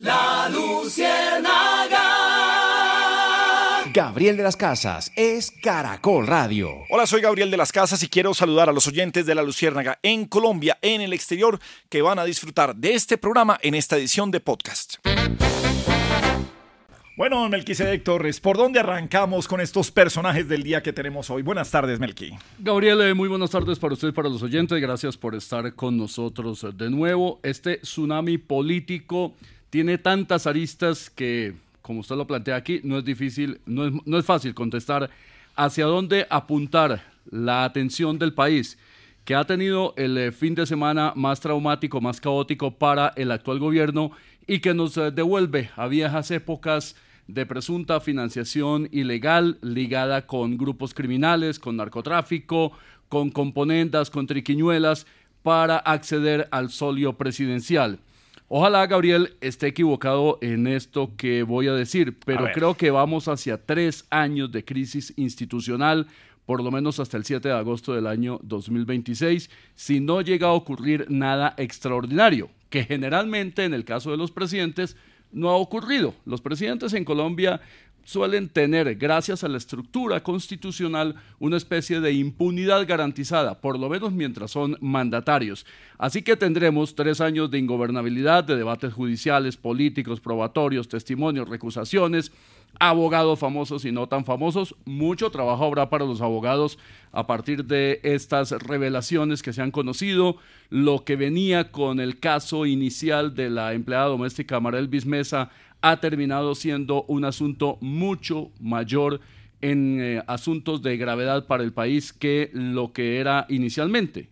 La Luciérnaga. Gabriel de las Casas es Caracol Radio. Hola, soy Gabriel de las Casas y quiero saludar a los oyentes de La Luciérnaga en Colombia, en el exterior, que van a disfrutar de este programa en esta edición de podcast. Bueno, Melquisedec Torres, ¿por dónde arrancamos con estos personajes del día que tenemos hoy? Buenas tardes, Melqui. Gabriel, eh, muy buenas tardes para usted y para los oyentes. Gracias por estar con nosotros de nuevo. Este tsunami político tiene tantas aristas que, como usted lo plantea aquí, no es difícil, no es, no es fácil contestar hacia dónde apuntar la atención del país que ha tenido el eh, fin de semana más traumático, más caótico para el actual gobierno y que nos eh, devuelve a viejas épocas de presunta financiación ilegal ligada con grupos criminales, con narcotráfico, con componendas, con triquiñuelas para acceder al solio presidencial. Ojalá Gabriel esté equivocado en esto que voy a decir, pero creo que vamos hacia tres años de crisis institucional, por lo menos hasta el 7 de agosto del año 2026, si no llega a ocurrir nada extraordinario, que generalmente en el caso de los presidentes no ha ocurrido. Los presidentes en Colombia suelen tener, gracias a la estructura constitucional, una especie de impunidad garantizada, por lo menos mientras son mandatarios. Así que tendremos tres años de ingobernabilidad, de debates judiciales, políticos, probatorios, testimonios, recusaciones, abogados famosos y no tan famosos. Mucho trabajo habrá para los abogados a partir de estas revelaciones que se han conocido, lo que venía con el caso inicial de la empleada doméstica Marel Bismesa ha terminado siendo un asunto mucho mayor en eh, asuntos de gravedad para el país que lo que era inicialmente.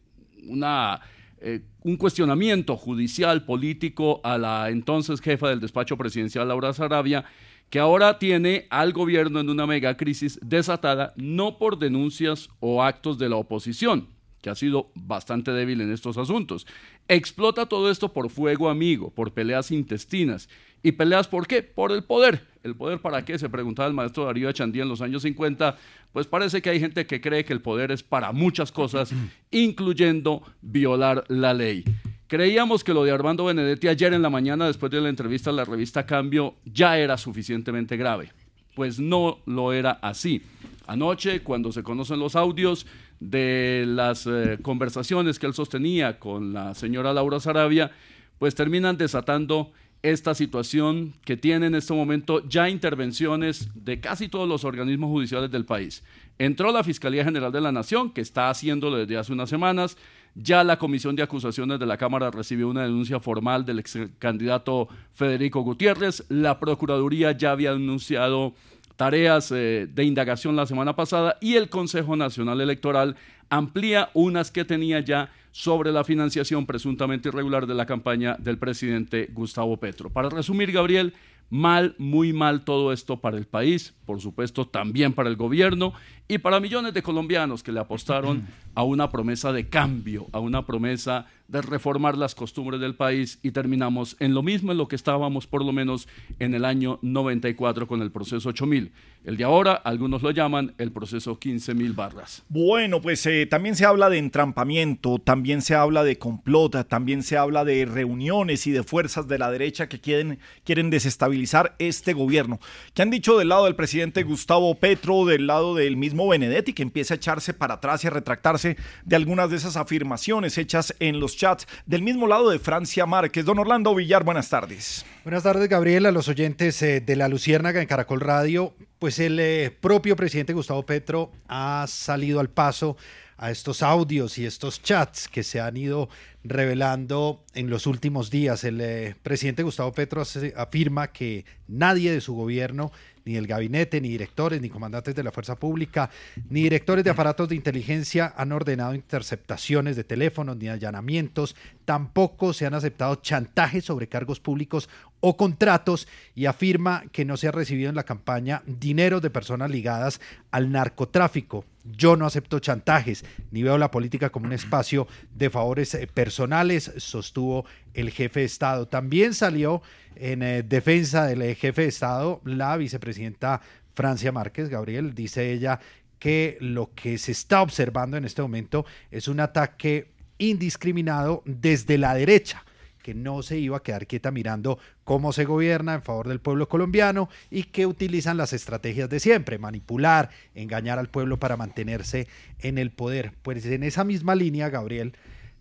Una, eh, un cuestionamiento judicial, político a la entonces jefa del despacho presidencial, Laura Sarabia, que ahora tiene al gobierno en una mega crisis desatada no por denuncias o actos de la oposición, que ha sido bastante débil en estos asuntos. Explota todo esto por fuego amigo, por peleas intestinas. ¿Y peleas por qué? Por el poder. ¿El poder para qué? Se preguntaba el maestro Darío Achandía en los años 50. Pues parece que hay gente que cree que el poder es para muchas cosas, incluyendo violar la ley. Creíamos que lo de Armando Benedetti ayer en la mañana, después de la entrevista a la revista Cambio, ya era suficientemente grave. Pues no lo era así. Anoche, cuando se conocen los audios de las eh, conversaciones que él sostenía con la señora Laura Sarabia, pues terminan desatando esta situación que tiene en este momento ya intervenciones de casi todos los organismos judiciales del país. Entró la Fiscalía General de la Nación, que está haciéndolo desde hace unas semanas. Ya la Comisión de Acusaciones de la Cámara recibió una denuncia formal del ex candidato Federico Gutiérrez. La Procuraduría ya había anunciado tareas eh, de indagación la semana pasada y el Consejo Nacional Electoral amplía unas que tenía ya sobre la financiación presuntamente irregular de la campaña del presidente Gustavo Petro. Para resumir, Gabriel, mal, muy mal todo esto para el país, por supuesto también para el gobierno y para millones de colombianos que le apostaron a una promesa de cambio, a una promesa de reformar las costumbres del país y terminamos en lo mismo en lo que estábamos por lo menos en el año 94 con el proceso 8000. El de ahora, algunos lo llaman el proceso 15000 barras. Bueno, pues eh, también se habla de entrampamiento, también se habla de complota, también se habla de reuniones y de fuerzas de la derecha que quieren, quieren desestabilizar este gobierno. ¿Qué han dicho del lado del presidente Gustavo Petro, del lado del mismo Benedetti, que empieza a echarse para atrás y a retractarse de algunas de esas afirmaciones hechas en los chats del mismo lado de Francia Márquez. Don Orlando Villar, buenas tardes. Buenas tardes, Gabriel, a los oyentes eh, de La Luciérnaga en Caracol Radio. Pues el eh, propio presidente Gustavo Petro ha salido al paso a estos audios y estos chats que se han ido revelando en los últimos días. El eh, presidente Gustavo Petro afirma que nadie de su gobierno ni el gabinete, ni directores, ni comandantes de la fuerza pública, ni directores de aparatos de inteligencia han ordenado interceptaciones de teléfonos ni allanamientos. Tampoco se han aceptado chantajes sobre cargos públicos o contratos y afirma que no se ha recibido en la campaña dinero de personas ligadas al narcotráfico. Yo no acepto chantajes ni veo la política como un espacio de favores eh, personales, sostuvo el jefe de Estado. También salió en eh, defensa del jefe de Estado la vicepresidenta Francia Márquez. Gabriel, dice ella que lo que se está observando en este momento es un ataque indiscriminado desde la derecha que no se iba a quedar quieta mirando cómo se gobierna en favor del pueblo colombiano y que utilizan las estrategias de siempre, manipular, engañar al pueblo para mantenerse en el poder. Pues en esa misma línea, Gabriel,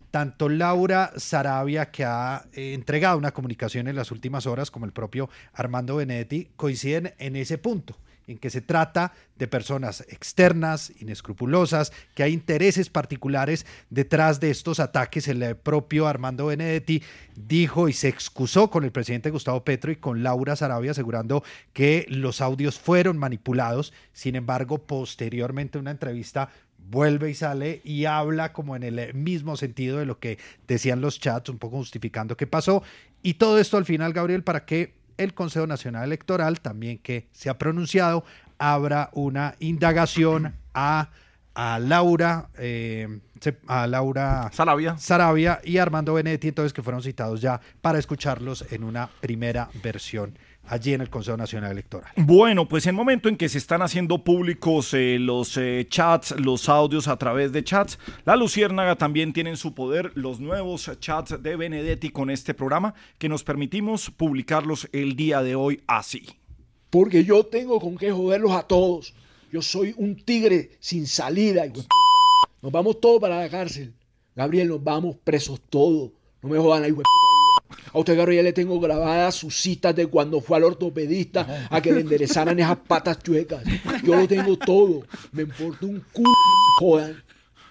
tanto Laura Sarabia, que ha eh, entregado una comunicación en las últimas horas, como el propio Armando Benedetti, coinciden en ese punto en que se trata de personas externas, inescrupulosas, que hay intereses particulares detrás de estos ataques. El propio Armando Benedetti dijo y se excusó con el presidente Gustavo Petro y con Laura Sarabia asegurando que los audios fueron manipulados. Sin embargo, posteriormente una entrevista vuelve y sale y habla como en el mismo sentido de lo que decían los chats, un poco justificando qué pasó. Y todo esto al final, Gabriel, para que el Consejo Nacional Electoral, también que se ha pronunciado, abra una indagación a, a Laura, eh, a Laura Sarabia. Sarabia y Armando Benetti, entonces que fueron citados ya para escucharlos en una primera versión allí en el Consejo Nacional Electoral. Bueno, pues en el momento en que se están haciendo públicos eh, los eh, chats, los audios a través de chats, la Luciérnaga también tiene en su poder los nuevos chats de Benedetti con este programa que nos permitimos publicarlos el día de hoy así. Porque yo tengo con qué joderlos a todos. Yo soy un tigre sin salida. Nos vamos todos para la cárcel. Gabriel, nos vamos presos todos. No me jodan ahí, a usted, Gabriel, le tengo grabadas sus citas de cuando fue al ortopedista a que le enderezaran esas patas chuecas. Yo lo tengo todo. Me importa un culo, jodan.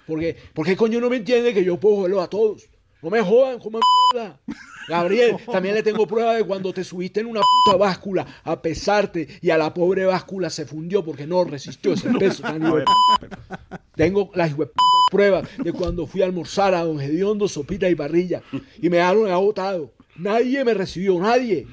Porque, porque coño no me entiende que yo puedo joderlo a todos. No me jodan, como mierda. Gabriel, también le tengo prueba de cuando te subiste en una puta báscula a pesarte y a la pobre báscula se fundió porque no resistió ese peso tan Tengo las pruebas de cuando fui a almorzar a don Gediondo, Sopita y Barrilla y me dejaron agotado. Nadie me recibió, nadie.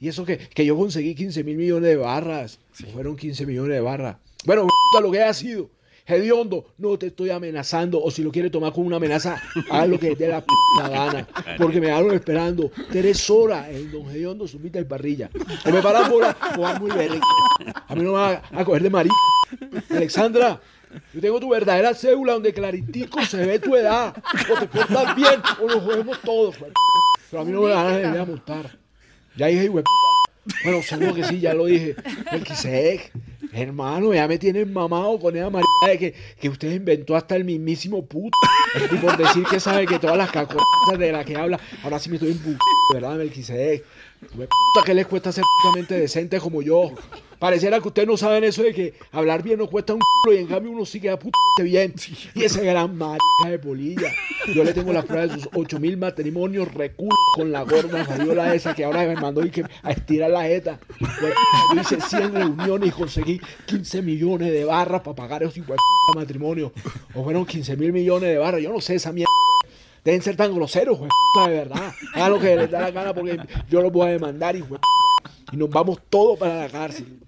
Y eso que, que yo conseguí 15 mil millones de barras. Fueron 15 millones de barras. Bueno, lo que haya sido. Hediondo, no te estoy amenazando. O si lo quiere tomar como una amenaza, haz lo que te dé la p gana. Porque me dejaron esperando tres horas en Don Hediondo, subita y parrilla. O me paran por a muy. A mí no me va a coger de marido. Alexandra, yo tengo tu verdadera cédula donde claritico se ve tu edad. O te portas bien o nos jodemos todos. Pero a mí no me van a dejar montar. Ya dije, güey. Bueno, seguro que sí, ya lo dije. El Kisek, hermano, ya me tienen mamado con esa marica de que, que usted inventó hasta el mismísimo puto. Y por decir que sabe que todas las cacotas de las que habla, ahora sí me estoy en ¿verdad, Melquisedec? Puta, ¿qué les cuesta ser putamente decente como yo? Pareciera que ustedes no saben eso de que hablar bien no cuesta un culo y en cambio uno sí queda puta bien. Y ese gran marica de polilla. Yo le tengo la prueba de sus 8000 matrimonios reculos con la gorda Fabiola esa que ahora me mandó y que a estirar la jeta. Yo hice 100 reuniones y conseguí 15 millones de barras para pagar esos matrimonios. O fueron 15 mil millones de barras. Yo no sé esa mierda. Deben ser tan groseros, de verdad. Hagan lo que les da la gana porque yo los voy a demandar, y Y nos vamos todos para la cárcel.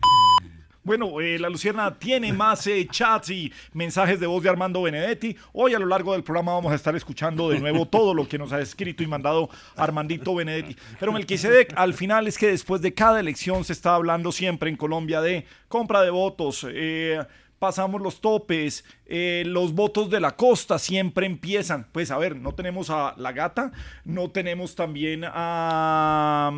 Bueno, eh, la Lucierna tiene más eh, chats y mensajes de voz de Armando Benedetti. Hoy a lo largo del programa vamos a estar escuchando de nuevo todo lo que nos ha escrito y mandado Armandito Benedetti. Pero Melquisedec, al final es que después de cada elección se está hablando siempre en Colombia de compra de votos, eh, pasamos los topes, los votos de la costa siempre empiezan. Pues a ver, no tenemos a la gata, no tenemos también a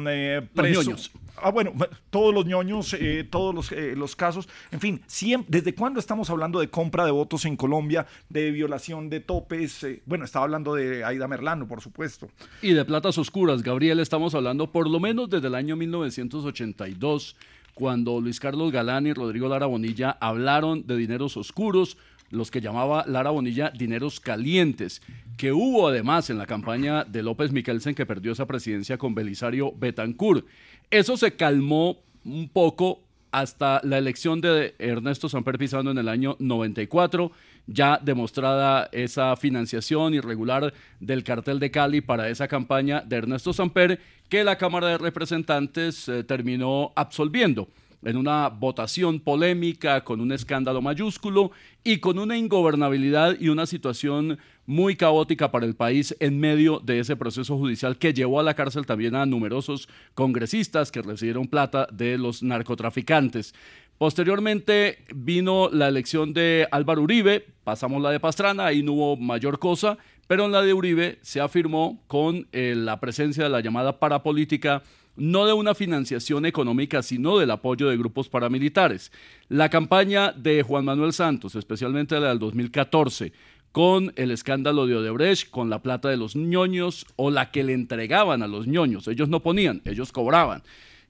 presos. Ah, bueno, todos los ñoños, eh, todos los, eh, los, casos, en fin, siempre, ¿desde cuándo estamos hablando de compra de votos en Colombia, de violación de topes? Eh, bueno, estaba hablando de Aida Merlano, por supuesto. Y de platas oscuras, Gabriel, estamos hablando por lo menos desde el año 1982, cuando Luis Carlos Galán y Rodrigo Lara Bonilla hablaron de dineros oscuros los que llamaba Lara Bonilla dineros calientes, que hubo además en la campaña de López Miquelsen que perdió esa presidencia con Belisario Betancourt. Eso se calmó un poco hasta la elección de Ernesto Samper Pizano en el año 94, ya demostrada esa financiación irregular del cartel de Cali para esa campaña de Ernesto Samper, que la Cámara de Representantes eh, terminó absolviendo en una votación polémica, con un escándalo mayúsculo y con una ingobernabilidad y una situación muy caótica para el país en medio de ese proceso judicial que llevó a la cárcel también a numerosos congresistas que recibieron plata de los narcotraficantes. Posteriormente vino la elección de Álvaro Uribe, pasamos la de Pastrana, ahí no hubo mayor cosa, pero en la de Uribe se afirmó con eh, la presencia de la llamada parapolítica no de una financiación económica, sino del apoyo de grupos paramilitares. La campaña de Juan Manuel Santos, especialmente la del 2014, con el escándalo de Odebrecht, con la plata de los ñoños o la que le entregaban a los ñoños. Ellos no ponían, ellos cobraban.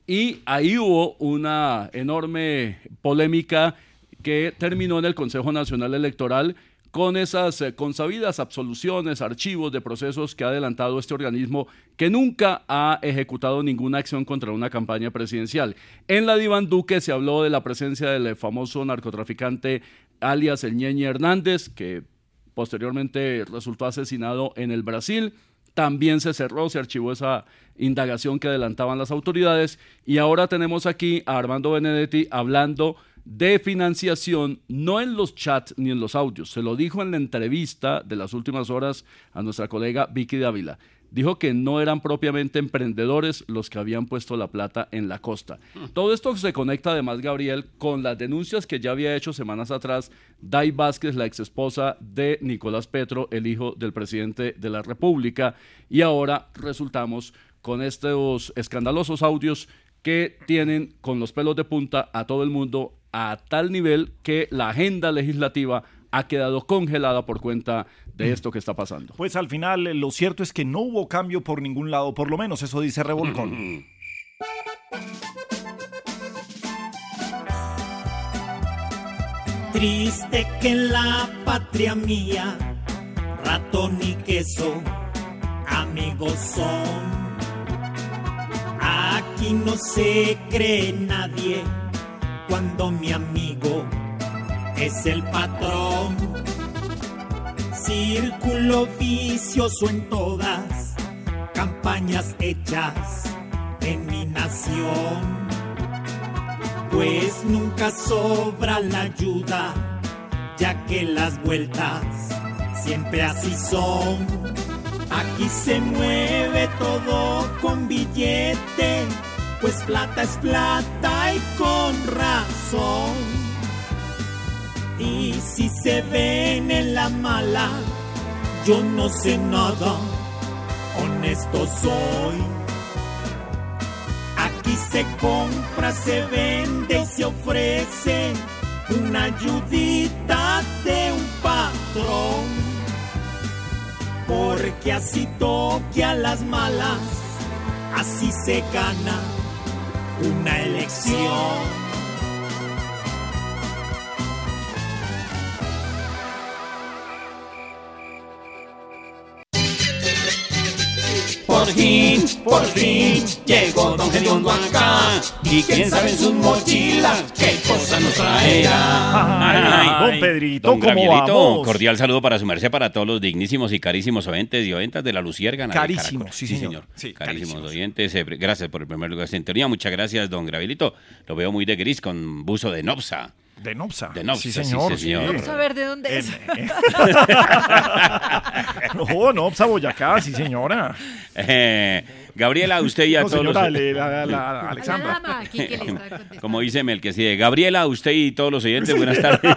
Y ahí hubo una enorme polémica que terminó en el Consejo Nacional Electoral con esas eh, consabidas absoluciones, archivos de procesos que ha adelantado este organismo que nunca ha ejecutado ninguna acción contra una campaña presidencial. En la Diván Duque se habló de la presencia del famoso narcotraficante alias El Ñeñe Hernández, que posteriormente resultó asesinado en el Brasil. También se cerró, se archivó esa indagación que adelantaban las autoridades. Y ahora tenemos aquí a Armando Benedetti hablando de financiación, no en los chats ni en los audios. Se lo dijo en la entrevista de las últimas horas a nuestra colega Vicky Dávila. Dijo que no eran propiamente emprendedores los que habían puesto la plata en la costa. Todo esto se conecta además, Gabriel, con las denuncias que ya había hecho semanas atrás Dai Vázquez, la exesposa de Nicolás Petro, el hijo del presidente de la República. Y ahora resultamos con estos escandalosos audios que tienen con los pelos de punta a todo el mundo a tal nivel que la agenda legislativa ha quedado congelada por cuenta de esto que está pasando. Pues al final eh, lo cierto es que no hubo cambio por ningún lado, por lo menos eso dice Revolcón. Triste que en la patria mía ratón y queso amigos son. Aquí no se cree nadie cuando mi amigo es el patrón. Círculo vicioso en todas campañas hechas en mi nación. Pues nunca sobra la ayuda, ya que las vueltas siempre así son. Aquí se mueve todo con billete pues plata es plata y con razón. Y si se ven en la mala, yo no sé nada, honesto soy. Aquí se compra, se vende y se ofrece una ayudita de un patrón. Porque así toque a las malas, así se gana una elección. Por fin, por fin, llegó Don Gediondo acá. Y quién sabe en sus mochilas qué cosa nos traerá. don Pedrito, don ¿cómo vamos? cordial saludo para su merced, para todos los dignísimos y carísimos oyentes y oyentas de la Luciérgana. Carísimos, sí, sí, señor. carísimos, oyentes. Eh, gracias por el primer lugar de sintonía. Muchas gracias, don Gravilito. Lo veo muy de gris con buzo de Nopsa. De Nopsa. De Nopsa, sí, señor. Sí, señor. Vamos a ver de dónde es. no, Nopsa, Boyacá, sí, señora. Eh, Gabriela, usted y a todos señora, los... La, la, Alexandra. Como dice Melquisede. Gabriela, usted y todos los oyentes, buenas tardes.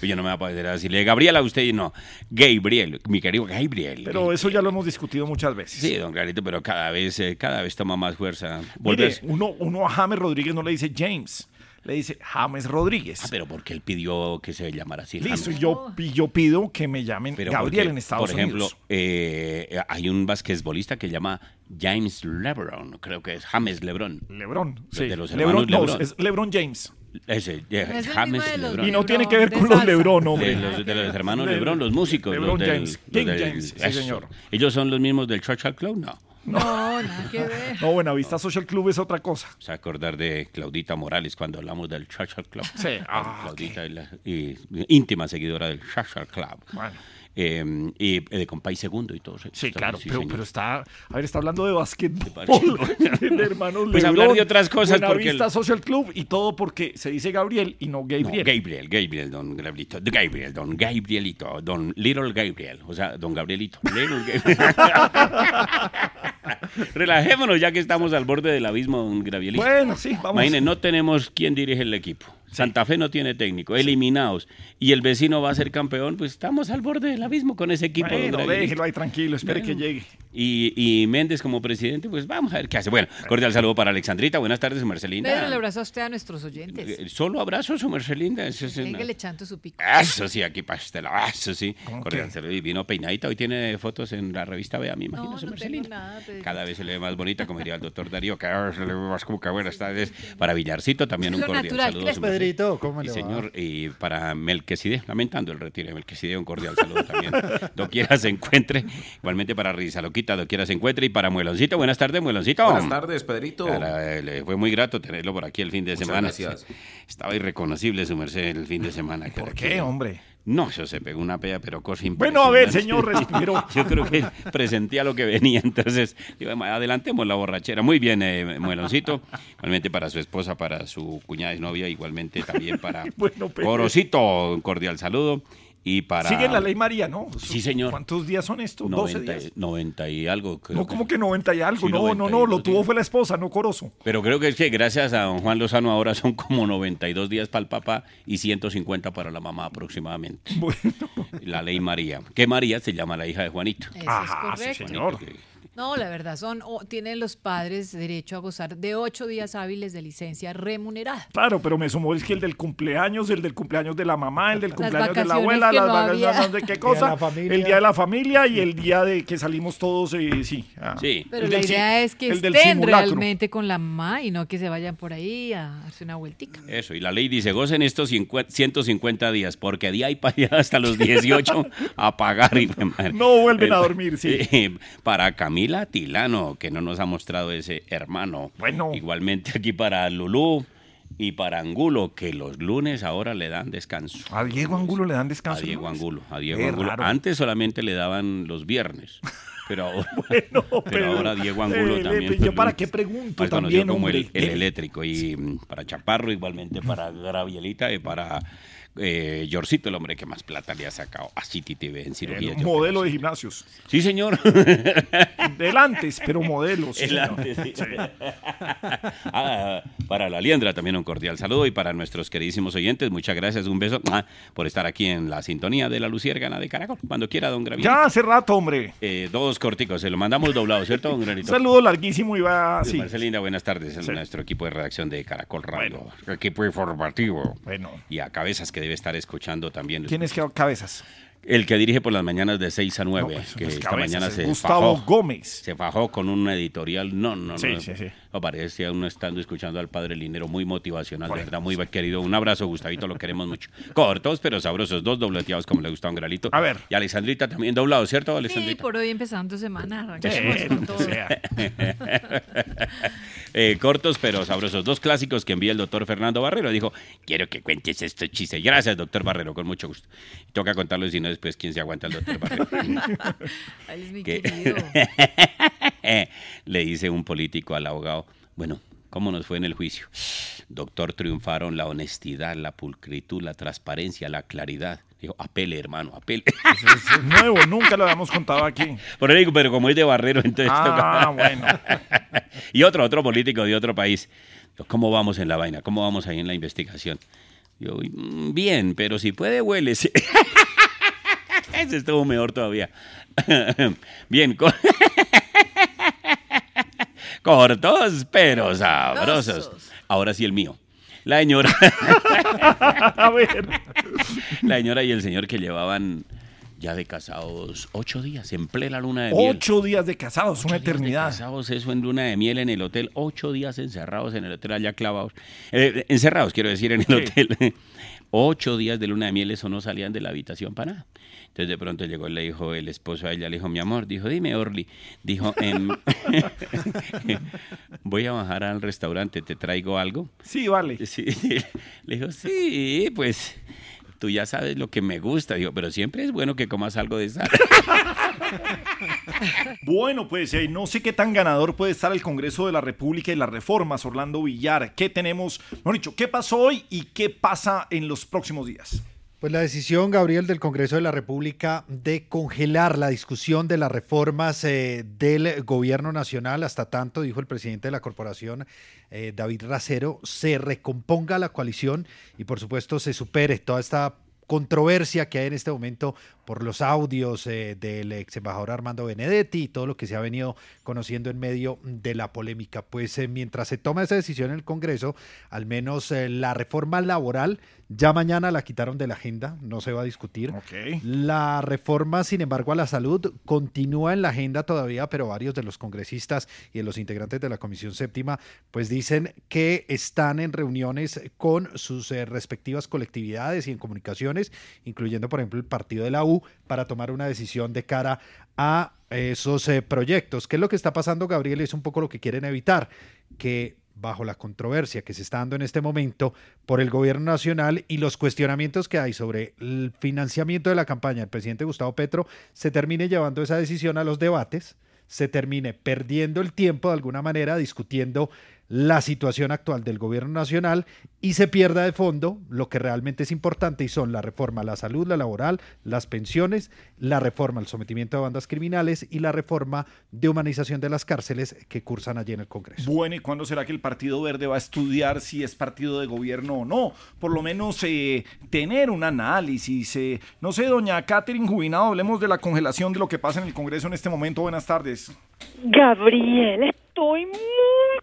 pues yo no me voy a poder decirle Gabriela, usted y no. Gabriel, mi querido Gabriel. Pero eso ya lo hemos discutido muchas veces. Sí, don Clarito, pero cada vez, eh, cada vez toma más fuerza. Mire, uno, uno a James Rodríguez no le dice James le dice James Rodríguez. Ah, pero porque él pidió que se llamara así. Listo, yo, yo pido que me llamen Gabriel en Estados Unidos. Por ejemplo, eh, hay un basquetbolista que llama James LeBron, creo que es James LeBron. LeBron, sí. De los LeBron, Lebron. es LeBron James. Ese, eh, No es James Lebron. Y no Lebron, tiene que ver con los. Lebron, De hombre. los, de los hermanos Lebron, los músicos. LeBron los del- James. los King del- James, sí, señor. Ellos son los mismos del Churchill Club, no. No, nada que ver. No, Buenavista Social Club es otra cosa. Se acordar de Claudita Morales cuando hablamos del Churchill Club. Sí, ah, Claudita es la- y- íntima seguidora del Churchill Club. Bueno. Eh, y eh, de Compay Segundo y todo eso. Sí, claro, sí, pero, pero está, a ver, está hablando de básquetbol, de hermanos Pues hablar de otras cosas porque Buenavista el- Social Club y todo porque se dice Gabriel y no No, Gabriel. Gabriel, Gabriel, don Gabrielito, Gabriel, don Gabrielito, don Little Gabriel, o sea, don Gabrielito. Little Gabriel. Relajémonos ya que estamos al borde del abismo, don Gabrielito. Bueno, sí, vamos. Imagine, no tenemos quien dirige el equipo. Santa Fe no tiene técnico, eliminados. Y el vecino va a ser campeón, pues estamos al borde del abismo con ese equipo. Bueno, déjelo ahí tranquilo, espere que llegue. Y, y Méndez como presidente, pues vamos a ver qué hace. Bueno, cordial saludo para Alexandrita. Buenas tardes, su Marcelinda. Pedro, le abrazo a usted a nuestros oyentes. Eh, Solo abrazo, su Marcelinda. Eso es una- echando su pico. eso sí, aquí pastel, eso sí. Cordial saludo. Y vino peinadita. Hoy tiene fotos en la revista Vea, me imagino, No, su no tengo Marcelina. nada. Cada vez se le ve más bonita, como diría el doctor Darío. Cada vez se le ve más como que buenas tardes. Para Villarcito también un Lo cordial natural, saludo. ¿Qué su le- merced. Pedrito, ¿cómo Sí, le va? señor. Y para Melquisede, lamentando el retiro de Melquisede, un cordial saludo también. Doquiera se encuentre. Igualmente para Risa Loquita, doquiera se encuentre. Y para Mueloncito, buenas tardes, Mueloncito. Buenas tardes, Pedrito. Eh, le fue muy grato tenerlo por aquí el fin de Muchas semana. gracias. Estaba irreconocible su merced el fin de semana. ¿Por qué, hombre? No, eso se pegó una pea, pero cosa Bueno, a ver, impresionante. señor, respiro. Yo creo que presentía lo que venía, entonces, digo, adelantemos la borrachera. Muy bien, eh, Mueloncito. Igualmente para su esposa, para su cuñada y novia, igualmente también para Bueno. Corocito, un cordial saludo. Y para... Sigue la ley María, ¿no? Sí, señor. ¿Cuántos días son estos? 12 90, días. 90 y algo. creo No, como que 90 y algo. Sí, no, 90 no, no, lo tuvo días. fue la esposa, no Corozo. Pero creo que es que gracias a don Juan Lozano ahora son como 92 días para el papá y 150 para la mamá aproximadamente. Bueno, La ley María. Que María se llama la hija de Juanito. Eso Ajá, es sí, señor. No, la verdad, son tienen los padres derecho a gozar de ocho días hábiles de licencia remunerada. claro, pero me sumó es que el del cumpleaños, el del cumpleaños de la mamá, el del cumpleaños de la abuela, que las no vacaciones había. de qué de cosa, la familia. el día de la familia y el día de que salimos todos, eh, sí. ah. Sí. Pero El la idea es que estén realmente con la mamá y no que se vayan por ahí a darse una vueltica. Eso, y la ley dice, gocen estos 50 150 días, porque de ahí para allá hasta los 18 a pagar. madre. No vuelven a dormir, sí. Eh, Para Camila Tilano, que no nos ha mostrado ese hermano. Bueno. Igualmente aquí para Lulú y para Angulo, que los lunes ahora le dan descanso. A Diego Angulo le dan A descanso. Diego ¿no? Angulo, a Diego Qué Angulo. raro. Antes solamente le daban los viernes, pero ahora, Bueno, pero pero, ahora Diego Angulo eh, también. le- yo para qué pregunto también, como el, el Eh, eléctrico. Y mm, para Chaparro, igualmente para Gravielita y para eh, Yorcito, el hombre que más plata le ha sacado a City TV en cirugía. el modelo de gimnasios. Sí, señor. Del antes, pero modelo. sí. Ah, para la Liendra también un cordial saludo y para nuestros queridísimos oyentes, muchas gracias, un beso ah, por estar aquí en la sintonía de la Luciérgana de Caracol. Cuando quiera, don Graviel. Ya hace rato, hombre. Eh, dos corticos, se lo mandamos doblado, ¿cierto, don Un Granito? saludo larguísimo y va Sí, así. Marcelina, buenas tardes. Es Sí. nuestro equipo de redacción de Caracol Radio, equipo informativo. Bueno. Y a cabezas que debe estar escuchando también. ¿Quién es que cabezas? El que dirige por las mañanas de 6 a 9, No, eso que no es esta Cabezas, mañana es se Gustavo fajó, Gómez. se fajó con un editorial. No, no, Sí, no. sí, sí. No parece uno estando escuchando al padre Linero, muy motivacional, de verdad, muy querido. Un abrazo, Gustavito, lo queremos mucho. Cortos, pero sabrosos, dos dobleteados como le gusta a un gralito. A ver. Y Alexandrita también doblado, ¿cierto, Sí, Alexandrita? por hoy empezando semana, Sí, arrancamos con que todo. Eh, cortos pero sabrosos. Dos clásicos que envía el doctor Fernando Barrero. Dijo, quiero que cuentes estos chistes. Gracias, doctor Barrero, con mucho gusto. Toca contarlo, si no después quién se aguanta el doctor Barrero. Él es mi querido. Le dice un político al abogado, bueno, ¿cómo nos fue en el juicio? Doctor, triunfaron la honestidad, la pulcritud, la transparencia, la claridad. Dijo, apele, hermano, apele. Eso es nuevo, nunca lo habíamos contado aquí. Por eso digo, pero como es de Barrero, entonces Ah, toca- bueno. y otro, otro político de otro país. ¿Cómo vamos en la vaina? ¿Cómo vamos ahí en la investigación? Yo, "Mm, bien, pero si puede, huélese. Ese estuvo mejor todavía. bien, co- cortos, pero sabrosos. Ahora sí el mío. La señora, A ver. la señora y el señor que llevaban Ya de casados, ocho días, en plena luna de miel. Ocho días de casados, una de eternidad. casados, eso en luna de miel en el hotel, ocho días encerrados en el hotel allá clavados. Eh, encerrados, quiero decir, en el Sí. hotel. ocho días de luna de miel, eso no salían de la habitación para nada. Entonces de pronto llegó, le dijo el esposo a ella, le dijo, mi amor, dijo, dime, Orly. Dijo, em, voy a bajar al restaurante, ¿te traigo algo? Sí, vale. Sí. Le dijo, sí, pues tú ya sabes lo que me gusta. Digo, pero siempre es bueno que comas algo de sal. Bueno, pues eh, no sé qué tan ganador puede estar el Congreso de la República y las reformas, Orlando Villar. ¿Qué tenemos? Mejor dicho, ¿qué pasó hoy y qué pasa en los próximos días? Pues la decisión, Gabriel, del Congreso de la República de congelar la discusión de las reformas eh, del gobierno nacional hasta tanto, dijo el presidente de la corporación, eh, David Racero, se recomponga la coalición y por supuesto se supere toda esta controversia que hay en este momento por los audios eh, del ex embajador Armando Benedetti y todo lo que se ha venido conociendo en medio de la polémica. Pues mientras se toma esa decisión en el Congreso, al menos la reforma laboral ya mañana la quitaron de la agenda, no se va a discutir. La reforma, sin embargo, a la salud continúa en la agenda todavía, pero varios de los congresistas y de los integrantes de la Comisión Séptima, pues dicen que están en reuniones con sus eh, respectivas colectividades y en comunicaciones, incluyendo, por ejemplo, el partido de la U, para tomar una decisión de cara a esos eh, proyectos. ¿Qué es lo que está pasando, Gabriel? Es un poco lo que quieren evitar, que bajo la controversia que se está dando en este momento por el gobierno nacional y los cuestionamientos que hay sobre el financiamiento de la campaña del presidente Gustavo Petro, se termine llevando esa decisión a los debates, se termine perdiendo el tiempo de alguna manera discutiendo la situación actual del gobierno nacional y se pierda de fondo lo que realmente es importante y son la reforma a la salud, la laboral, las pensiones, la reforma al sometimiento de bandas criminales y la reforma de humanización de las cárceles que cursan allí en el Congreso. Bueno, ¿y cuándo será que el Partido Verde va a estudiar si es partido de gobierno o no? Por lo menos eh, tener un análisis. eh. No sé, doña Catherine Jubinado, hablemos de la congelación de lo que pasa en el Congreso en este momento. Buenas tardes. Gabriel, estoy muy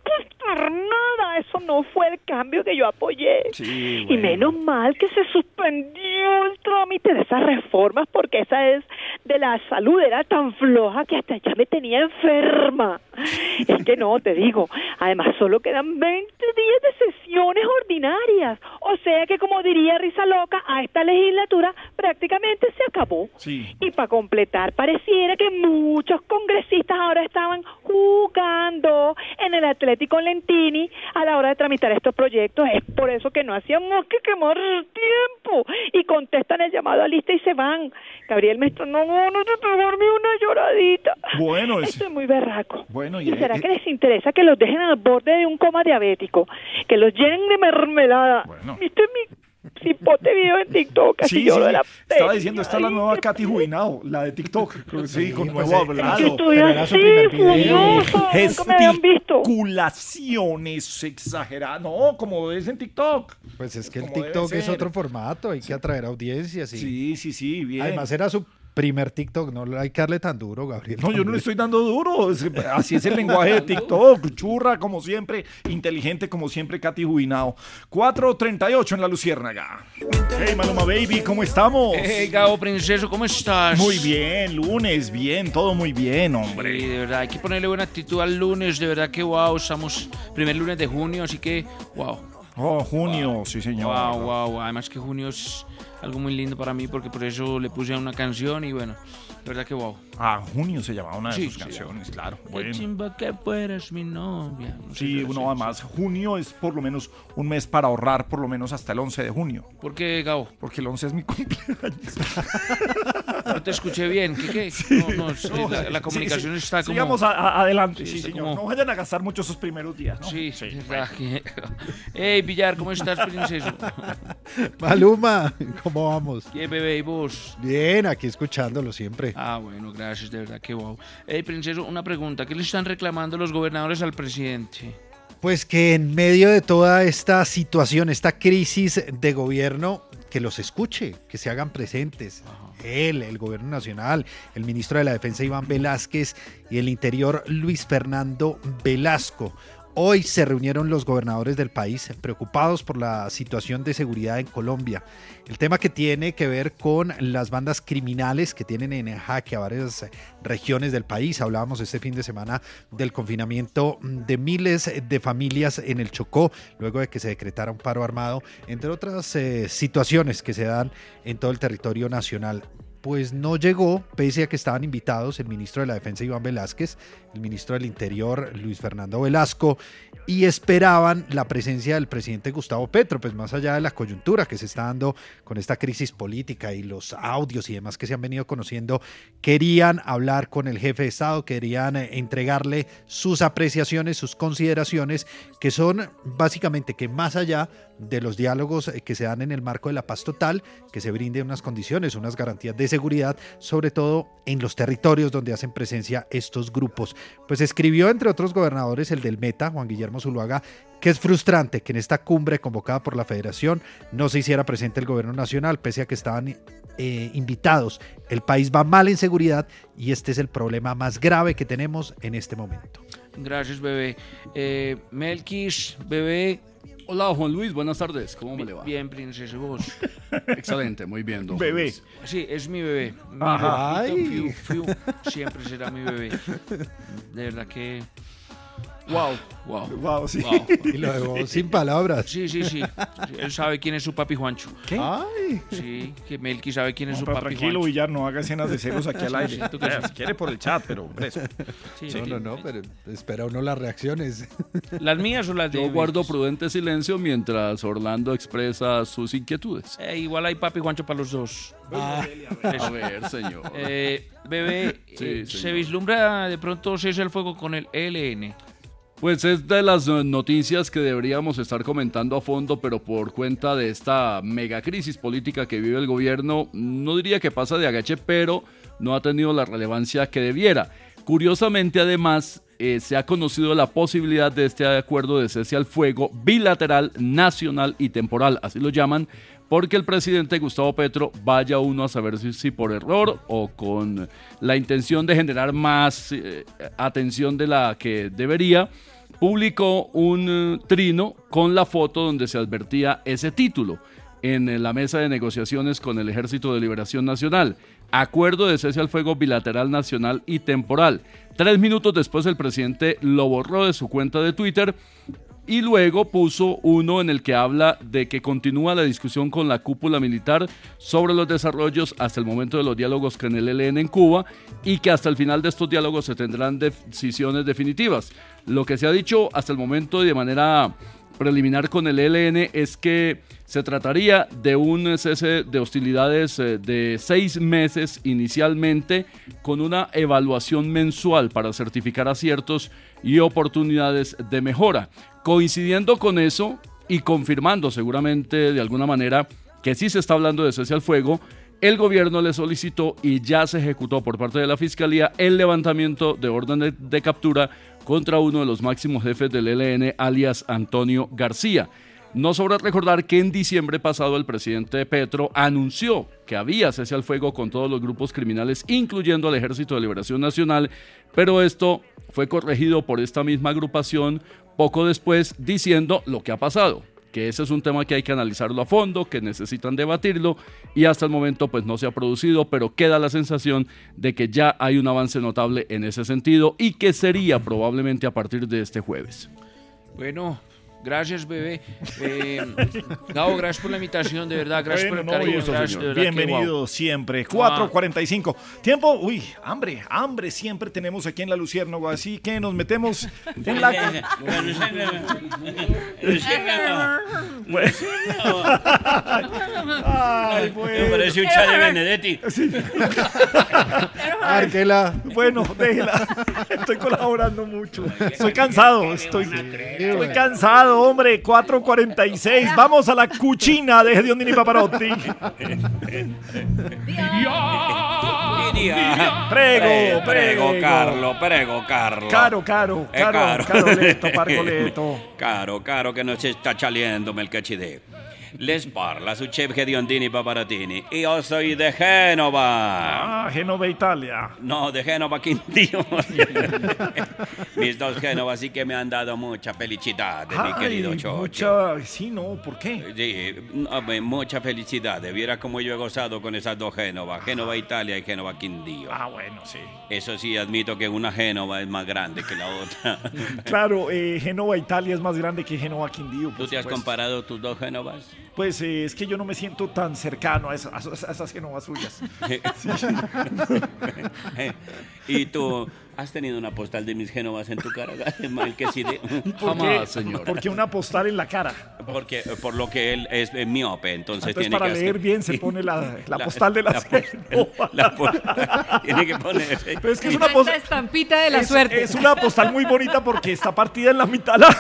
consternada. Eso no fue el cambio que yo apoyé. Sí, Y menos mal que se suspendió el trámite de esas reformas porque esa es de la salud, era tan floja que hasta ya me tenía enferma. Es que no, te digo, además solo quedan 20 días de sesiones ordinarias. O sea que como diría Risa Loca, a esta legislatura prácticamente se acabó. Sí. Y para completar, pareciera que muchos congresistas ahora estaban jugando en el Atlético Lentini a la hora de tramitar estos proyectos. Es por eso que no hacíamos que quemar tiempo. Y contestan el llamado a lista y se van. Gabriel me está no, no, no te pegarme una lloradita. Bueno, es- Estoy muy berraco. Bueno, ¿Y y, será eh, que les interesa que los dejen al borde de un coma diabético? Que los llenen de mermelada. Bueno. ¿Viste mi cipote video en TikTok? Así Sí, yo sí, lo de la estaba diciendo, está la Ay, nueva Katy Jubinado, la de TikTok. Sí, con pues, nuevo que hablado. Gesticulaciones exageradas. No, como es en TikTok. Pues es que el TikTok es otro formato, hay que atraer audiencias. Y... Sí, sí, sí, bien. Además era su primer TikTok, no hay que darle tan duro, Gabriel. No, yo no le estoy dando duro. así es el lenguaje de TikTok. Churra, como siempre. Inteligente, como siempre, Katy Jubinao. 4.38 en la Luciérnaga. Hey, Maluma Baby, ¿cómo estamos? Hey, Gabo Princeso, ¿cómo estás? Muy bien, lunes, bien, todo muy bien, hombre. Sí, de verdad, hay que ponerle buena actitud al lunes, de verdad que wow, estamos primer lunes de junio, así que wow. Oh, junio, sí, señor. Wow, wow, además que junio es algo muy lindo para mí porque por eso le puse una canción y bueno, de verdad que wow. Ah, junio se llamaba una de Sí, sus sí. canciones, claro. Qué Bueno. chimba que fueras mi novia. No Sí, uno además, junio es por lo menos un mes para ahorrar por lo menos hasta el 11 de junio. ¿Por qué, Gabo? Porque el 11 es mi cumpleaños. No te escuché bien, ¿qué qué? No, no, sí, la, comunicación sí. está como... Sigamos a- a- adelante, Sí, señor. como- No vayan a gastar mucho esos primeros días, ¿no? Sí, sí, Hey, Villar, ¿cómo estás, princeso? Maluma, ¿cómo vamos? ¿Qué bebé y vos? Bien, aquí escuchándolo siempre. Ah, bueno, gracias, de verdad que wow. Hey, princeso, una pregunta. ¿Qué le están reclamando los gobernadores al presidente? Pues que en medio de toda esta situación, esta crisis de gobierno, que los escuche, que se hagan presentes. Él, el gobierno nacional, el ministro de la Defensa Iván Velázquez y el Interior Luis Fernando Velasco. Hoy se reunieron los gobernadores del país preocupados por la situación de seguridad en Colombia. El tema que tiene que ver con las bandas criminales que tienen en jaque a varias regiones del país. Hablábamos este fin de semana del confinamiento de miles de familias en el Chocó, luego de que se decretara un paro armado, entre otras eh, situaciones que se dan en todo el territorio nacional pues no llegó, pese a que estaban invitados el ministro de la Defensa Iván Velázquez, el ministro del Interior Luis Fernando Velasco, y esperaban la presencia del presidente Gustavo Petro, pues más allá de la coyuntura que se está dando con esta crisis política y los audios y demás que se han venido conociendo, querían hablar con el jefe de Estado, querían eh, entregarle sus apreciaciones, sus consideraciones, que son básicamente que más allá de los diálogos eh, que se dan en el marco de la paz total, que se brinden unas condiciones, unas garantías de seguridad, sobre todo en los territorios donde hacen presencia estos grupos. Pues escribió, entre otros gobernadores, el del Meta, Juan Guillermo Zuluaga, que es frustrante que en esta cumbre convocada por la federación no se hiciera presente el gobierno nacional, pese a que estaban eh, invitados. El país va mal en seguridad y este es el problema más grave que tenemos en este momento. Gracias, bebé. Eh, Melkis, bebé, Hola Juan Luis, buenas tardes, ¿cómo me le va? Bien, princesa, vos. Excelente, muy bien, don Bebé. Luis. Sí, es mi bebé. Mi Ajá. bebito, Ay. fiu, fiu, siempre será mi bebé. De verdad que. Wow, wow. Wow, sí. wow. Y lo dejó sin palabras. Sí, sí, sí. Él sabe quién es su papi Juancho. Ay, Sí, que Melqui sabe quién es No, su pero papi tranquilo, Juancho. Villar, no haga escenas de celos aquí al aire. Sí, tú que sí. Si quiere por el chat, pero hombre, eso. Sí, no, no, no, pero espera uno las reacciones. ¿Las mías o las de Yo guardo prudente silencio mientras Orlando expresa sus inquietudes. Eh, igual hay papi Juancho para los dos. A ver, señor. Eh, bebé, Sí, eh, señor. ¿se vislumbra de pronto cese el fuego con el ELN? Pues es de las eh, noticias que deberíamos estar comentando a fondo, pero por cuenta de esta mega crisis política que vive el gobierno, no diría que pasa de agache, pero no ha tenido la relevancia que debiera. Curiosamente, además, eh, se ha conocido la posibilidad de este acuerdo de cese al fuego bilateral, nacional y temporal, así lo llaman, porque el presidente Gustavo Petro vaya uno a saber si, por error o con la intención de generar más eh, atención de la que debería, publicó un eh, trino con la foto donde se advertía ese título en eh, la mesa de negociaciones con el Ejército de Liberación Nacional. Acuerdo de cese al fuego bilateral nacional y temporal. Tres minutos después el presidente lo borró de su cuenta de Twitter y luego puso uno en el que habla de que continúa la discusión con la cúpula militar sobre los desarrollos hasta el momento de los diálogos con el ELN en Cuba y que hasta el final de estos diálogos se tendrán decisiones definitivas. Lo que se ha dicho hasta el momento y de manera preliminar con el ELN es que se trataría de un cese de hostilidades eh, de seis meses inicialmente con una evaluación mensual para certificar aciertos y oportunidades de mejora. Coincidiendo con eso y confirmando seguramente de alguna manera que sí se está hablando de cese al fuego, el gobierno le solicitó y ya se ejecutó por parte de la Fiscalía el levantamiento de orden de, captura contra uno de los máximos jefes del ELN, alias Antonio García. No sobra recordar que en diciembre pasado el presidente Petro anunció que había cese al fuego con todos los grupos criminales, incluyendo al Ejército de Liberación Nacional, pero esto fue corregido por esta misma agrupación poco después diciendo lo que ha pasado, que ese es un tema que hay que analizarlo a fondo, que necesitan debatirlo y hasta el momento pues no se ha producido, pero queda la sensación de que ya hay un avance notable en ese sentido y que sería probablemente a partir de este jueves. Bueno, gracias, bebé. Eh, Gabo, gracias por la invitación, de verdad. Gracias Bueno, por el no, cariño. gusto, gracias, de verdad que, Bienvenido wow. siempre. 4.45. Tiempo, uy, hambre, hambre siempre tenemos aquí en la Luciérnaga, así que nos metemos en la... Bueno. Ay, bueno. Me parece un chat de Benedetti. Árquela. Bueno, déjela. Estoy colaborando mucho. Estoy cansado, estoy, estoy cansado, hombre. 4.46. Vamos a la cuchina de Diondini Paparotti. Prego, prego, prego. Carlo, prego, Carlo. Caro, caro, caro, caro. caroleto, parcoleto. Caro, caro, que nos está saliendo Melchizedek. Les parla su chef Gediondini Paparatini. Io soy de Génova. Ah, Génova, Italia. No, de Génova, Quindío. Mis dos Génovas sí que me han dado mucha felicidad, mi Ay, querido Chocho. mucha... Sí, no, ¿por qué? Sí, no, mucha felicidad. Viera cómo yo he gozado con esas dos Génovas, Génova Italia y Génova Quindío. Ah, bueno, sí. Eso sí, admito que una Génova es más grande que la otra. Claro, eh, Génova, Italia es más grande que Génova, Quindío. ¿Tú te has supuesto. comparado tus dos Génovas? Pues eh, es que yo no me siento tan cercano a, esa- a esas- a esas Génovas suyas. Sí. ¿Y tú has tenido una postal de mis Génovas en tu cara, Melquisede? ¿Por qué? Porque una postal en la cara. Porque, por lo que él es eh, miope, entonces, Entonces, tiene para que leer hacer- bien se pone la, la La- postal de la, la postal- la postal- tiene que ponerse. Pero es que es una postal. estampita de la es, suerte. es una postal muy bonita porque está partida en la mitad. La...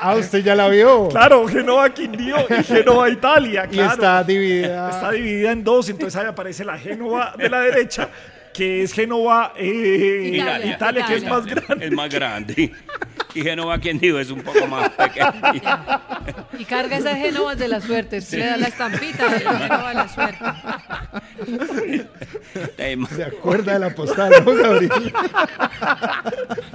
Ah, usted ya la vio. Claro, Génova Quindío y Génova Italia. Y Claro. está dividida. Está dividida en dos, entonces ahí aparece la Génova de la derecha, que es Génova eh, Italia, Italia, que es Italia. más grande. Es más grande. Y Génova, quien digo, es un poco más pequeño. Y carga esas genovas de la suerte. Usted le da la estampita de la genova de la suerte. Se acuerda de la postal, ¿no, Gabriel?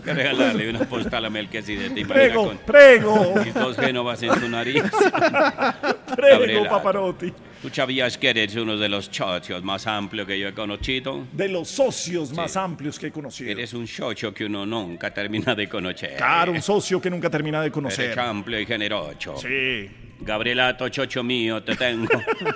que regalarle una postal a Melquisede. ¿te imaginas Prego, con prego, mis dos Génovas en su nariz? prego, Gabriela. Paparotti. ¿Tú sabías que eres uno de los socios más amplios que yo he conocido? De los socios más amplios que he conocido. Eres un socio que uno nunca termina de conocer. Claro, un socio que nunca termina de conocer. Eres amplio y generoso. Sí. Gabrielato, chocho mío, te tengo.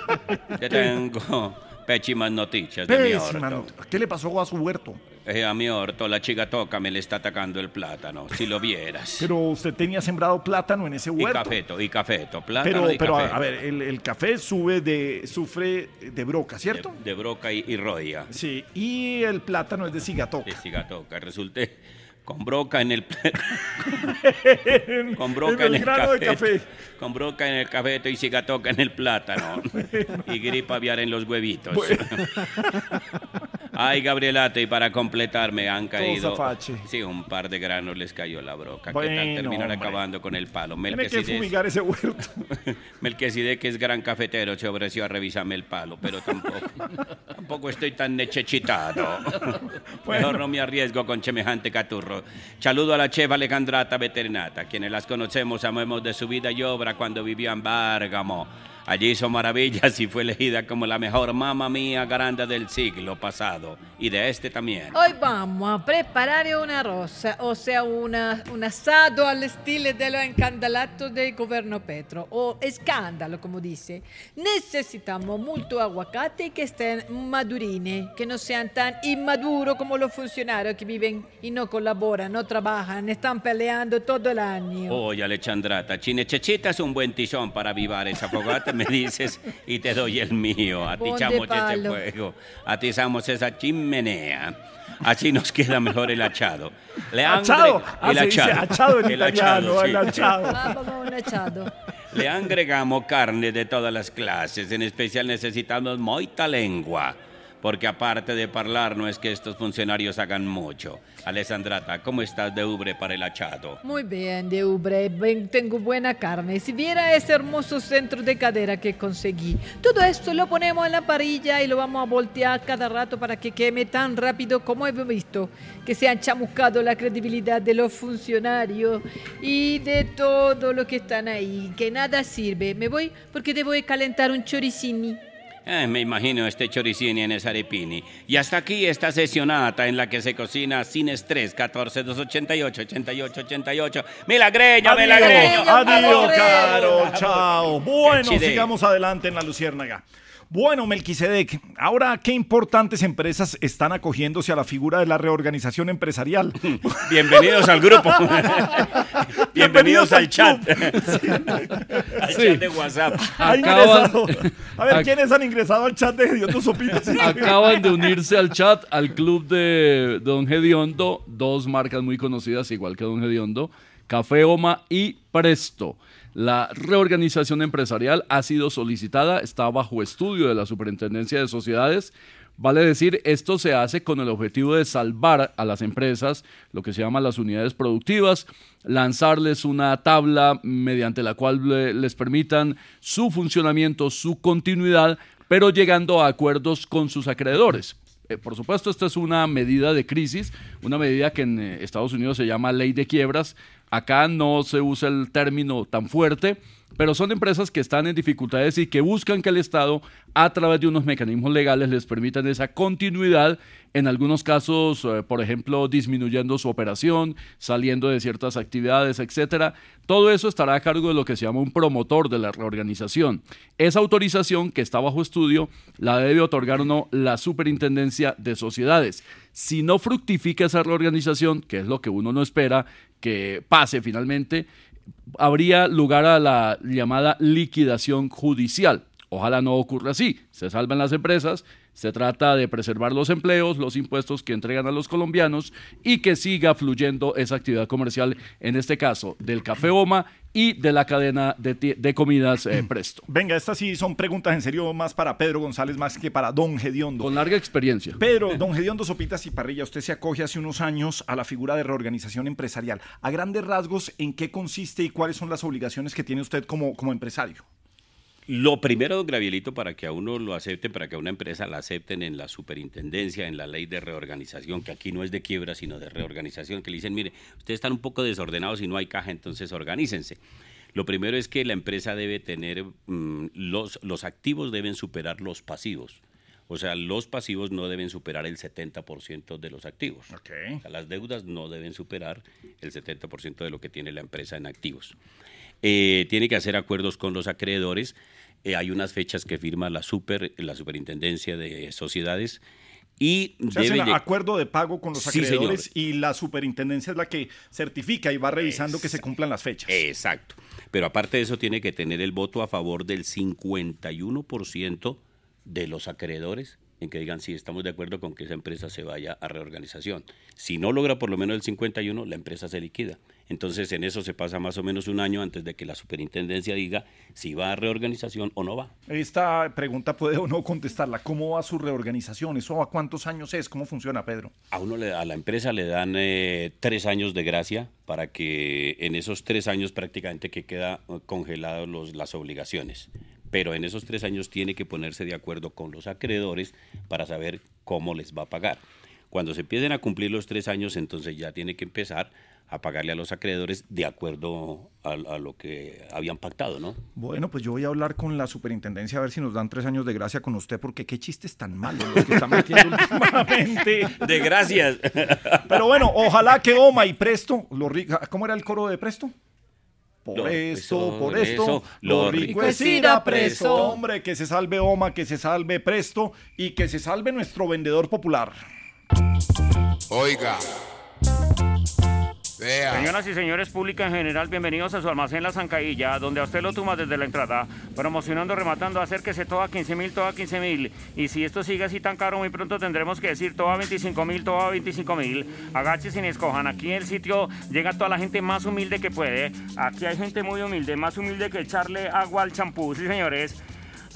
te tengo pésimas noticias de mi Pésima orto. not- ¿Qué le pasó a su huerto? Eh, a mi orto, la chica toca me le está atacando el plátano, si lo vieras. Pero usted tenía sembrado plátano en ese y huerto. cafeto, y cafeto, plátano Pero, y pero a, a ver, el, el café sube de, sufre de broca, ¿cierto? De, de broca y, y roya. Sí, y el plátano es de cigatoca. De cigatoca. Resulté con broca en el con En broca el en el grano de café, café. con broca en el cafeto y cigatoca en el plátano y gripa aviar en los huevitos. Ay, Gabrielato, y para completar me han caído. Sí, un par de granos les cayó la broca. ¿Qué Bueno, tal terminar hombre. acabando con el palo? Tiene que fumigar ese huerto. Melquisedec, que es gran cafetero, se ofreció a revisarme el palo, pero tampoco, tampoco estoy tan necesitado. Mejor no me arriesgo con semejante caturro. Saludo a la chef Alejandrata Veterinata, quienes las conocemos, amemos de su vida y obra cuando vivió en Bárgamo. Allí hizo maravillas y fue elegida como la mejor mamá mía grande del siglo pasado y de este también. Hoy vamos a preparar una rosa, o sea, una, un asado al estilo de lo encandalato del governo Petro, o escándalo, como dice. Necesitamos mucho aguacate que estén madurines, que no sean tan inmaduros como los funcionarios que viven y no colaboran, no trabajan, están peleando todo el año. Oye, Alexandrata, si necesitas un buen tizón para avivar esa fogata, me dices y te doy el mío. Atichamos este palo. fuego, atizamos esa chimenea. Así nos queda mejor el achado. Le Achado. Ah, el dice achado. achado en El italiano, achado, el sí. achado. Con un echado. Le agregamos carne de todas las clases, en especial necesitamos moita lengua, porque aparte de hablar no es que estos funcionarios hagan mucho. Alessandrata, ¿cómo estás de ubre para el achado? Muy bien, de Ubre, tengo buena carne. Si viera ese hermoso centro de cadera que conseguí, todo esto lo ponemos en la parrilla y lo vamos a voltear cada rato para que queme tan rápido como hemos visto, que se han chamuscado la credibilidad de los funcionarios y de todo lo que están ahí, que nada sirve. Me voy porque debo de calentar un choricini. Eh, me imagino este choricini en esa arepini. Y hasta aquí esta sesionata en la que se cocina sin estrés. 14 288 88 88. Milagreño, milagreño. Adiós, caro, chao. Bueno, sigamos adelante en la Luciérnaga. Bueno, Melquisedec, ahora, ¿qué importantes empresas están acogiéndose a la figura de la reorganización empresarial? Bienvenidos al grupo. Bienvenidos al chat. al Sí. chat de WhatsApp. Acaban-. A ver, ¿quiénes han ingresado al chat de Hediondo Sopitas? Acaban de unirse al chat, al club de Don Gediondo, dos marcas muy conocidas, igual que Don Gediondo, Café Oma y Presto. La reorganización empresarial ha sido solicitada, está bajo estudio de la Superintendencia de Sociedades Vale decir, esto se hace con el objetivo de salvar a las empresas, lo que se llama las unidades productivas, lanzarles una tabla mediante la cual le- les permitan su funcionamiento, su continuidad, pero llegando a acuerdos con sus acreedores. Eh, por supuesto, esta es una medida de crisis, una medida que en eh, Estados Unidos se llama ley de quiebras. Acá no se usa el término tan fuerte, pero son empresas que están en dificultades y que buscan que el Estado, a través de unos mecanismos legales, les permitan esa continuidad, en algunos casos, eh, por ejemplo, disminuyendo su operación, saliendo de ciertas actividades, etcétera. Todo eso estará a cargo de lo que se llama un promotor de la reorganización. Esa autorización que está bajo estudio la debe otorgar o no la Superintendencia de Sociedades. Si no fructifica esa reorganización, que es lo que uno no espera que pase finalmente, habría lugar a la llamada liquidación judicial. Ojalá no ocurra así. Se salvan las empresas, se trata de preservar los empleos, los impuestos que entregan a los colombianos y que siga fluyendo esa actividad comercial, en este caso del Café Oma y de la cadena de, de comidas eh, Presto. Venga, estas sí son preguntas en serio más para Pedro González más que para Don Gediondo. Con larga experiencia. Pedro, Don Gediondo Sopitas y Parrilla, usted se acoge hace unos años a la figura de reorganización empresarial. A grandes rasgos, ¿en qué consiste y cuáles son las obligaciones que tiene usted como, como empresario? Lo primero, don Gravielito, para que a uno lo acepten, para que a una empresa la acepten en la superintendencia, en la ley de reorganización, que aquí no es de quiebra, sino de reorganización, que le dicen, mire, ustedes están un poco desordenados y no hay caja, entonces organícense. Lo primero es que la empresa debe tener, mm, los, los activos deben superar los pasivos. O sea, los pasivos no deben superar el 70% de los activos. O sea, las deudas no deben superar el 70% de lo que tiene la empresa en activos. Eh, tiene que hacer acuerdos con los acreedores. Eh, hay unas fechas que firma la super, la superintendencia de sociedades y Se hace debe acuerdo de pago con los Sí, acreedores señor. y la superintendencia es la que certifica y va revisando que se cumplan las fechas. Exacto. Pero aparte de eso, tiene que tener el voto a favor del 51% de los acreedores en que digan, sí, estamos de acuerdo con que esa empresa se vaya a reorganización. Si no logra por lo menos el 51, la empresa se liquida. Entonces, en eso se pasa más o menos un año antes de que la superintendencia diga si va a reorganización o no va. Esta pregunta puede o no contestarla. ¿Cómo va su reorganización? ¿Eso a cuántos años es? ¿Cómo funciona, Pedro? A uno le- a la empresa le dan eh, tres años de gracia para que en esos tres años prácticamente que queda eh, congelados las obligaciones. Pero en esos tres años tiene que ponerse de acuerdo con los acreedores para saber cómo les va a pagar. Cuando se empiecen a cumplir los tres años, entonces ya tiene que empezar a pagarle a los acreedores de acuerdo a, a lo que habían pactado, ¿no? Bueno, pues yo voy a hablar con la superintendencia a ver si nos dan tres años de gracia con usted, porque qué chistes tan malos los que están metiendo últimamente. De gracias. Pero bueno, ojalá que Oma y Presto, lo ¿cómo era el coro de Presto? Por Lo- esto, eso, por esto, eso, lo lo rico es es ir ir a a Presto. Presto. Hombre, que se salve Oma, que se salve Presto y que se salve nuestro vendedor popular. Oiga. Señoras y señores, pública en general, bienvenidos a su almacén La Zancailla, donde a usted lo toma desde la entrada, promocionando, rematando, acérquese todo a 15 mil, todo a 15 mil. Y si esto sigue así tan caro, muy pronto tendremos que decir todo a 25 mil, todo a 25 mil. Agáchese y escojan. Aquí en el sitio llega toda la gente más humilde que puede. Aquí hay gente muy humilde, más humilde que echarle agua al champú, sí señores.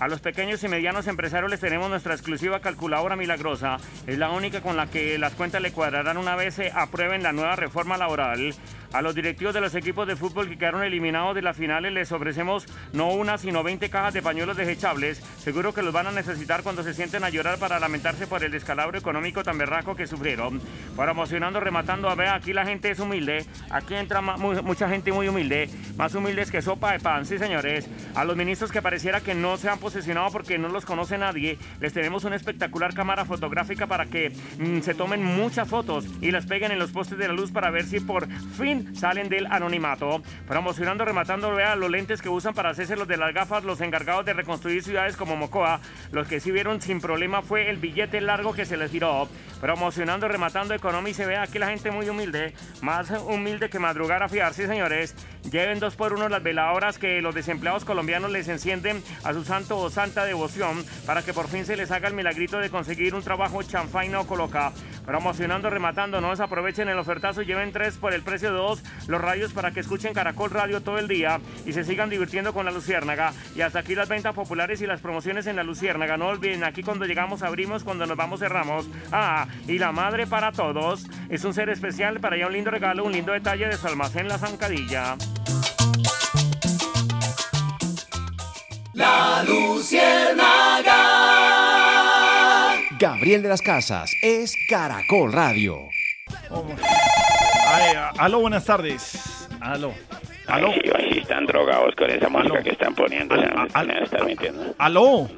A los pequeños y medianos empresarios les tenemos nuestra exclusiva calculadora milagrosa. Es la única con la que las cuentas le cuadrarán una vez se aprueben la nueva reforma laboral. A los directivos de los equipos de fútbol que quedaron eliminados de las finales les ofrecemos no una, sino 20 cajas de pañuelos desechables. Seguro que los van a necesitar cuando se sienten a llorar para lamentarse por el descalabro económico tan berraco que sufrieron. Promocionando, rematando, a ver, aquí la gente es humilde. Aquí entra ma- mu- mucha gente muy humilde. Más humildes que sopa de pan, sí señores. A los ministros que pareciera que no se han posesionado porque no los conoce nadie, les tenemos una espectacular cámara fotográfica para que mm, se tomen muchas fotos y las peguen en los postes de la luz para ver si por fin salen del anonimato. Promocionando, rematando, vea los lentes que usan para hacerse los de las gafas, los encargados de reconstruir ciudades como Mocoa. Los que sí vieron sin problema fue el billete largo que se les tiró. Promocionando, rematando, economía y se ve aquí la gente muy humilde, más humilde que madrugar a fiar, sí señores. Lleven dos por uno las veladoras que los desempleados colombianos les encienden a su santo o santa devoción para que por fin se les haga el milagrito de conseguir un trabajo chanfaina o coloca. promocionando, rematando. No desaprovechen el ofertazo lleven tres por el precio de dos los radios para que escuchen Caracol Radio todo el día y se sigan divirtiendo con la Luciérnaga. Y hasta aquí las ventas populares y las promociones en la Luciérnaga. No olviden, aquí cuando llegamos abrimos, cuando nos vamos cerramos. Ah, y la madre para todos es un ser especial para allá un lindo regalo, un lindo detalle de su almacén La Zancadilla. La Luciérnaga. Gabriel de las Casas es Caracol Radio. Ay, aló, buenas tardes. Aló. Aló. Ay, sí, ay, están drogados con esa música que están poniendo. o sea, no van a estar mintiendo. Aló.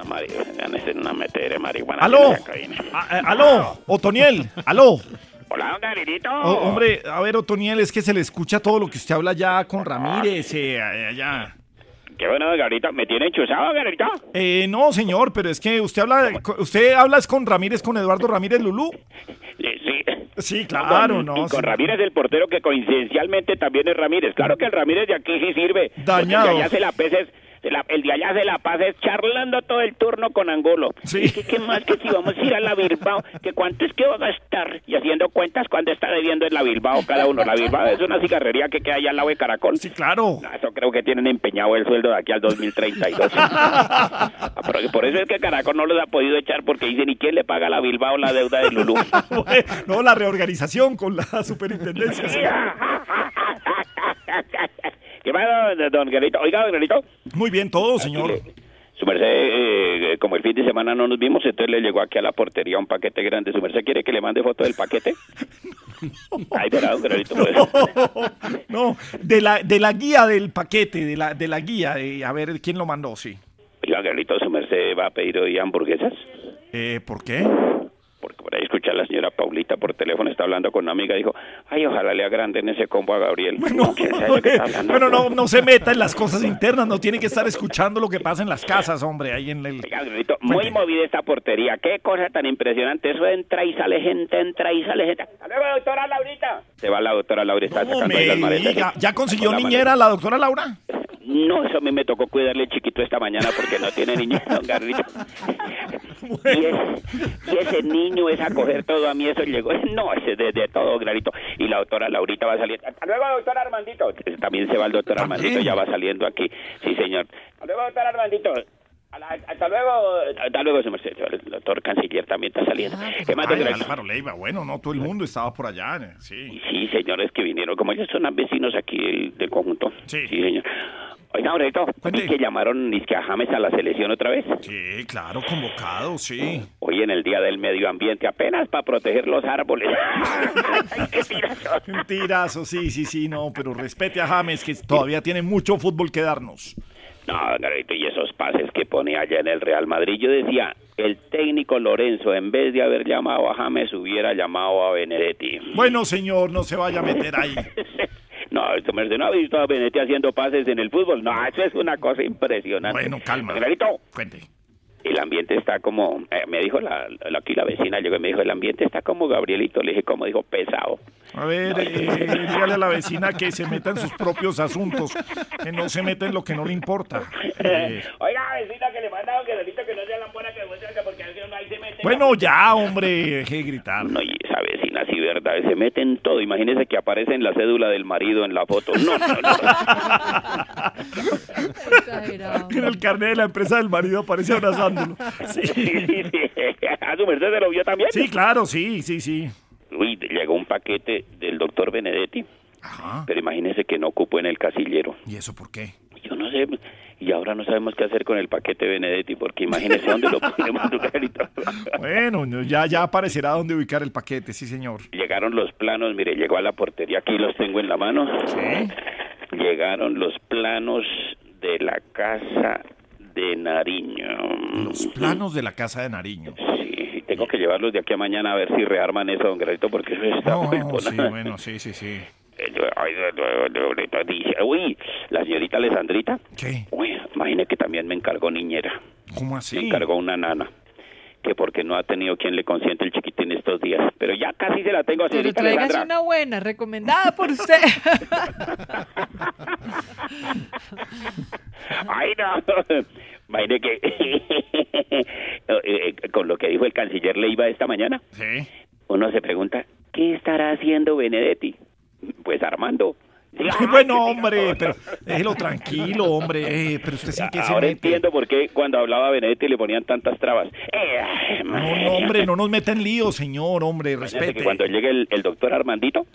Una, metera de marihuana. Aló. A- eh, aló, Otoniel. Aló. Hola, don Gabrielito. Oh, hombre, a ver, Otoniel, es que se le escucha todo lo que usted habla ya con Ramírez, eh, allá. Qué bueno, Gabrielito. ¿Me tiene enchuzado, Gabrielito? Eh, no, señor, pero es que usted habla, usted habla es con Ramírez, con Eduardo Ramírez Lulú. Sí, sí. Claro, Con- no. con sí. Ramírez, el portero, que coincidencialmente también es Ramírez. Claro que el Ramírez de aquí sí sirve. Dañado. Allá se la pesa, se la- el de allá se la es charlando todo el turno con Angulo. Sí. ¿Qué, qué más que si vamos a ir a la Bilbao? ¿Que cuánto es que va a gastar? Y haciendo cuentas, ¿cuánto está debiendo en la Bilbao cada uno? La Bilbao es una cigarrería que queda allá al lado de Caracol. Sí, claro. No, eso creo que tienen empeñado el sueldo de aquí al 2032. Ah, pero por eso es que Caracol no los ha podido echar porque dicen, ¿y quién le paga a la Bilbao la deuda de Lulú? no, la reorganización con la superintendencia. ¿Qué pasa, don- Guerrito? Oiga, don Guerrito, Muy bien, todo, señor. su merced, eh, como el fin de semana no nos vimos, entonces le llegó aquí a la portería un paquete grande. ¿Su merced quiere que le mande foto del paquete? Ay, verá, don pues. No, de la, de la guía del paquete, de la, de la guía, de, a ver quién lo mandó, sí. Oiga, Guerrito, ¿su merced va a pedir hoy hamburguesas? Eh, ¿Por qué? Porque por ahí escuché a la señora Paulita por teléfono, está hablando con una amiga, dijo, ay, ojalá le agranden ese combo a Gabriel. Bueno, bueno, no, no se meta en las cosas internas, no tiene que estar escuchando lo que pasa en las casas, hombre, ahí en el... Oiga, muy movida esta portería. Qué cosa tan impresionante. Eso entra y sale gente, entra y sale gente. Hasta luego, doctora Laurita. Se va la doctora Laura, está No sacando ahí las maletas. diga, ¿ya consiguió Con la niñera la doctora Laura? No, eso a mí me tocó cuidarle chiquito esta mañana porque no tiene niño, don Garrito. Y, es- y ese niño es a coger todo a mí, eso llegó. No, ese de, de todo, Garrito. Y la doctora Laurita va saliendo. Hasta luego, doctor Armandito. También se va el doctor Armandito, ya va saliendo aquí. Sí, señor. Hasta luego, doctor Armandito. A la- Hasta luego, hasta luego. El doctor canciller también está saliendo. ¿Qué más, Ay, don Garrito? Álvaro Leiva, bueno, no, todo el mundo estaba por allá, eh, sí. Sí, señores que vinieron, como ellos son vecinos aquí del, del conjunto. Sí. señor. Oiga, Aurelito, ¿y que llamaron a James a la selección otra vez? Sí, claro, convocado, sí. Hoy en el Día del Medio Ambiente, apenas para proteger los árboles. Qué tirazo. Un tirazo, sí, sí, sí, no, pero respete a James, que todavía tiene mucho fútbol que darnos. No, Garrito, y esos pases que pone allá en el Real Madrid, yo decía, el técnico Lorenzo, en vez de haber llamado a James, hubiera llamado a Benedetti. Bueno, señor, no se vaya a meter ahí. No, esto merced no ha visto a Benedetti haciendo pases en el fútbol. No, eso es una cosa impresionante. Bueno, calma. Garrito, Cuente. el ambiente está como, eh, me dijo la, la- aquí la vecina, llegó y me dijo, el ambiente está como Gabrielito, le dije, como dijo, pesado. A ver, eh, dígale a la vecina que se meta en sus propios asuntos, que no se meta en lo que no le importa. Eh, Oiga, vecina, que le manda a don Gabrielito que no sea la buena que muestra, porque no ahí se mete. Bueno, ya, hombre, deje de gritar. No, y esa vecina, sí, verdad, se mete en todo. Imagínese que aparece en la cédula del marido en la foto. No, no, no. En el carnet de la empresa del marido aparece abrazándolo. Sí, sí, sí. ¿A su merced se lo vio también? Sí, claro, sí, sí, sí. Uy, llegó un paquete del doctor Benedetti. Pero imagínese que no ocupó en el casillero. ¿Y eso por qué? Yo no sé. Y ahora no sabemos qué hacer con el paquete Benedetti, porque imagínese dónde lo Gabrielito. Bueno, no, ya, ya aparecerá dónde ubicar el paquete, sí, señor. Llegaron los planos, mire, llegó a la portería, aquí los tengo en la mano. Llegaron los planos de la casa de Nariño. Los planos de la casa de Nariño. Sí, tengo que llevarlos de aquí a mañana a ver si rearman eso, don Granito, porque eso está No, vuelto sí, bueno, sí, sí, sí. Eh, eh, eh, eh, Uy, la señorita Alessandrita. Uy, imagine que también me encargó niñera. ¿Cómo así? Me encargó una nana. Que porque no ha tenido quien le consiente el chiquitín estos días. Pero ya casi se la tengo, Pero traigas Alessandra. una buena, recomendada por usted. Ay, no. Imagine que eh, eh, con lo que dijo el canciller Leiva esta mañana. Sí. uno se pregunta, ¿qué estará haciendo Benedetti? Pues Armando. bueno, hombre, pero déjelo tranquilo, hombre. eh, pero usted sí que se Ahora mete. entiendo por qué cuando hablaba Benedetti le ponían tantas trabas. Eh, No, no, hombre, no nos meta en lío, señor, hombre, respete. que cuando llegue el, el doctor Armandito,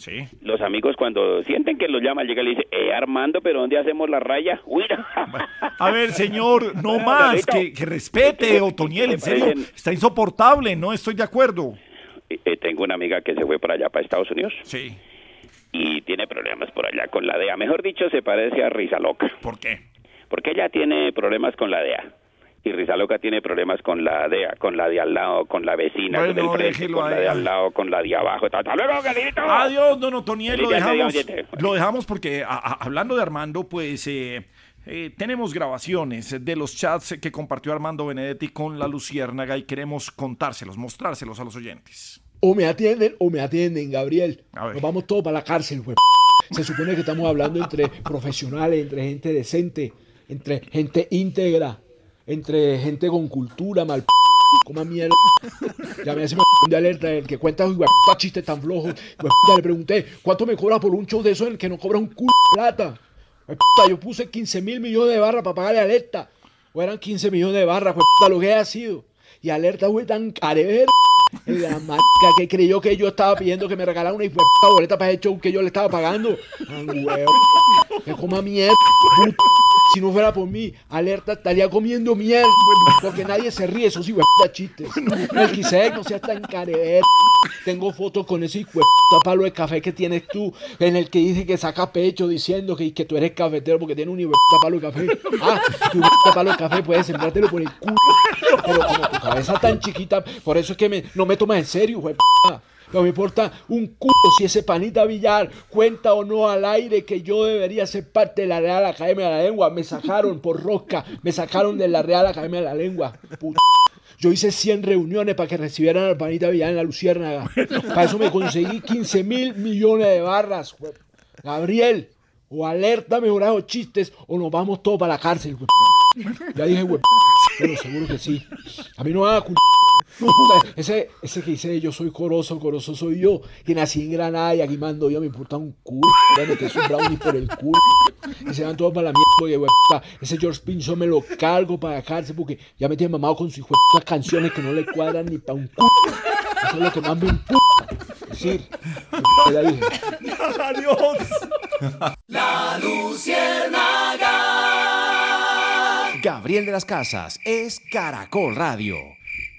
los amigos cuando sienten que los llama, llega y le dice, eh, Armando, ¿pero dónde hacemos la raya? No. A ver, señor, no más, que, que respete, Otoniel, en serio, está insoportable, no estoy de acuerdo. Eh, eh, tengo una amiga que se fue para allá, para Estados Unidos. Sí. Y tiene problemas por allá con la DEA. Mejor dicho, se parece a Risa Loca. ¿Por qué? Porque ella tiene problemas con la DEA. Y Risa Loca tiene problemas con la DEA, con la de al lado, con la vecina, Bueno, con el frente, con la de al lado, con la de abajo. Hasta luego. Adiós, don Otoniel, lo dejamos, lo dejamos porque a- a- hablando de Armando, pues eh, eh, tenemos grabaciones de los chats que compartió Armando Benedetti con la Luciérnaga y queremos contárselos, mostrárselos a los oyentes. O me atienden o me atienden, Gabriel. Nos vamos todos para la cárcel, güey. Se supone que estamos hablando entre profesionales, entre gente decente, entre gente íntegra, entre gente con cultura, mal Coma mierda. Ya me hace de alerta el que cuenta güey, chistes tan flojos. Le pregunté, ¿cuánto me cobra por un show de eso en el que no cobra un culo de plata? Yo puse 15 mil millones de barras para pagarle a alerta. O eran 15 millones de barras, güey, lo que ha sido. Y alerta, güey, tan carever. La marica que creyó que yo estaba pidiendo que me regalara una boleta para el show que yo le estaba pagando. Ah, huevo. Que coma mierda. Si no fuera por mí, alerta estaría comiendo mierda. Porque nadie se ríe, esos hijos chistes. El Kisek no seas tan carever. Tengo fotos con ese hijo palo de café que tienes tú, en el que dice que saca pecho diciendo que, que tú eres cafetero porque tienes un hijo palo de café. Ah, tu palo de café puedes sembrártelo por el culo. Pero como tu cabeza tan chiquita, por eso es que me, no me tomas en serio, hijo. No me importa un culo si ese panita Villar cuenta o no al aire que yo debería ser parte de la Real Academia de la Lengua. Me sacaron por rosca, me sacaron de la Real Academia de la Lengua. Puta. Yo hice 100 reuniones para que recibieran al panita Villar en la Luciérnaga. Para eso me conseguí 15 mil millones de barras. Gabriel, o alerta mejorados chistes o nos vamos todos para la cárcel. Ya dije, hue- pero seguro que sí. A mí no me cul- Puta, Ese, ese que dice yo soy coroso, coroso soy yo, que nací en Granada y aquí mando yo, me importa un culo, ya me metes un brownie por el culo. Y se van todos para la mierda, puta, ese George Pinson me lo cargo para cárcel porque ya me tiene mamado con sus canciones que no le cuadran ni para un culo. Eso es lo que más me importa. Es decir, ya dije. Adiós. La Luciérnaga. Gabriel de las Casas es Caracol Radio.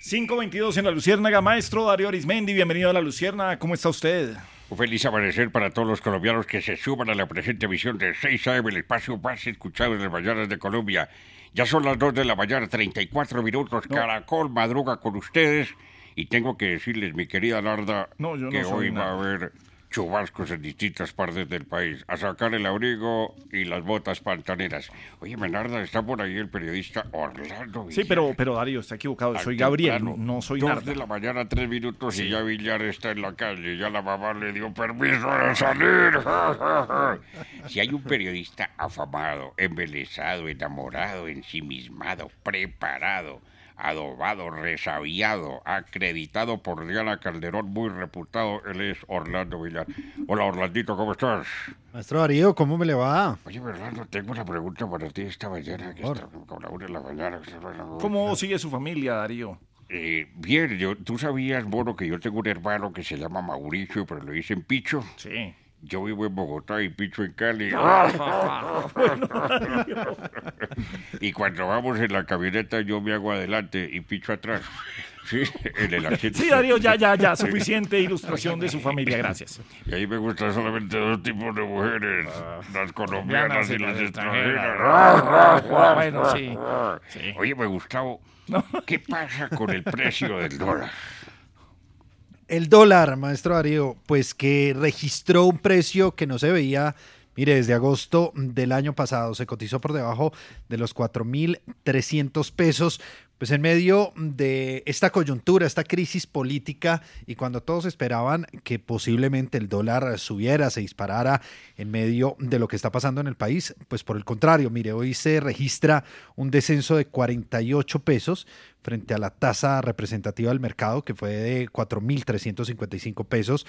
522 en la Luciérnaga, maestro Darío Arismendi, bienvenido a la Luciérnaga, ¿cómo está usted? Un feliz amanecer para todos los colombianos que se suban a la presente emisión de 6 AM, el espacio más escuchado en las mañanas de Colombia. Ya son las 2 de la mañana, 34 minutos. Caracol madruga con ustedes. Y tengo que decirles, mi querida No, no que hoy va a haber chubascos en distintas partes del país. A sacar el abrigo y las botas pantaneras. Oye, Narda, está por ahí el periodista Orlando Sí, pero, pero Darío, está equivocado, soy Gabriel, no, no soy Dos Narda. de la mañana, tres minutos y ya Villar está en la calle. Ya la mamá le dio permiso de salir. si hay un periodista afamado, embelesado, enamorado, ensimismado, preparado, adobado, resabiado, acreditado por Diana Calderón, muy reputado, él es Orlando Villar. Hola Orlandito, ¿cómo estás? Maestro Darío, ¿cómo me le va? Oye, Orlando, tengo una pregunta para ti esta mañana, que está con la una de la mañana. ¿Cómo sigue su familia, Darío? Eh, bien, yo, tú sabías, Mono, que yo tengo un hermano que se llama Mauricio, pero le dicen Picho. Sí. Yo vivo en Bogotá y Picho en Cali. y cuando vamos en la camioneta yo me hago adelante y Picho atrás. Sí, en el asiento. Sí, Darío, ya, ya, ya, suficiente ilustración de su familia, gracias. Y ahí me gustan solamente dos tipos de mujeres, las colombianas y las extranjeras. extranjeras. Bueno, sí, sí. Oye, me Gustavo, ¿qué pasa con el precio del dólar? El dólar, maestro Darío, pues que registró un precio que no se veía Mire, desde agosto del año pasado se cotizó por debajo de los 4.300 pesos, pues en medio de esta coyuntura, esta crisis política y cuando todos esperaban que posiblemente el dólar subiera, se disparara en medio de lo que está pasando en el país, pues por el contrario, mire, hoy se registra un descenso de 48 pesos frente a la tasa representativa del mercado que fue de 4.355 pesos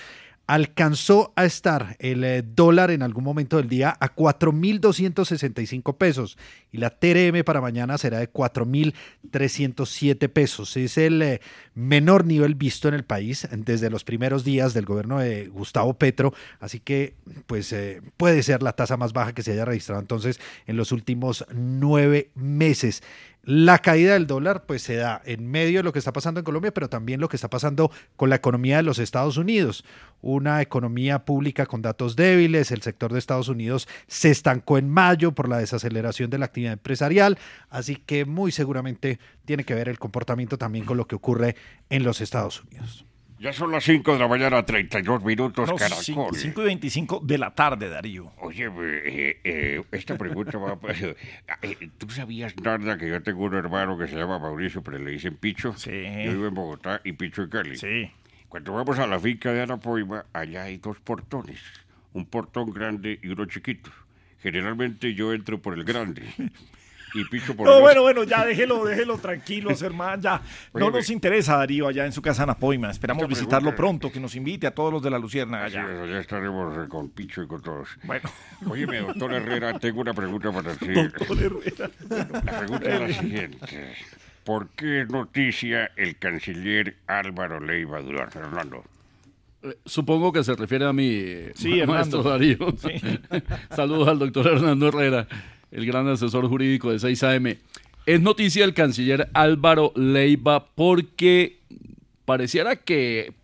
alcanzó a estar el eh, dólar en algún momento del día a 4.265 pesos y la TRM para mañana será de 4.307 pesos. Es el eh, menor nivel visto en el país desde los primeros días del gobierno de Gustavo Petro, así que pues eh, puede ser la tasa más baja que se haya registrado entonces en los últimos nueve meses. La caída del dólar pues se da en medio de lo que está pasando en Colombia, pero también lo que está pasando con la economía de los Estados Unidos. Una economía pública con datos débiles, el sector de Estados Unidos se estancó en mayo por la desaceleración de la actividad empresarial, así que muy seguramente tiene que ver el comportamiento también con lo que ocurre en los Estados Unidos. Ya son las 5 de la mañana, 32 minutos, No, Caracol. 5 y 25 de la tarde, Darío. Oye, eh, eh, esta pregunta va eh, ¿Tú sabías, Narda, que yo tengo un hermano que se llama Mauricio, pero le dicen Picho? Sí. Yo vivo en Bogotá y Picho en Cali. Sí. Cuando vamos a la finca de Ana Poima, allá hay dos portones. Un portón grande y uno chiquito. Generalmente yo entro por el grande. Y Picho por No, bueno, bueno, ya déjelo, déjelo tranquilo, hermano. Ya no Oye, nos interesa, Darío, allá en su casa en Apoima. Esperamos visitarlo pronto, que nos invite a todos los de la Luciérnaga Así allá. es, allá estaremos eh, con Picho y con todos. Bueno. Óyeme, doctor Herrera, tengo una pregunta para ti. Doctor Herrera. La pregunta es la siguiente. ¿Por qué es noticia el canciller Álvaro Leiva Durán, Fernando? Eh, Supongo que se refiere a mi Sí, maestro Darío. Sí. Saludos al doctor Hernando Herrera, el gran asesor jurídico de 6AM. Es noticia el canciller Álvaro Leiva porque pareciera que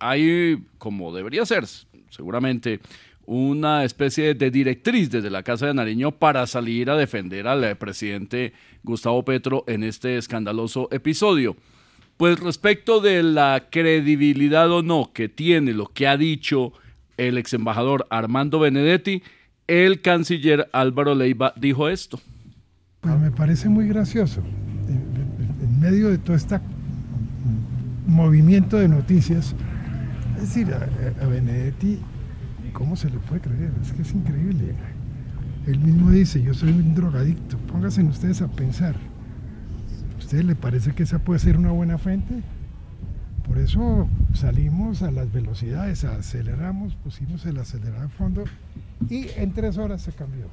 hay, como debería ser, seguramente, una especie de directriz desde la Casa de Nariño para salir a defender al eh, presidente Gustavo Petro en este escandaloso episodio. Pues respecto de la credibilidad o no que tiene lo que ha dicho el ex embajador Armando Benedetti, el canciller Álvaro Leiva dijo esto. Pues me parece muy gracioso. En, en medio de todo este movimiento de noticias, es decir, a, a Benedetti, ¿cómo se le puede creer? Es que es increíble. Él mismo dice, yo soy un drogadicto. Pónganse ustedes a pensar. ¿A ustedes le parece que esa puede ser una buena fuente? Por eso salimos a las velocidades, aceleramos, pusimos el acelerador a fondo y en tres horas se cambió.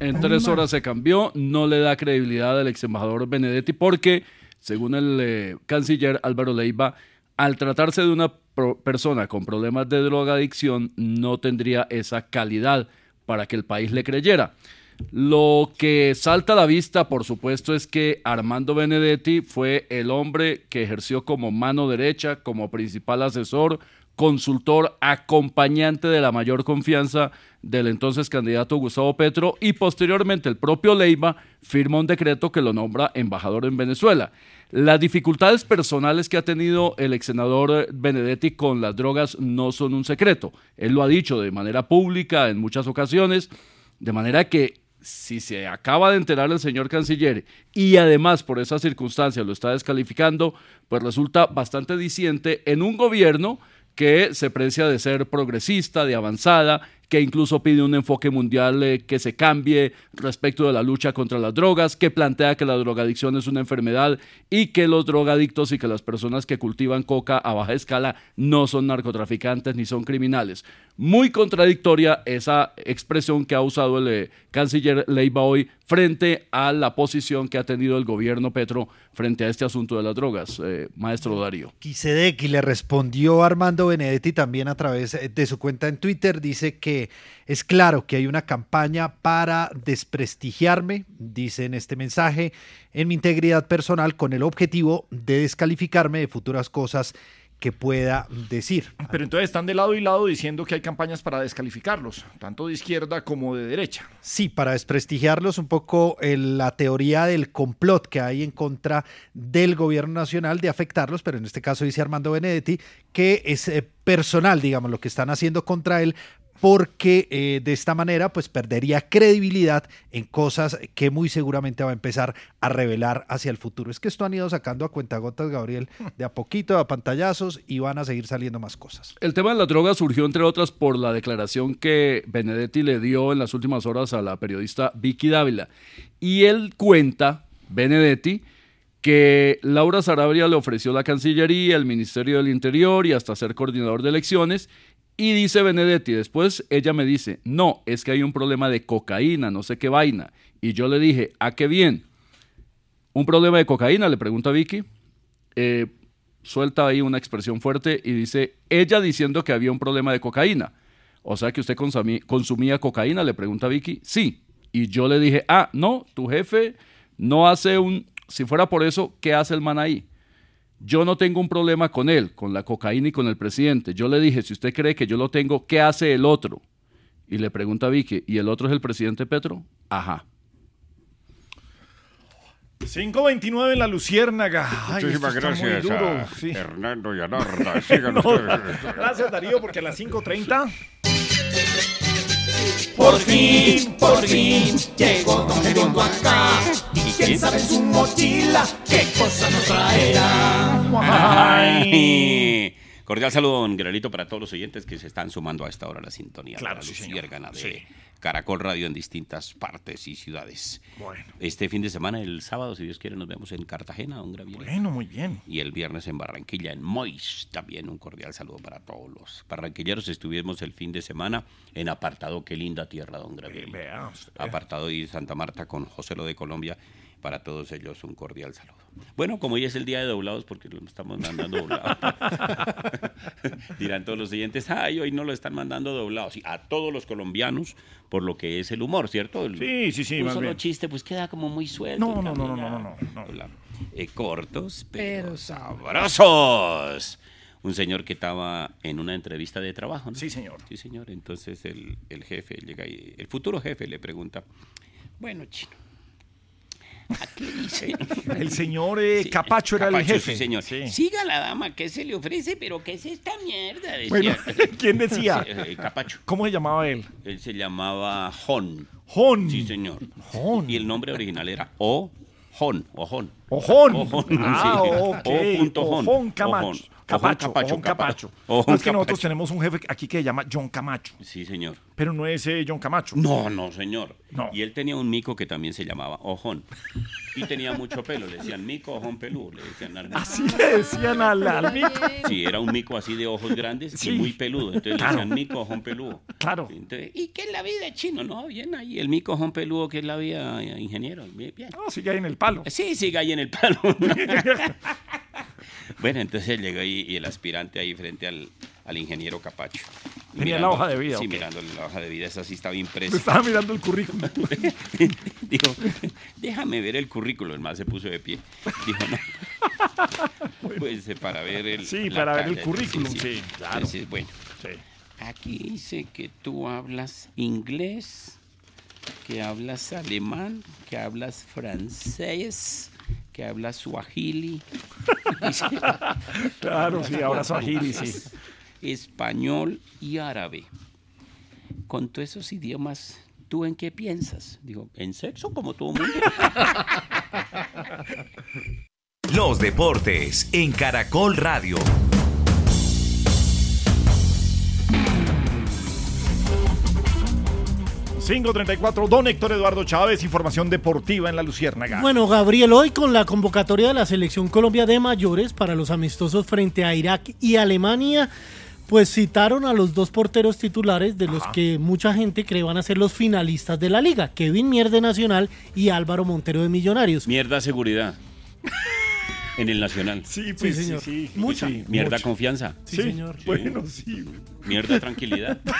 En tres horas se cambió, no le da credibilidad al ex embajador Benedetti porque, según el eh, canciller Álvaro Leiva, al tratarse de una persona con problemas de drogadicción, no tendría esa calidad para que el país le creyera. Lo que salta a la vista, por supuesto, es que Armando Benedetti fue el hombre que ejerció como mano derecha, como principal asesor, consultor, acompañante de la mayor confianza del entonces candidato Gustavo Petro y posteriormente el propio Leiva firma un decreto que lo nombra embajador en Venezuela. Las dificultades personales que ha tenido el ex senador Benedetti con las drogas no son un secreto. Él lo ha dicho de manera pública en muchas ocasiones, de manera que si se acaba de enterar el señor canciller y además por esa circunstancia lo está descalificando, pues resulta bastante diciente en un gobierno que se precia de ser progresista, de avanzada, que incluso pide un enfoque mundial eh, que se cambie respecto de la lucha contra las drogas, que plantea que la drogadicción es una enfermedad y que los drogadictos y que las personas que cultivan coca a baja escala no son narcotraficantes ni son criminales. Muy contradictoria esa expresión que ha usado el eh, canciller Leiva hoy frente a la posición que ha tenido el gobierno Petro frente a este asunto de las drogas, eh, maestro Darío. Quisedec y le respondió Armando Benedetti también a través eh, de su cuenta en Twitter. Dice que es claro que hay una campaña para desprestigiarme, dice en este mensaje, en mi integridad personal con el objetivo de descalificarme de futuras cosas que pueda decir. Pero entonces están de lado y lado diciendo que hay campañas para descalificarlos, tanto de izquierda como de derecha. Sí, para desprestigiarlos un poco eh, la teoría del complot que hay en contra del gobierno nacional de afectarlos, pero en este caso dice Armando Benedetti que es eh, personal, digamos, lo que están haciendo contra él porque eh, de esta manera pues perdería credibilidad en cosas que muy seguramente va a empezar a revelar hacia el futuro. Es que esto han ido sacando a cuentagotas, Gabriel, de a poquito, a pantallazos y van a seguir saliendo más cosas. El tema de la droga surgió, entre otras, por la declaración que Benedetti le dio en las últimas horas a la periodista Vicky Dávila. Y él cuenta, Benedetti, que Laura Sarabria le ofreció la Cancillería, el Ministerio del Interior y hasta ser coordinador de elecciones. Y dice Benedetti, después ella me dice, no, es que hay un problema de cocaína, no sé qué vaina. Y yo le dije, ¿a qué bien? ¿Un problema de cocaína? Le pregunta Vicky. Eh, suelta ahí una expresión fuerte y dice, ella diciendo que había un problema de cocaína. O sea que usted consumí- consumía cocaína, le pregunta Vicky. Sí. Y yo le dije, ah, no, tu jefe no hace un... Si fuera por eso, ¿qué hace el man ahí? Yo no tengo un problema con él, con la cocaína y con el presidente. Yo le dije, si usted cree que yo lo tengo, ¿qué hace el otro? Y le pregunta a Vicky, ¿y el otro es el presidente Petro? Ajá. 529 en la Luciérnaga. Ay, Muchísimas gracias duro, a sí. Hernando y a Narda. Sigan No, ustedes. gracias Darío, porque a las 5.30... Por fin, por fin, llegó Don Hediondo acá. Y quién sabe en su mochila qué cosa nos traerá. Cordial saludo, don Granito, para todos los oyentes que se están sumando a esta hora a la sintonía. Claro, de la sí, de Sí. Caracol Radio en distintas partes y ciudades. Bueno. Este fin de semana, el sábado, si Dios quiere, nos vemos en Cartagena, don Graviel. Bueno, muy bien. Y el viernes en Barranquilla, en Mois. También un cordial saludo para todos los barranquilleros. Estuvimos el fin de semana en apartado Qué linda tierra, don Graviel. Vea usted. Apartado y Santa Marta con José Lo de Colombia. Para todos ellos un cordial saludo. Bueno, como hoy es el día de doblados, porque lo estamos mandando doblado. Dirán todos los siguientes, ay, hoy no lo están mandando doblados. Sí, a todos los colombianos, por lo que es el humor, ¿cierto? El- Sí, sí, sí, Un más solo bien. chiste, pues queda como muy suelto. No, no, no, no, no, no, no, no. eh, cortos, pero, Pero sabrosos. Un señor que estaba en una entrevista de trabajo, ¿no? Sí, señor. Sí, señor. Entonces el, el jefe llega y el futuro jefe le pregunta, bueno, chino, ¿a qué dice? El señor eh, Sí, Capacho era el jefe. Sí, señor. Sí. Siga la dama, ¿qué se le ofrece? Pero ¿qué es esta mierda? Decía. Bueno, ¿quién decía? Eh, Capacho. ¿Cómo se llamaba él? Él se llamaba Jon. Jon. Sí, señor. Jon. Y el nombre original era O. Jon. Ojón. Ojón. Ojón, Ah, ok. O punto Jon. Ojón Camacho. Capacho. Ojón Capacho. Ojón No, es que nosotros tenemos un jefe aquí que se llama John Camacho. Sí, señor. Pero no es eh, John Camacho. No, no, señor. No. Y él tenía un mico que también se llamaba Ojón. Y tenía mucho pelo. Le decían mico, ojón peludo. Le decían al- Así le decían al, al mico. Sí, era un mico así de ojos grandes Sí. y muy peludo. Entonces Claro. le decían mico, ojón peludo. Claro. Entonces, ¿y qué es la vida chino? No, bien ahí. El mico, ojón peludo, ¿qué es la vida, eh, ingeniero? Bien, bien. No, sigue ahí en el palo. Sí, sigue ahí en el palo. bueno, entonces llegó ahí y el aspirante ahí frente al, al ingeniero Capacho. Tenía la hoja de vida, Sí, ok. mirando la hoja de vida, esa sí estaba impresa. estaba mirando el currículum. Dijo, déjame ver el currículo. El más se puso de pie. Dijo, no. Pues eh, para ver el. Sí, para ver el currículum, sí, claro. Entonces, bueno, Sí. aquí dice que tú hablas inglés, que hablas alemán, que hablas francés, que hablas suajili. Claro, sí, ahora Swahili, sí. Español y árabe. Con todos esos idiomas, ¿tú en qué piensas? Digo, en sexo como todo mundo. Los deportes en Caracol Radio. ...534, don Héctor Eduardo Chávez, información deportiva en la Luciérnaga. Bueno, Gabriel, hoy con la convocatoria de la Selección Colombia de mayores para los amistosos frente a Irak y Alemania, pues citaron a los dos porteros titulares de los que mucha gente cree van a ser los finalistas de la liga, Kevin Mier de Nacional y Álvaro Montero de Millonarios. Mierda seguridad. En el Nacional. Sí, pues, señor. sí, sí. Mucha. sí, Mierda mucho. confianza. Sí, señor. Bueno, sí. Mierda tranquilidad.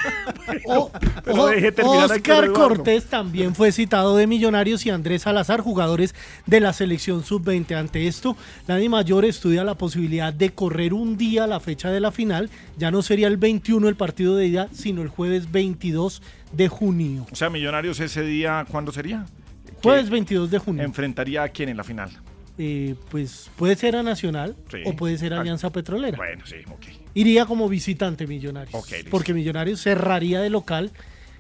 O- Pero o- Oscar. Cortés también fue citado de Millonarios y Andrés Salazar, jugadores de la selección sub-20. Ante esto, la Di Mayor estudia la posibilidad de correr un día la fecha de la final. Ya no sería el 21 el partido de ida, sino el jueves 22 de junio. O sea, Millonarios ese día, ¿cuándo sería? Jueves 22 de junio. ¿Enfrentaría a quién en la final? Eh, pues puede ser a Nacional Sí. o puede ser a Alianza Petrolera. Bueno, sí, ok. Iría como visitante Millonarios. Ok, listo. porque Millonarios cerraría de local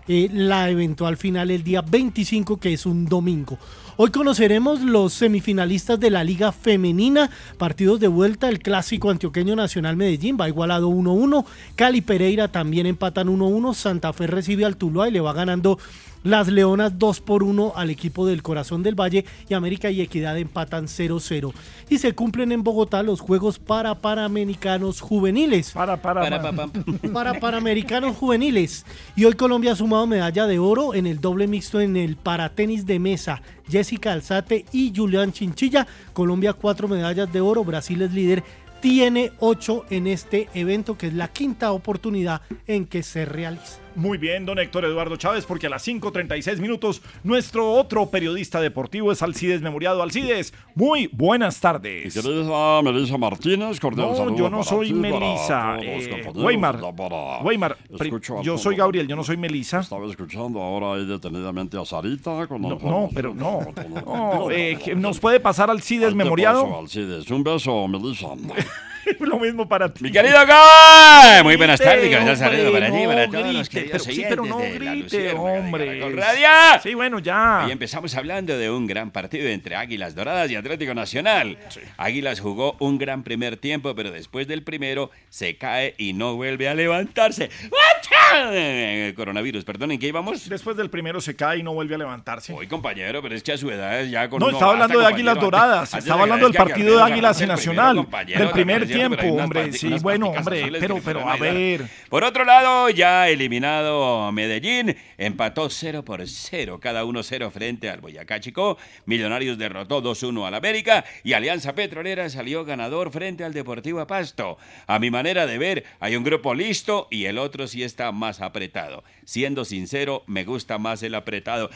eh, la eventual final el día 25, que es un domingo. Hoy conoceremos los semifinalistas de la Liga Femenina, partidos de vuelta, el clásico antioqueño Nacional Medellín va igualado 1-1, Cali Pereira también empatan 1-1, Santa Fe recibe al Tuluá y le va ganando las Leonas 2 por 1 al equipo del Corazón del Valle y América y Equidad empatan 0-0. Y se cumplen en Bogotá los Juegos para Panamericanos Juveniles. Para, para, Para, pa, pam. Para Panamericanos Juveniles. Y hoy Colombia ha sumado medalla de oro en el doble mixto en el paratenis de mesa. Jessica Alzate y Julián Chinchilla. Colombia cuatro medallas de oro. Brasil es líder. Tiene ocho en este evento que es la quinta oportunidad en que se realiza. Muy bien, don Héctor Eduardo Chávez, porque a las 5.36 minutos nuestro otro periodista deportivo es Alcides Memoriado. Alcides, muy buenas tardes. Querida Melissa Martínez, cordial No, saludo yo no para soy ti, los eh, Weimar, para- Weimar, yo soy Gabriel, yo no soy Melissa. Estaba escuchando ahora ahí detenidamente a Sarita con No, no, pero no. Eh, ¿Nos puede pasar Alcides Memoriado? paso, Alcides. Un beso, Melissa. Lo mismo para ti. Mi querido Guy, muy buenas tardes, cordial saludo para ti, para todos los queridos pero sí, pero no grite, hombre. Radio. Sí, bueno, ya. Hoy empezamos hablando de un gran partido entre Águilas Doradas y Atlético Nacional. Águilas jugó un gran primer tiempo, pero después del primero se cae y no vuelve a levantarse. Eh, Coronavirus, perdonen, ¿qué íbamos? Después del primero se cae y no vuelve a levantarse. Hoy, compañero, pero es que a su edad ya con No, estaba basta, hablando de Águilas. Doradas, estaba hablando del partido de Águilas y Nacional, del primer tiempo, hombre, sí, bueno, hombre, pero, pero, a ver. Por otro lado, ya eliminado Medellín, empató 0 por 0, cada uno 0 frente al Boyacá Chico. Millonarios derrotó 2-1 al América y Alianza Petrolera salió ganador frente al Deportivo Pasto. A mi manera de ver, hay un grupo listo y el otro sí está más apretado. Siendo sincero, me gusta más el apretado.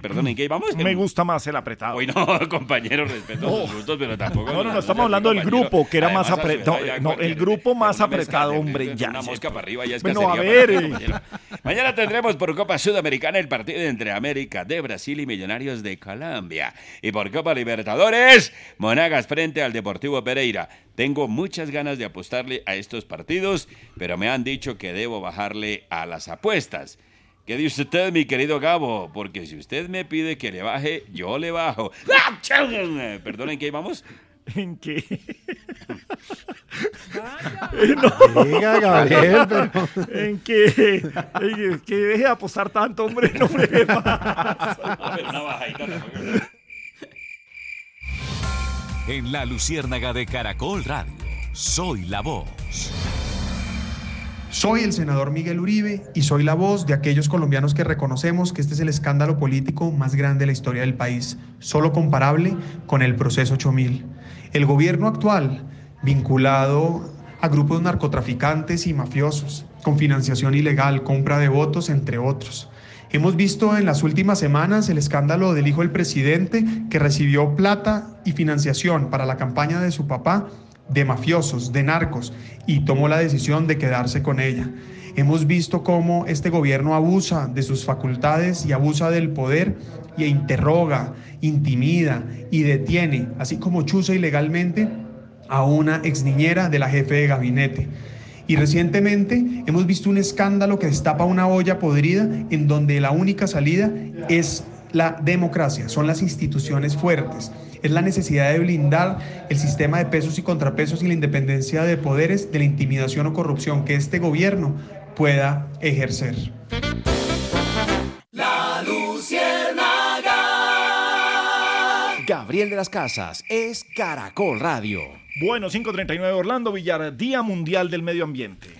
Perdonen, ¿qué vamos? Me gusta más el apretado. Hoy no, compañero, respeto sus gustos, pero tampoco. No, no, no, estamos hablando del grupo, que era Además, más apretado. No, cualquier- el grupo más apretado, hombre, ya. Una mosca para arriba ya es Bueno, a ver, compañero. Mañana tendremos por Copa Sudamericana el partido entre América de Brasil y Millonarios de Colombia. Y por Copa Libertadores, Monagas frente al Deportivo Pereira. Tengo muchas ganas de apostarle a estos partidos, pero me han dicho que debo bajarle a las apuestas. ¿Qué dice usted, mi querido Gabo? Porque si usted me pide que le baje, yo le bajo. Perdonen, ¿qué vamos? ¿En qué? Diga, Gabriel, pero- ¿En qué? En que deje de apostar tanto, hombre, no. A bajadita tampoco. En la Luciérnaga de Caracol Radio. Soy la voz. Soy el senador Miguel Uribe y soy la voz de aquellos colombianos que reconocemos que este es el escándalo político más grande de la historia del país, solo comparable con el proceso 8000. El gobierno actual, vinculado a grupos narcotraficantes y mafiosos, con financiación ilegal, compra de votos, entre otros. Hemos visto en las últimas semanas el escándalo del hijo del presidente que recibió plata y financiación para la campaña de su papá de mafiosos, de narcos, y tomó la decisión de quedarse con ella. Hemos visto cómo este gobierno abusa de sus facultades y abusa del poder y interroga, intimida y detiene, así como chuza ilegalmente a una exniñera de la jefe de gabinete. Y recientemente hemos visto un escándalo que destapa una olla podrida en donde la única salida es la democracia, son las instituciones fuertes. Es la necesidad de blindar el sistema de pesos y contrapesos y la independencia de poderes de la intimidación o corrupción que este gobierno pueda ejercer. La Luciérnaga. Gabriel de las Casas es Caracol Radio. Bueno, 539 Orlando Villar, Día Mundial del Medio Ambiente.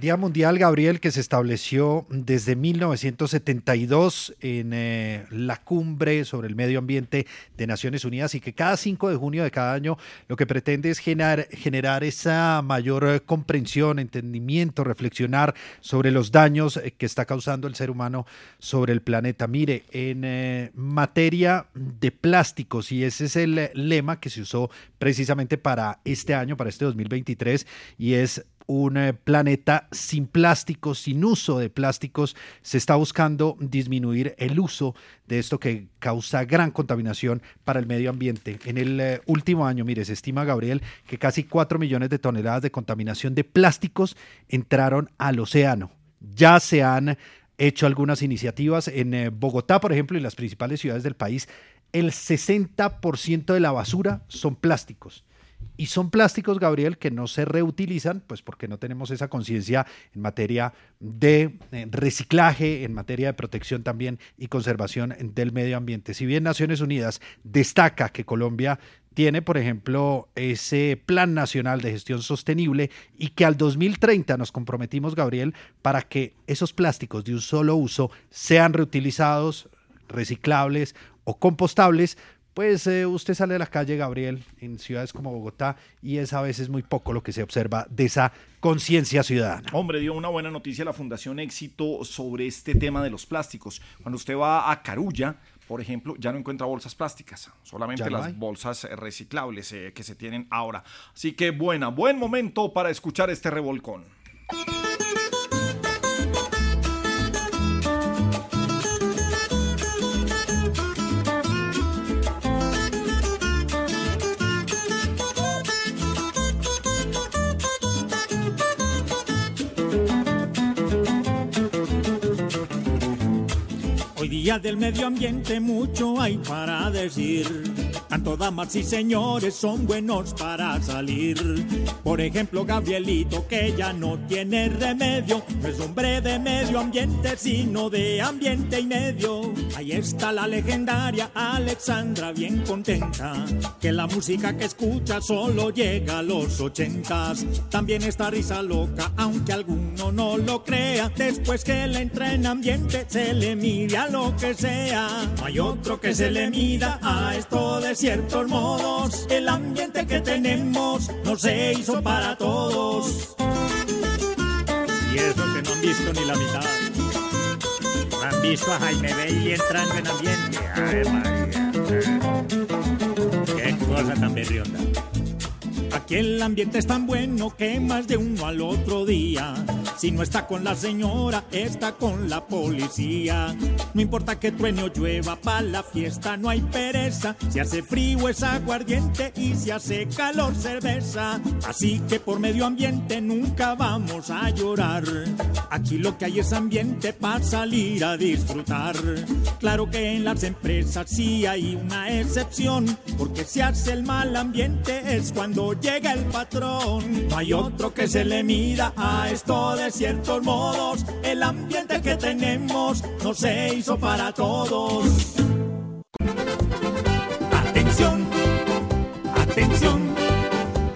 Día Mundial, Gabriel, que se estableció desde 1972 en eh, la cumbre sobre el medio ambiente de Naciones Unidas y que cada 5 de junio de cada año lo que pretende es generar, generar esa mayor eh, comprensión, entendimiento, reflexionar sobre los daños eh, que está causando el ser humano sobre el planeta. Mire, en materia de plásticos, y ese es el lema que se usó precisamente para este año, para este 2023, y es un eh, planeta sin plásticos, sin uso de plásticos. Se está buscando disminuir el uso de esto que causa gran contaminación para el medio ambiente. En el eh, último año, mire, se estima, Gabriel, que casi 4 millones de toneladas de contaminación de plásticos entraron al océano. Ya se han hecho algunas iniciativas en eh, Bogotá, por ejemplo, y las principales ciudades del país. El 60% de la basura son plásticos. Y son plásticos, Gabriel, que no se reutilizan, pues porque no tenemos esa conciencia en materia de eh, reciclaje, en materia de protección también y conservación del medio ambiente. Si bien Naciones Unidas destaca que Colombia tiene, por ejemplo, ese Plan Nacional de Gestión Sostenible y que al 2030 nos comprometimos, Gabriel, para que esos plásticos de un solo uso sean reutilizados, reciclables o compostables, pues eh, usted sale a la calle, Gabriel, en ciudades como Bogotá, y es a veces muy poco lo que se observa de esa conciencia ciudadana. Hombre, dio una buena noticia la Fundación Éxito sobre este tema de los plásticos. Cuando usted va a Carulla, por ejemplo, ya no encuentra bolsas plásticas, solamente no las bolsas eh, reciclables eh, que se tienen ahora. Así que buena, buen momento para escuchar este revolcón. Día del medio ambiente mucho hay para decir. Tanto damas y señores son buenos para salir. Por ejemplo, Gabrielito, que ya no tiene remedio. No es hombre de medio ambiente, sino de ambiente y medio. Ahí está la legendaria Alexandra, bien contenta. Que la música que escucha solo llega a los ochentas. También está risa loca, aunque alguno no lo crea. Después que le entra en ambiente, se le mide a lo que sea. No hay otro que se le mida a esto de ciertos modos. El ambiente que tenemos no se hizo para todos. Y eso que no han visto ni la mitad. No han visto a Jaime Bailey entrando en ambiente. Ay, María. Qué cosa tan berrionda. Aquí el ambiente es tan bueno que más de uno al otro día. Si no está con la señora, está con la policía. No importa que truene o llueva, para la fiesta no hay pereza. Si hace frío es aguardiente y si hace calor cerveza. Así que por medio ambiente nunca vamos a llorar. Aquí lo que hay es ambiente para salir a disfrutar. Claro que en las empresas sí hay una excepción, porque si hace el mal ambiente es cuando llega el patrón. No hay otro que se le mida a esto de ciertos modos. El ambiente que tenemos no se hizo para todos. Atención, atención,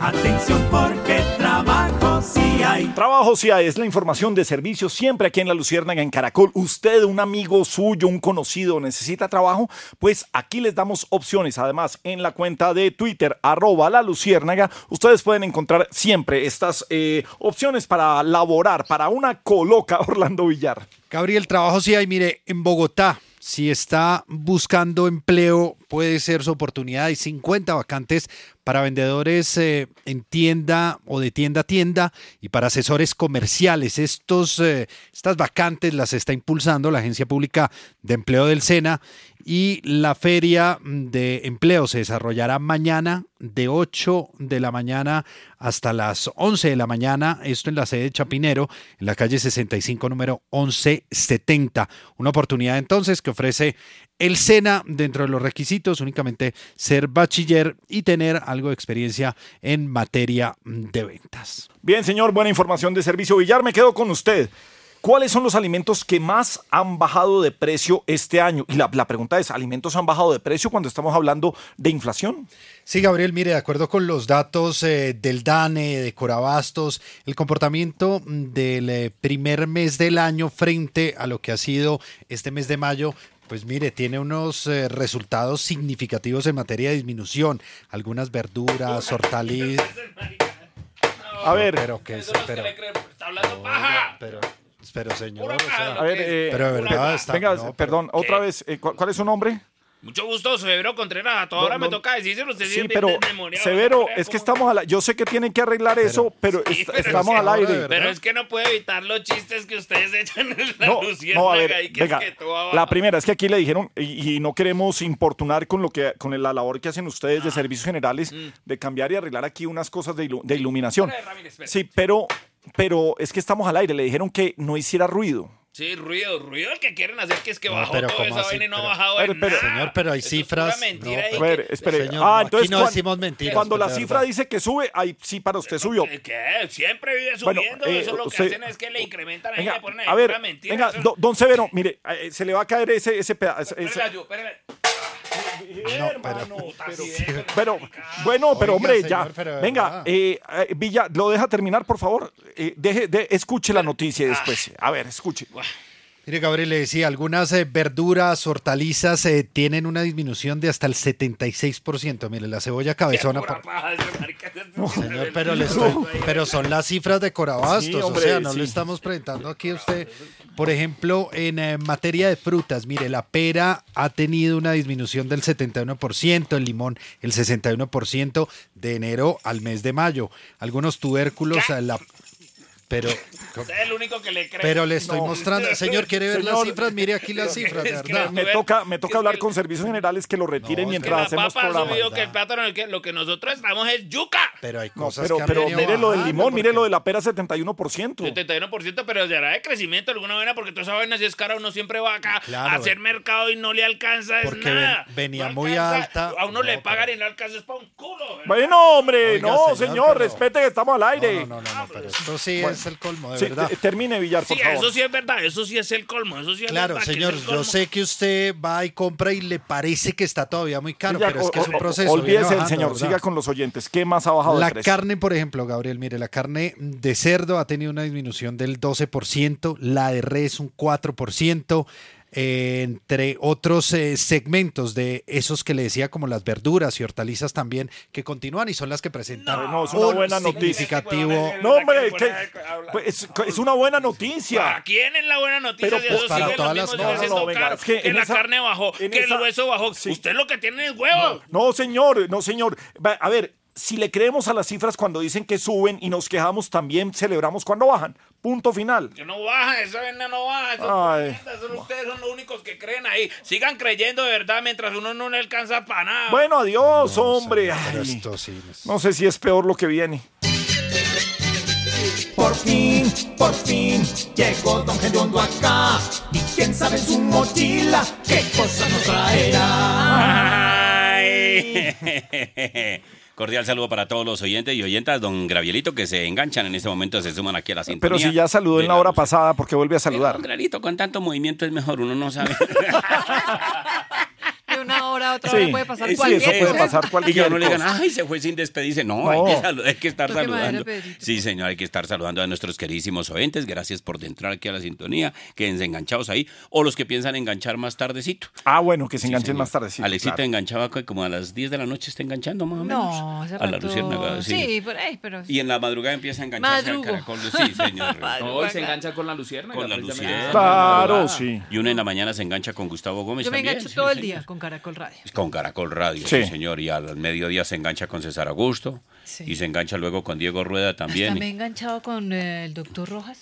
atención porque trabajo sí hay. Trabajo sí hay, es la información de servicio siempre aquí en La Luciérnaga en Caracol. Usted, un amigo suyo, un conocido, necesita trabajo, pues aquí les damos opciones. Además, en la cuenta de Twitter, arroba La Luciérnaga, ustedes pueden encontrar siempre estas eh, opciones para laborar, para una coloca Orlando Villar. Gabriel, trabajo sí hay, mire, en Bogotá, si está buscando empleo, puede ser su oportunidad. Hay 50 vacantes para vendedores eh, en tienda o de tienda a tienda y para asesores comerciales. Estos, eh, estas vacantes las está impulsando la Agencia Pública de Empleo del SENA y la feria de empleo se desarrollará mañana de 8 de la mañana hasta las 11 de la mañana, esto en la sede de Chapinero, en la calle 65, número 1170. Una oportunidad entonces que ofrece el SENA dentro de los requisitos, únicamente ser bachiller y tener algo de experiencia en materia de ventas. Bien, señor, buena información de servicio. Villar, me quedo con usted. ¿Cuáles son los alimentos que más han bajado de precio este año? Y la, la pregunta es, ¿alimentos han bajado de precio cuando estamos hablando de inflación? Sí, Gabriel, mire, de acuerdo con los datos eh, del DANE, de Corabastos, el comportamiento del eh, primer mes del año frente a lo que ha sido este mes de mayo pues mire, tiene unos eh, resultados significativos en materia de disminución. Algunas verduras, hortalizas. A ver. Pero que es, pero, Está hablando paja. pero, pero señor, o sea, A ver, eh, pero de verdad está. venga, no, pero perdón, otra vez, eh, ¿cu- ¿cuál es su nombre? Mucho gusto, Severo Contreras. A toda No, hora me toca decírselo. Usted Sí, pero Severo, es que estamos al Yo sé que tienen que arreglar eso, pero, est- pero estamos es al aire. Pero es que no puedo evitar los chistes que ustedes echan en la No, no, a ver, y que venga, es que todo abajo. la primera es que aquí le dijeron, y, y no queremos importunar con lo que con la labor que hacen ustedes Ah. de servicios generales, Mm. de cambiar y arreglar aquí unas cosas de, ilu- de iluminación. Sí, pero, pero es que estamos al aire, le dijeron que no hiciera ruido. Sí, ruido, ruido el que quieren hacer que es que No, bajó pero toda ¿cómo esa así? vaina y no ha Pero- bajado Pero- en pero- nada. Señor, pero hay Eso es cifras. mentira No, y pero- A ver, espere. Señor, ah, no, entonces aquí no cuan- decimos mentiras, cuando la cifra dice que sube, ahí sí para usted subió. ¿Qué? Siempre vive Bueno, subiendo. eh, eso lo que usted- hacen es que le incrementan ahí y Venga, le ponen ahí a ver, mentira. venga, don Severo, mire, eh, se le va a caer ese, ese pedazo. ese- Espérale, yo, espérale. Pero, bueno, pero Oiga, hombre, señor, ya. pero Venga, eh, eh, Villa, ¿lo deja terminar, por favor? Eh, deje, de, escuche la noticia y después. A ver, escuche. Mire, Gabriel, le decía, algunas eh, verduras, hortalizas eh, tienen una disminución de hasta el 76%. Mire, la cebolla cabezona. por- Señor, pero, le estoy- pero son las cifras de Corabastos, Sí, o sea, no sí. le estamos presentando aquí a usted. Por ejemplo, en eh, materia de frutas, mire, la pera ha tenido una disminución del 71%, el limón el 61% de enero al mes de mayo. Algunos tubérculos, la... Pero, Usted es el único que le cree. pero le estoy No. mostrando, señor, ¿quiere ver las Señor, cifras? Mire aquí las cifras, es que verdad. Me toca, me toca hablar con servicios generales que lo retiren Que mientras la hacemos papa ha programa. subido que el plátano, el que- lo que nosotros estamos es yuca. Pero hay No, cosas pero, que han pero venido mire lo del limón, mire lo de la pera 71%. 71%, pero será de crecimiento alguna vaina, porque toda esa vaina si es cara, uno siempre va acá Claro, a hacer mercado y no le alcanza es Porque nada. ven- venía No muy alcanza, alta. A uno le pagan y no alcanza es para un culo. ¿verdad? Bueno, hombre, Oiga, no, señor, respete que estamos al aire. No, no, no, no, pero esto sí Bueno. Es el colmo, de Sí, verdad. te- termine, Villar, por Sí, favor. eso sí es verdad, eso sí es el colmo, eso sí es Claro, verdad es señor, yo sé que usted va y compra y le parece que está todavía muy caro, Villar, pero es que o- es un proceso. Olvídese el señor, ¿verdad? siga con los oyentes. ¿Qué más ha bajado La de carne, por ejemplo, Gabriel, mire, la carne de cerdo ha tenido una disminución del 12%, la de res un 4%, eh, entre otros eh, segmentos de esos que le decía como las verduras y hortalizas también, que continúan y son las que presentan No, es una un buena noticia. significativo. No, hombre, que- pues, es, es una buena noticia. ¿Para quién es la buena noticia? Pero si pues, eso para sigue todas lo las No, no, siendo venga, caro, es que la esa- carne bajó, en que esa- el hueso bajó. Sí. Usted lo que tiene es huevo. No, señor, no, señor. A ver, si le creemos a las cifras cuando dicen que suben y nos quejamos, también celebramos cuando bajan. Punto final. Que no baja, esa vaina no baja. Ustedes son los únicos que creen ahí. Sigan creyendo de verdad mientras uno no le alcanza para nada. Bueno, adiós, hombre. Ay, esto sí es- no sé si es peor lo que viene. Por fin, por fin, llegó Don Gediondo acá. Y quién sabe en su mochila qué cosa nos traerá. Ay. Cordial saludo para todos los oyentes y oyentas, don Gravielito, que se enganchan en este momento, se suman aquí a la sintonía. Pero si ya saludó en la hora pasada, porque vuelve a saludar? Don Gravielito, con tanto movimiento es mejor, uno no sabe. Una hora otra Sí, hora puede pasar sí, cualquier eso puede cosa. pasar Y cualquier que no le digan, cosa. ay, se fue sin despedirse. No, No. Hay, que salu- hay que estar saludando. Sí, señor, hay que estar saludando a nuestros queridísimos oyentes. Gracias por entrar aquí a la sintonía. Quédense enganchados ahí. O los que piensan enganchar más tardecito. Ah, bueno, que se Sí, enganchen señor. más tarde. sí, Alexita claro. enganchaba co- como a las 10 de la noche está enganchando más o menos. No, hace A la luciérnaga, sí. Sí, por ahí, pero... Y en la madrugada empieza a engancharse al caracol. Sí, señor. No, y se engancha con la lucierna. Con la luciérnaga. Claro, sí. Y uno en la mañana se engancha con Gustavo Gómez Yo me engancho todo el día con Caracol Radio. Con Caracol Radio, sí. Sí. señor. Y al mediodía se engancha con César Augusto. Sí. Y se engancha luego con Diego Rueda también. También enganchado con eh, el doctor Rojas.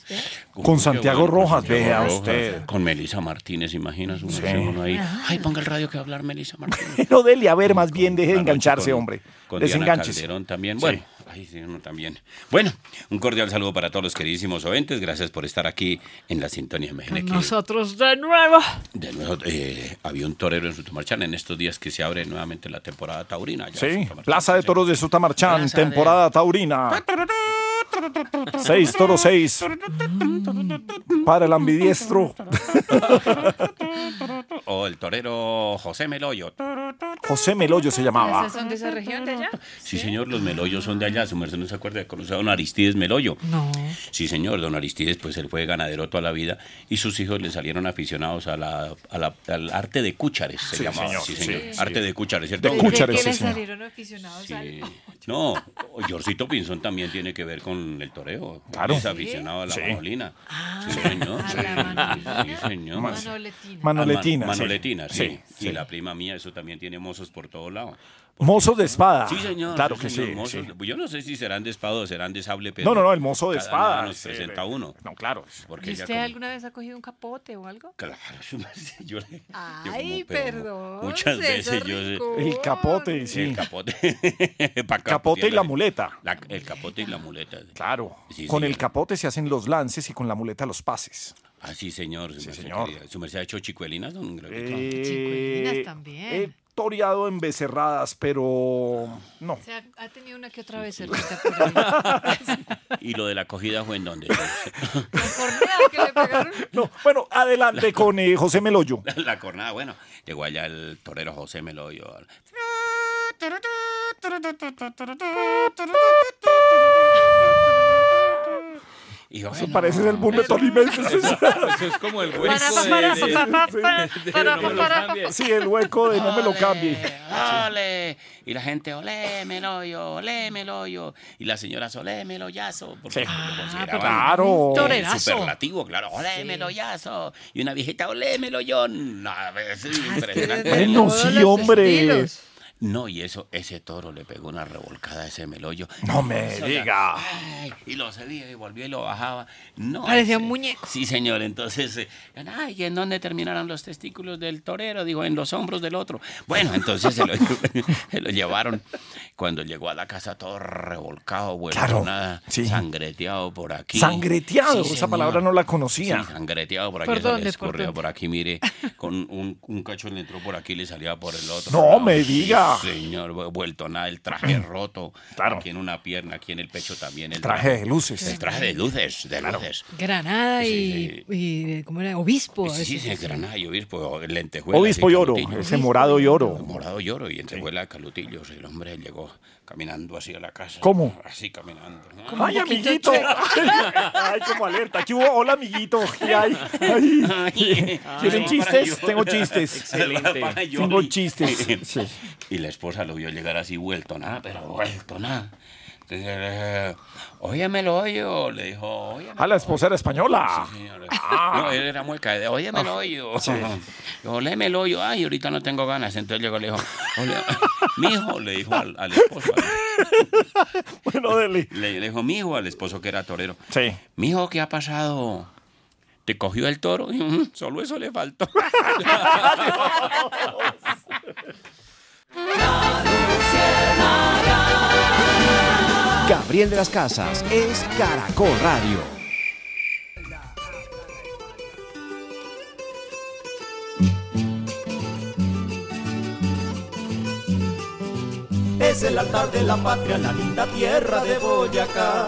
Con Santiago bueno, Rojas, con Santiago vea Rojas. usted. Con Melisa Martínez, imaginas uno, Sí. uno ahí. Ay, ponga el radio que va a hablar Melisa Martínez. No, dele a ver, más bien, deje de engancharse, con- hombre. Con Diana Desenganches. Calderón también. Sí. Bueno, ay, sí, uno también. Bueno, un cordial saludo para todos los queridísimos oyentes. Gracias por estar aquí en la sintonía. Que nosotros de nuevo. de nuevo eh, había un torero en Sutamarchán en estos días que se abre nuevamente la temporada taurina. ya Sí. Plaza de Toros de Sutamarchán, Plaza de- temporada taurina. Seis toros seis. Para el ambidiestro. O el torero José Meloyo. José Meloyo se llamaba. ¿Esas son de esa región de allá? Sí, señor, los Meloyos son de allá. Su merced no se acuerda de conocer a don Aristides Meloyo. No. Sí, señor, don Aristides, pues él fue ganadero toda la vida y sus hijos le salieron aficionados a la, a la- al arte de cúchares, se Sí, llamaba. señor, sí, sí, señor. sí. Arte de cúchares, ¿cierto? De ¿De Cúchares, qué le salieron aficionados al-. No, Yorcito Pinzón también tiene que ver con el toreo. Claro. Es aficionado a la Sí. manolina. Ah, sí, señor. a la manolina. Sí, señor. Manoletina. Manoletina, Manoletinas, sí. Manoletinas, sí. Sí, Y sí. la prima mía, eso también tiene mozos por todo lado. Mozos de espada. Sí, señor. Claro sí, que señor, sí, mozos. sí. Yo no sé si serán de espada o serán de sable, pero. No, no, no, el mozo de espada. Nos presenta de- uno. No, claro. Porque ¿Y ella usted como- alguna vez ha cogido un capote o algo? Claro, yo le- yo Ay, como, perdón. Muchas veces yo. El capote, sí. El capote. Capote y la muleta. la- el capote y la muleta. Claro. Sí, con señor. el capote se hacen los lances y con la muleta los pases. Ah, sí, señor. Su Sí, señor. querida. ¿Su merced ha hecho chicuelinas, don? Eh, también. He toreado en becerradas, pero no. O sea, ha tenido una que otra por ahí. ¿Y lo de la acogida fue en dónde? Cornea que le pegaron. No, bueno, adelante con eh, José Meloyo. la cornada, bueno. Llegó allá el torero José Meloyo. Y yo, Eso bueno, parece el boom Memphis. Eso es como el hueco de. Sí, el hueco de no me lo cambie. Ole. Y la gente, olémelo yo, olémelo yo. Y la señora, olémelo yazo. Porque Sí. lo Ah, claro. Superlativo, claro. Olémelo yazo. Y una viejita, olémelo yo. No, es impresionante. Bueno, todos sí, hombre. estilos. No, y eso, ese toro le pegó una revolcada a ese meloyo. No me Eso, diga. ay, y lo seguía y volvía y lo bajaba. No, Parecía ese- un muñeco. Sí, señor. Entonces, eh, ay, ¿y en dónde terminaron los testículos del torero? Digo, en los hombros del otro. Bueno, entonces se lo, se lo llevaron. Cuando llegó a la casa todo revolcado, vuelto Claro, nada, sí. sangreteado por aquí. Sangreteado, Sí, esa señor. palabra no la conocía. Sí, sangreteado por aquí, ¿Por se le por por aquí, mire, con un, un cacho le entró por aquí y le salía por el otro. No lado. me Sí, diga. Señor, vu- vuelto nada, el traje roto. Claro. Aquí en una pierna, aquí en el pecho también. El Traje de luces. El traje de luces, de luces. Granada Sí, y, y ¿cómo era? Obispo. Sí, sí, sí, granada y obispo, lentejuela. Obispo y oro, calutillo. ese morado y oro. Morado y oro y lentejuela de calutillos. El hombre llegó caminando así a la casa. ¿Cómo? Así caminando. Ay, amiguito. Ay, como alerta. Aquí hubo, hola, amiguito. ¿Qué hay? Ay. ¿Tienen Ay, chistes? Tengo chistes. Excelente. Tengo chistes. Sí. Y la esposa lo vio llegar así vuelto nada, pero vuelto nada. Entonces, eh, óyemelo, oyo, le dijo, óyemelo. Ah, la esposa era española. Sí, señor. No, él era mueca, de, óyemelo, oyo. Dijo, lémelo, oyo. Ay, ahorita no tengo ganas. Entonces llegó y le dijo, "Ole, mijo, le dijo al, al esposo. Bueno, dele. Le, le dijo, mijo, al esposo que era torero. Sí. Mijo, ¿qué ha pasado? ¿Te cogió el toro? Dijo, "Mm, solo eso le faltó. Gabriel de las Casas es Caracol Radio. Es el altar de la patria la linda tierra de Boyacá.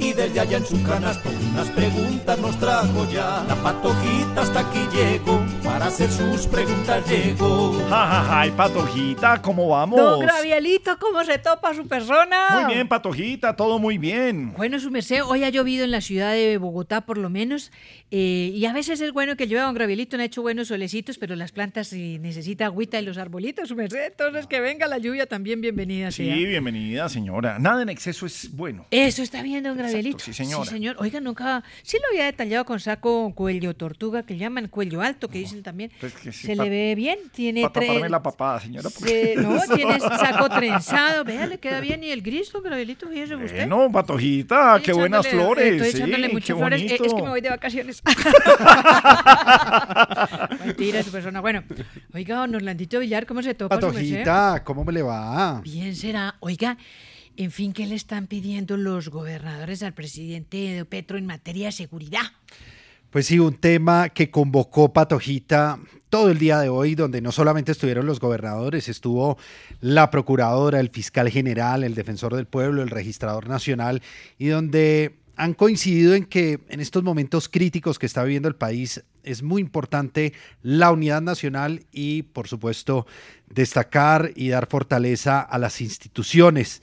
Y desde allá en su canasto unas preguntas nos trajo ya. La patojita hasta aquí llegó, para hacer sus preguntas llegó. Ja, ja, ja, Patojita, ¿cómo vamos? Don Gravielito, ¿cómo se topa su persona? Muy bien, Patojita, todo muy bien. Bueno, su merced, hoy ha llovido en la ciudad de Bogotá por lo menos, eh, y a veces es bueno que llueva, don Gravielito, no ha hecho buenos solecitos, pero las plantas sí necesitan agüita y los arbolitos, su merced, entonces que venga la lluvia también, bienvenida Sí, sea. bienvenida, señora. Nada en exceso es bueno. Eso está bien, don Gravielito. sí, señora. Sí, señor. Oiga, nunca, sí lo había detallado con saco cuello tortuga, que llaman cuello alto, que también. Pues que sí, Se pa- le ve bien, tiene taparme tres... la papada, señora. Se- no, tiene saco trenzado, vea, le queda bien. Y el gris, don Gravielito, fíjese usted. Bueno, Patojita, Estoy qué buenas flores. Estoy sí, echándole qué muchas flores. Eh, bonito. Es que me voy de vacaciones. Mentira, su persona. Bueno, oiga, don Orlandito Villar, ¿cómo se topa? Patojita, ¿cómo me le va? Bien será. Oiga, en fin, ¿qué le están pidiendo los gobernadores al presidente Petro en materia de seguridad? Pues sí, un tema que convocó Patojita todo el día de hoy, donde no solamente estuvieron los gobernadores, estuvo la procuradora, el fiscal general, el defensor del pueblo, el registrador nacional, y donde han coincidido en que en estos momentos críticos que está viviendo el país es muy importante la unidad nacional y, por supuesto, destacar y dar fortaleza a las instituciones.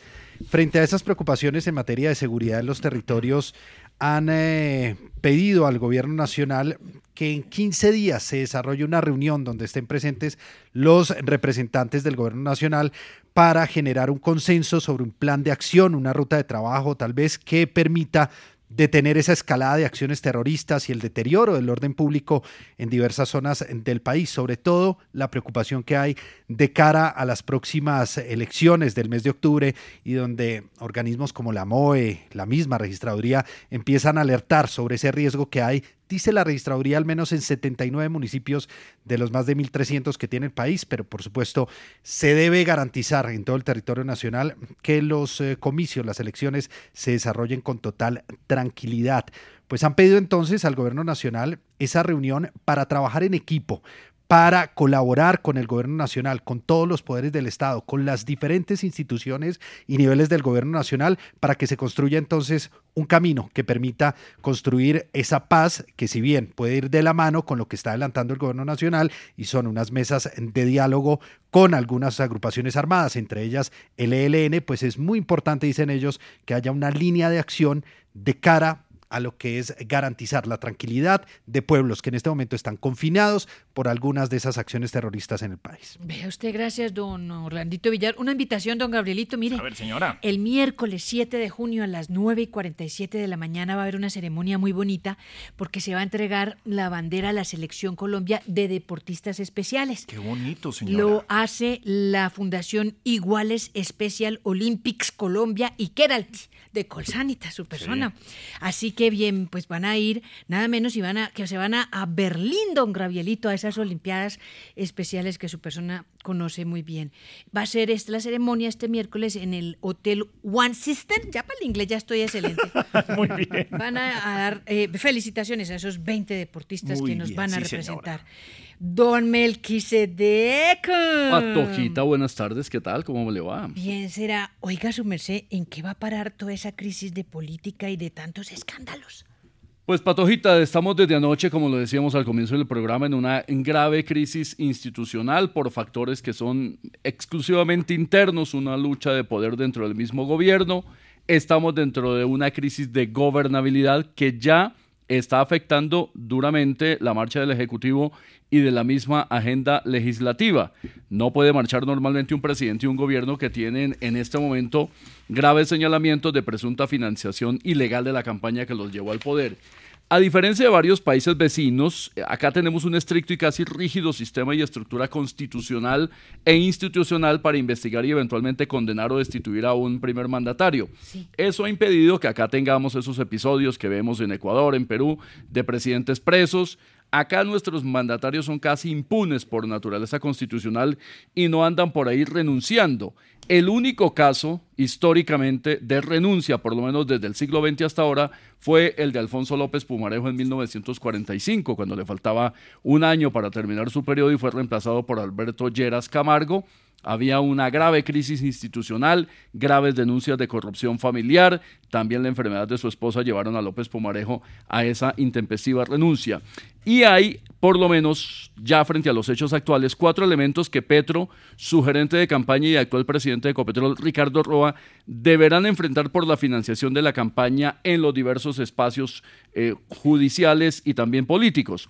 Frente a esas preocupaciones en materia de seguridad en los territorios, han eh, pedido al gobierno nacional que en 15 días se desarrolle una reunión donde estén presentes los representantes del gobierno nacional para generar un consenso sobre un plan de acción, una ruta de trabajo tal vez que permita detener esa escalada de acciones terroristas y el deterioro del orden público en diversas zonas del país, sobre todo la preocupación que hay de cara a las próximas elecciones del mes de octubre y donde organismos como la MOE, la misma registraduría, empiezan a alertar sobre ese riesgo que hay dice la registraduría, al menos en 79 municipios de los más de 1.300 que tiene el país, pero por supuesto se debe garantizar en todo el territorio nacional que los eh, comicios, las elecciones se desarrollen con total tranquilidad. Pues han pedido entonces al gobierno nacional esa reunión para trabajar en equipo, para colaborar con el gobierno nacional, con todos los poderes del Estado, con las diferentes instituciones y niveles del gobierno nacional, para que se construya entonces un camino que permita construir esa paz que si bien puede ir de la mano con lo que está adelantando el gobierno nacional y son unas mesas de diálogo con algunas agrupaciones armadas, entre ellas el ELN, pues es muy importante, dicen ellos, que haya una línea de acción de cara a lo que es garantizar la tranquilidad de pueblos que en este momento están confinados por algunas de esas acciones terroristas en el país. Vea usted, gracias, don Orlandito Villar. Una invitación, don Gabrielito. Mire, A ver, señora. el miércoles 7 de junio a las 9 y 47 de la mañana va a haber una ceremonia muy bonita porque se va a entregar la bandera a la Selección Colombia de Deportistas Especiales. Qué bonito, señora. Lo hace la Fundación Iguales Special Olympics Colombia y Keralty de Colsanita, su persona. Así que bien, pues van a ir nada menos y van a que se van a, a Berlín, don Gravielito, a esas Olimpiadas especiales que su persona conoce muy bien. Va a ser esta, la ceremonia este miércoles en el Hotel One System. Ya para el inglés ya estoy excelente. Muy bien. Van a, a dar eh, felicitaciones a esos 20 deportistas Muy que nos bien, van a sí, representar. Don Melquisedec. Patojita, buenas tardes, ¿qué tal? ¿Cómo le va? Bien será, oiga su merced, ¿en qué va a parar toda esa crisis de política y de tantos escándalos? Pues Patojita, estamos desde anoche, como lo decíamos al comienzo del programa, en una grave crisis institucional por factores que son exclusivamente internos, una lucha de poder dentro del mismo gobierno. Estamos dentro de una crisis de gobernabilidad que ya está afectando duramente la marcha del Ejecutivo y de la misma agenda legislativa. No puede marchar normalmente un presidente y un gobierno que tienen en este momento graves señalamientos de presunta financiación ilegal de la campaña que los llevó al poder. A diferencia de varios países vecinos, eh, acá tenemos un estricto y casi rígido sistema y estructura constitucional e institucional para investigar y eventualmente condenar o destituir a un primer mandatario. Eso ha impedido que acá tengamos esos episodios que vemos en Ecuador, en Perú, de presidentes presos. Acá nuestros mandatarios son casi impunes por naturaleza constitucional y no andan por ahí renunciando. El único caso históricamente de renuncia, por lo menos desde el siglo XX hasta ahora, fue el de Alfonso López Pumarejo en 1945, cuando le faltaba un año para terminar su periodo y fue reemplazado por Alberto Lleras Camargo. Había una grave crisis institucional, graves denuncias de corrupción familiar, también la enfermedad de su esposa llevaron a López Pumarejo a esa intempestiva renuncia. Y hay, por lo menos, ya frente a los hechos actuales, cuatro elementos que Petro, su gerente de campaña y actual presidente de Ecopetrol, Ricardo Roa, deberán enfrentar por la financiación de la campaña en los diversos espacios eh, judiciales y también políticos.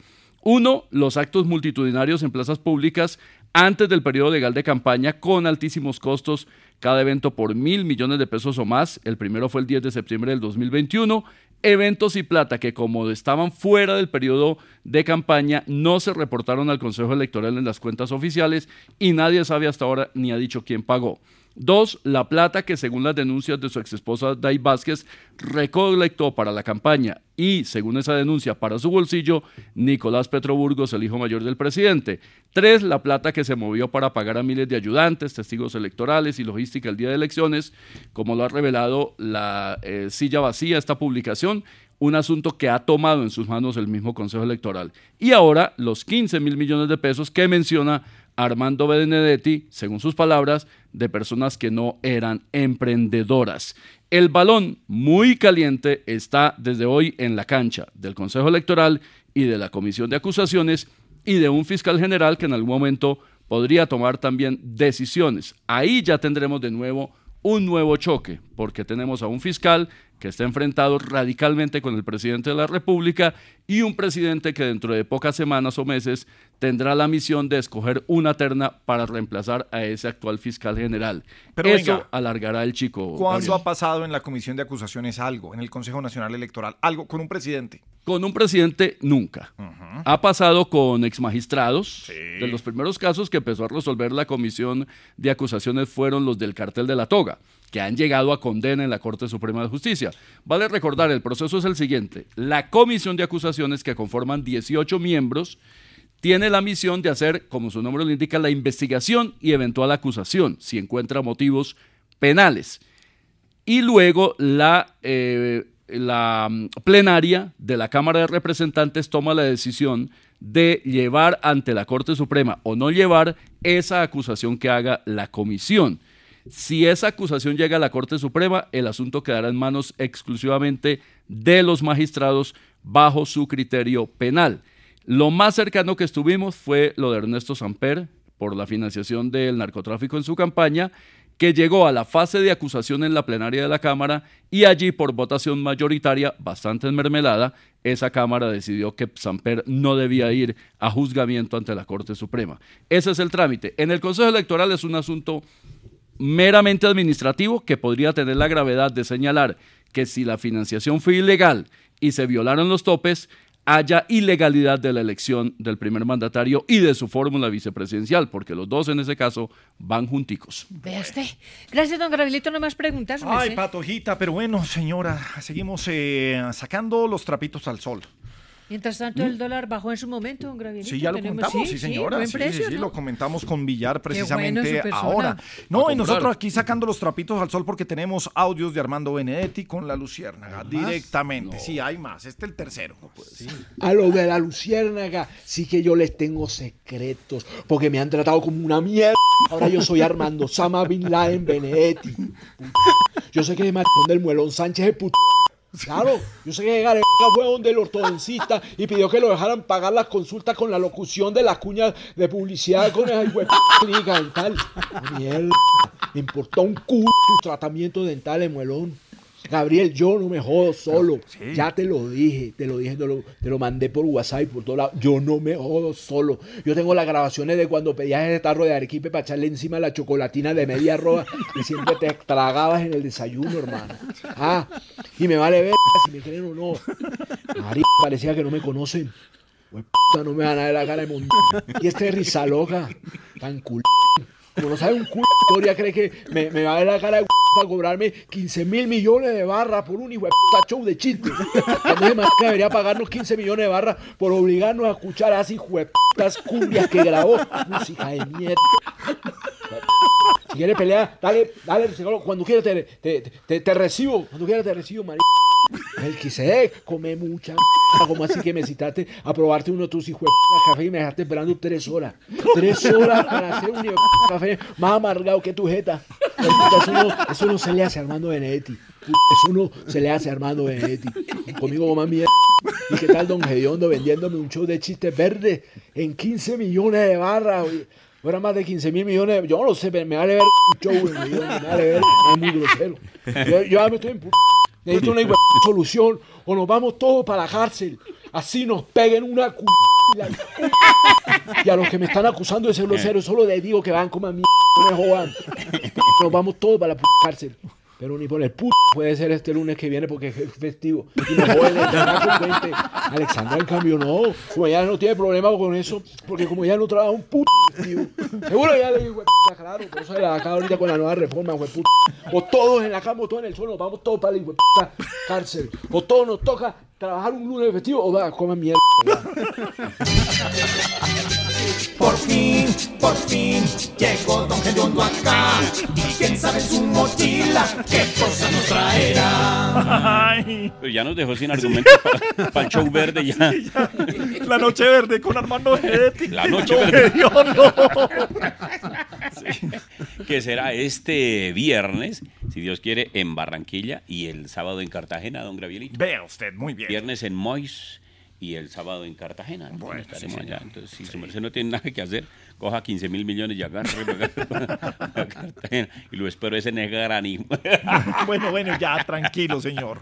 Uno, los actos multitudinarios en plazas públicas antes del periodo legal de campaña con altísimos costos, cada evento por mil millones de pesos o más. El primero fue el 10 de septiembre del 2021. Eventos y plata que como estaban fuera del periodo de campaña no se reportaron al Consejo Electoral en las cuentas oficiales y nadie sabe hasta ahora ni ha dicho quién pagó. Dos, la plata que según las denuncias de su exesposa Day Vázquez recolectó para la campaña y según esa denuncia para su bolsillo, Nicolás Petro Burgos, el hijo mayor del presidente. Tres, la plata que se movió para pagar a miles de ayudantes, testigos electorales y logística el día de elecciones, como lo ha revelado la eh, silla vacía, esta publicación, un asunto que ha tomado en sus manos el mismo Consejo Electoral. Y ahora los 15 mil millones de pesos que menciona Armando Benedetti, según sus palabras, de personas que no eran emprendedoras. El balón muy caliente está desde hoy en la cancha del Consejo Electoral y de la Comisión de Acusaciones y de un fiscal general que en algún momento podría tomar también decisiones. Ahí ya tendremos de nuevo un nuevo choque, porque tenemos a un fiscal que está enfrentado radicalmente con el presidente de la República y un presidente que dentro de pocas semanas o meses tendrá la misión de escoger una terna para reemplazar a ese actual fiscal general. Pero Eso venga, alargará el chico. ¿Cuándo Gabriel. ha pasado en la Comisión de Acusaciones algo, en el Consejo Nacional Electoral, algo con un presidente? Con un presidente nunca. Ha pasado con exmagistrados. De los primeros casos que empezó a resolver la comisión de acusaciones fueron los del cartel de la toga, que han llegado a condena en la Corte Suprema de Justicia. Vale recordar, el proceso es el siguiente. La comisión de acusaciones, que conforman 18 miembros, tiene la misión de hacer, como su nombre lo indica, la investigación y eventual acusación, si encuentra motivos penales y luego la, eh, la mm, plenaria de la Cámara de Representantes toma la decisión de llevar ante la Corte Suprema o no llevar esa acusación que haga la comisión. Si esa acusación llega a la Corte Suprema, el asunto quedará en manos exclusivamente de los magistrados bajo su criterio penal. Lo más cercano que estuvimos fue lo de Ernesto Samper por la financiación del narcotráfico en su campaña, que llegó a la fase de acusación en la plenaria de la Cámara y allí por votación mayoritaria, bastante enmermelada, esa Cámara decidió que Samper no debía ir a juzgamiento ante la Corte Suprema. Ese es el trámite. En el Consejo Electoral es un asunto meramente administrativo que podría tener la gravedad de señalar que si la financiación fue ilegal y se violaron los topes, haya ilegalidad de la elección del primer mandatario y de su fórmula vicepresidencial, porque los dos en ese caso van junticos. Vea usted. Gracias, don Gabrielito. No más preguntas. Ay, patojita, pero bueno, señora, seguimos eh, sacando los trapitos al sol. Mientras tanto, el dólar bajó en su momento, don Gabrielito. Sí, ya lo Tenemos- comentamos, sí, señora. Sí, precio, sí, sí, ¿no? lo comentamos con Villar precisamente bueno, ahora. No, y nosotros aquí sacando los trapitos al sol porque tenemos audios de Armando Benedetti con la Luciérnaga directamente. Sí, hay más. Este es el tercero. A lo de la luciérnaga, sí que yo les tengo secretos, porque me han tratado como una mierda. Ahora yo soy Armando Sama Bin Laden Benedetti. Yo sé que el maricón del muelón Sánchez es puto. Claro, yo sé que Gareca fue donde el ortodoncista y pidió que lo dejaran pagar las consultas con la locución de las cuñas de publicidad con esa clínica dental. Mierda, me importó un culo tus tratamientos dentales, muelón. Gabriel, yo no me jodo solo. Ya te lo dije, te lo dije, te lo, te lo mandé por WhatsApp y por todos lados. Yo no me jodo solo. Yo tengo las grabaciones de cuando pedías ese tarro de arequipe para echarle encima la chocolatina de media arroba que siempre te tragabas en el desayuno, hermano. Ah, y me vale ver si me creen o no. Mari, parecía que no me conocen. Puta, no me van a ver la cara de montón. Y este risa loca, tan cool. Como no sabe un culo historia, cree que me, me va a ver la cara de para cobrarme 15 mil millones de barras por un hijo de show de chistes. Cuando ese man debería pagarnos 15 millones de barras por obligarnos a escuchar a esas hijo de putas cumbias que grabó. Música de mierda. Si quieres pelear, dale, dale, cuando quieras te, te, te, recibo, cuando quieras te recibo, marico. El quise come mucha como así que me citaste a probarte uno de tus hijos de café y me dejaste esperando tres horas. Tres horas para hacer un café más amargado que tu jeta. Eso no, se le hace a Armando Benedetti. Eso no se le hace a Armando Benedetti. Conmigo más mierda. ¿Y qué tal Don Gediondo vendiéndome un show de chistes verdes en 15 millones de barras? oye? Fuera más de 15 mil millones. de- Yo no lo sé, pero me vale ver un show, me vale ver. Es muy grosero. Yo, yo ya me estoy en Necesito una solución o nos vamos todos para la cárcel. Así nos peguen una cu... Y a los que me están acusando de ser grosero, solo les digo que van como a mí, no me jodan. Nos vamos todos para la p- cárcel. Pero ni por el puto puede ser este lunes que viene porque es festivo. Y carajo, cuente. Alexandra, en cambio, no. Como ella no tiene problema con eso, porque como ella no trabaja un puto festivo. Seguro ya le digo, p***, claro, por eso se la acaba ahorita con la nueva reforma, güey. O todos en la cama, o todos en el suelo, vamos todos para la puta cárcel. O todos nos toca trabajar un lunes festivo, o va, coman mierda. Por fin, por fin, llegó Don Gediondo acá. Y quién sabe en su mochila qué cosa nos traerá. Pero ya nos dejó sin argumentos para el show verde ya. La noche verde con Armando Benedetti. La noche No, verde. Gediondo. Sí. Que será este viernes, si Dios quiere, en Barranquilla y el sábado en Cartagena, don Gravielito. Vea usted, muy bien. Viernes en Mois y el sábado en Cartagena. Bueno, estaremos allá. Entonces, si su merced no tiene nada que hacer, coja 15 mil millones y agarre a Cartagena. Y lo espero ese negrani. bueno, bueno, ya, tranquilo, señor.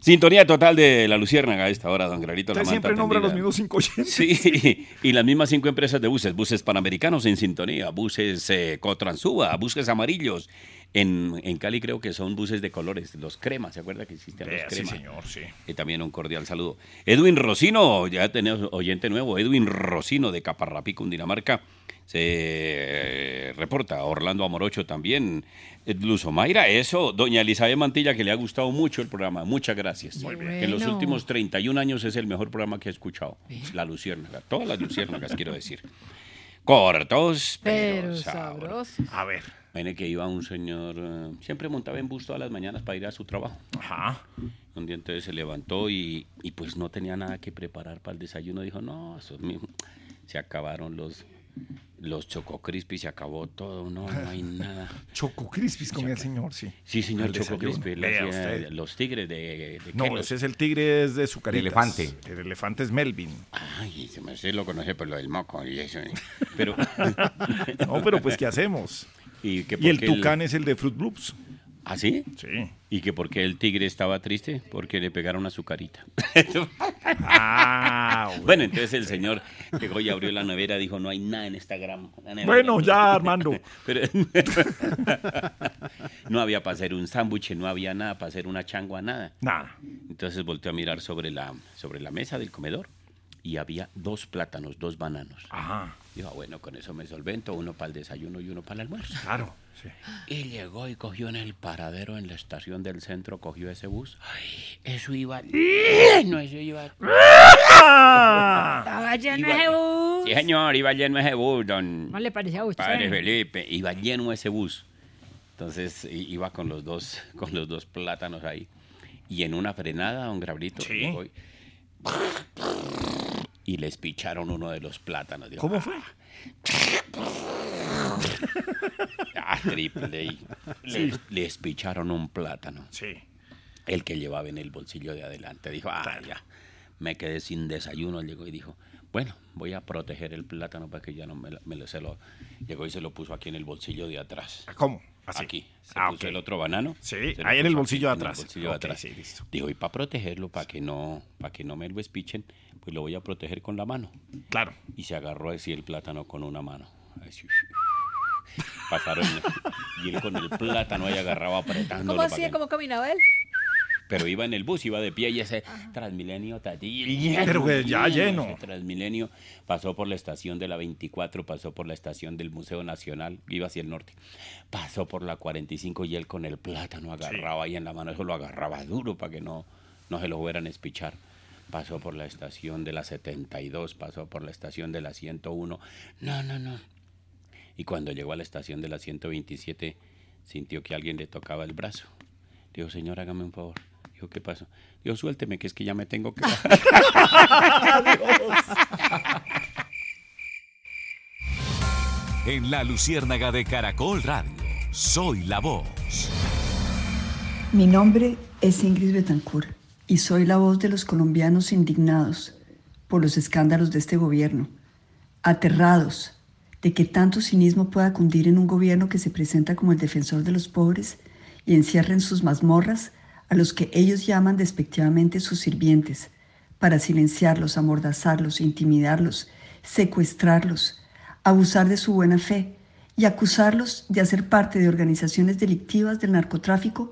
Sintonía total de la Luciérnaga a esta hora, don Granito. Usted siempre nombra los mismos cinco oyentes. Sí, y las mismas cinco empresas de buses, buses panamericanos en sintonía, buses eh, Cotransúa, buses amarillos. En, en Cali creo que son buses de colores, los cremas, ¿se acuerda que existían los Vea, sí, cremas? señor, sí. Y también un cordial saludo. Edwin Rocino, ya tenemos oyente nuevo, Edwin Rocino de Caparrapí, Cundinamarca. Se eh, reporta Orlando Amorocho también. Luz Omaira, eso. Doña Elizabeth Mantilla, que le ha gustado mucho el programa. Muchas gracias. Muy bien. Que en los bueno. últimos 31 años es el mejor programa que he escuchado. La Luciérnaga. Todas las Luciérnagas, quiero decir. Cortos, pero, Pero sabrosos. sabroso. A ver. Viene que iba un señor, eh, siempre montaba en bus todas las mañanas para ir a su trabajo. Ajá. Un día entonces se levantó y, y pues no tenía nada que preparar para el desayuno. Dijo, no, eso es mi- se acabaron los, los Choco Crispy, se acabó todo, no, no hay nada. Choco Crispis con el señor, sí. Sí, señor Choco. Crispy. usted. los tigres de, de No, Kelos. ese es el tigre es de su El elefante. El elefante es Melvin. Ay, se me lo conoce por lo del moco y eso. eh. Pero, No, pero pues, ¿qué hacemos? y, que Y el tucán es el de Fruit Loops. ¿Ah, sí? Sí. Y que porque el tigre estaba triste, porque le pegaron a su carita. Ah, Bueno, entonces el señor llegó y abrió la nevera, dijo, no hay nada en esta nevera". Bueno, ya, Armando. Pero- no había para hacer un sándwich, no había nada para hacer una changua, nada. Nada. Entonces volteó a mirar sobre la, sobre la mesa del comedor y había dos plátanos, dos bananos. Ajá. Dijo, "Ah, bueno, con eso me solvento, uno para el desayuno y uno para el almuerzo. Claro. Sí. Y llegó y cogió en el paradero, en la estación del centro, cogió ese bus. Ay, eso iba lleno, eso iba... Estaba lleno Iba- ese bus. Sí, señor, iba lleno ese bus, don ¿Cómo le parecía a usted? Padre Felipe. Iba lleno ese bus. Entonces iba con los dos, con los dos plátanos ahí. Y en una frenada, don Grabrito, Sí. y, y les picharon uno de los plátanos. ¿Cómo fue? Ah, triple. y les, les picharon un plátano. Sí. El que llevaba en el bolsillo de adelante. Dijo, ah, ya, me quedé sin desayuno. Llegó y dijo, bueno, voy a proteger el plátano para que ya no me, lo- me lo, se lo... Llegó y se lo puso aquí en el bolsillo de atrás. ¿Cómo? Así. Aquí. Se Ah, puso el otro banano. Sí, ahí en el bolsillo de en el atrás. bolsillo de atrás. sí, listo. Dijo, y para protegerlo, para que no, para que no me lo espichen, pues lo voy a proteger con la mano. Claro. Y se agarró así el plátano con una mano. Así. Pasaron y él con el plátano ahí agarraba apretando. ¿Cómo hacía? ¿Cómo caminaba él? Pero iba en el bus, iba de pie y ese Transmilenio tati- Pero que ya lleno. ese Transmilenio pasó por la estación de la 24, pasó por la estación del Museo Nacional, iba hacia el norte. Pasó por la 45 y él con el plátano agarraba ahí en la mano, eso lo agarraba duro para que no, no se lo fueran a espichar. Pasó por la estación de la 72, pasó por la estación de la 101. No, no, no. Y cuando llegó a la estación de la 127, sintió que alguien le tocaba el brazo. Dijo, señor, hágame un favor. Dijo, ¿qué pasó? Dijo, suélteme, que es que ya me tengo que bajar. En la Luciérnaga de Caracol Radio, soy la voz. Mi nombre es Ingrid Betancourt y soy la voz de los colombianos indignados por los escándalos de este gobierno, aterrados de que tanto cinismo pueda cundir en un gobierno que se presenta como el defensor de los pobres y encierra en sus mazmorras a los que ellos llaman despectivamente sus sirvientes, para silenciarlos, amordazarlos, intimidarlos, secuestrarlos, abusar de su buena fe y acusarlos de hacer parte de organizaciones delictivas del narcotráfico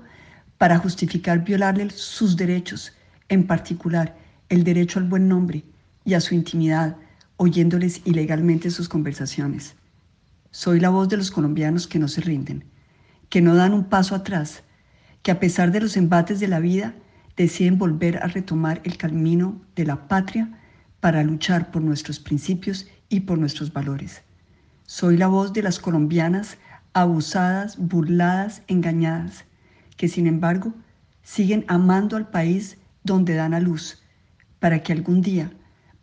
para justificar violarles sus derechos, en particular el derecho al buen nombre y a su intimidad, oyéndoles ilegalmente sus conversaciones. Soy la voz de los colombianos que no se rinden, que no dan un paso atrás, que a pesar de los embates de la vida, deciden volver a retomar el camino de la patria para luchar por nuestros principios y por nuestros valores. Soy la voz de las colombianas abusadas, burladas, engañadas, que sin embargo siguen amando al país donde dan a luz, para que algún día,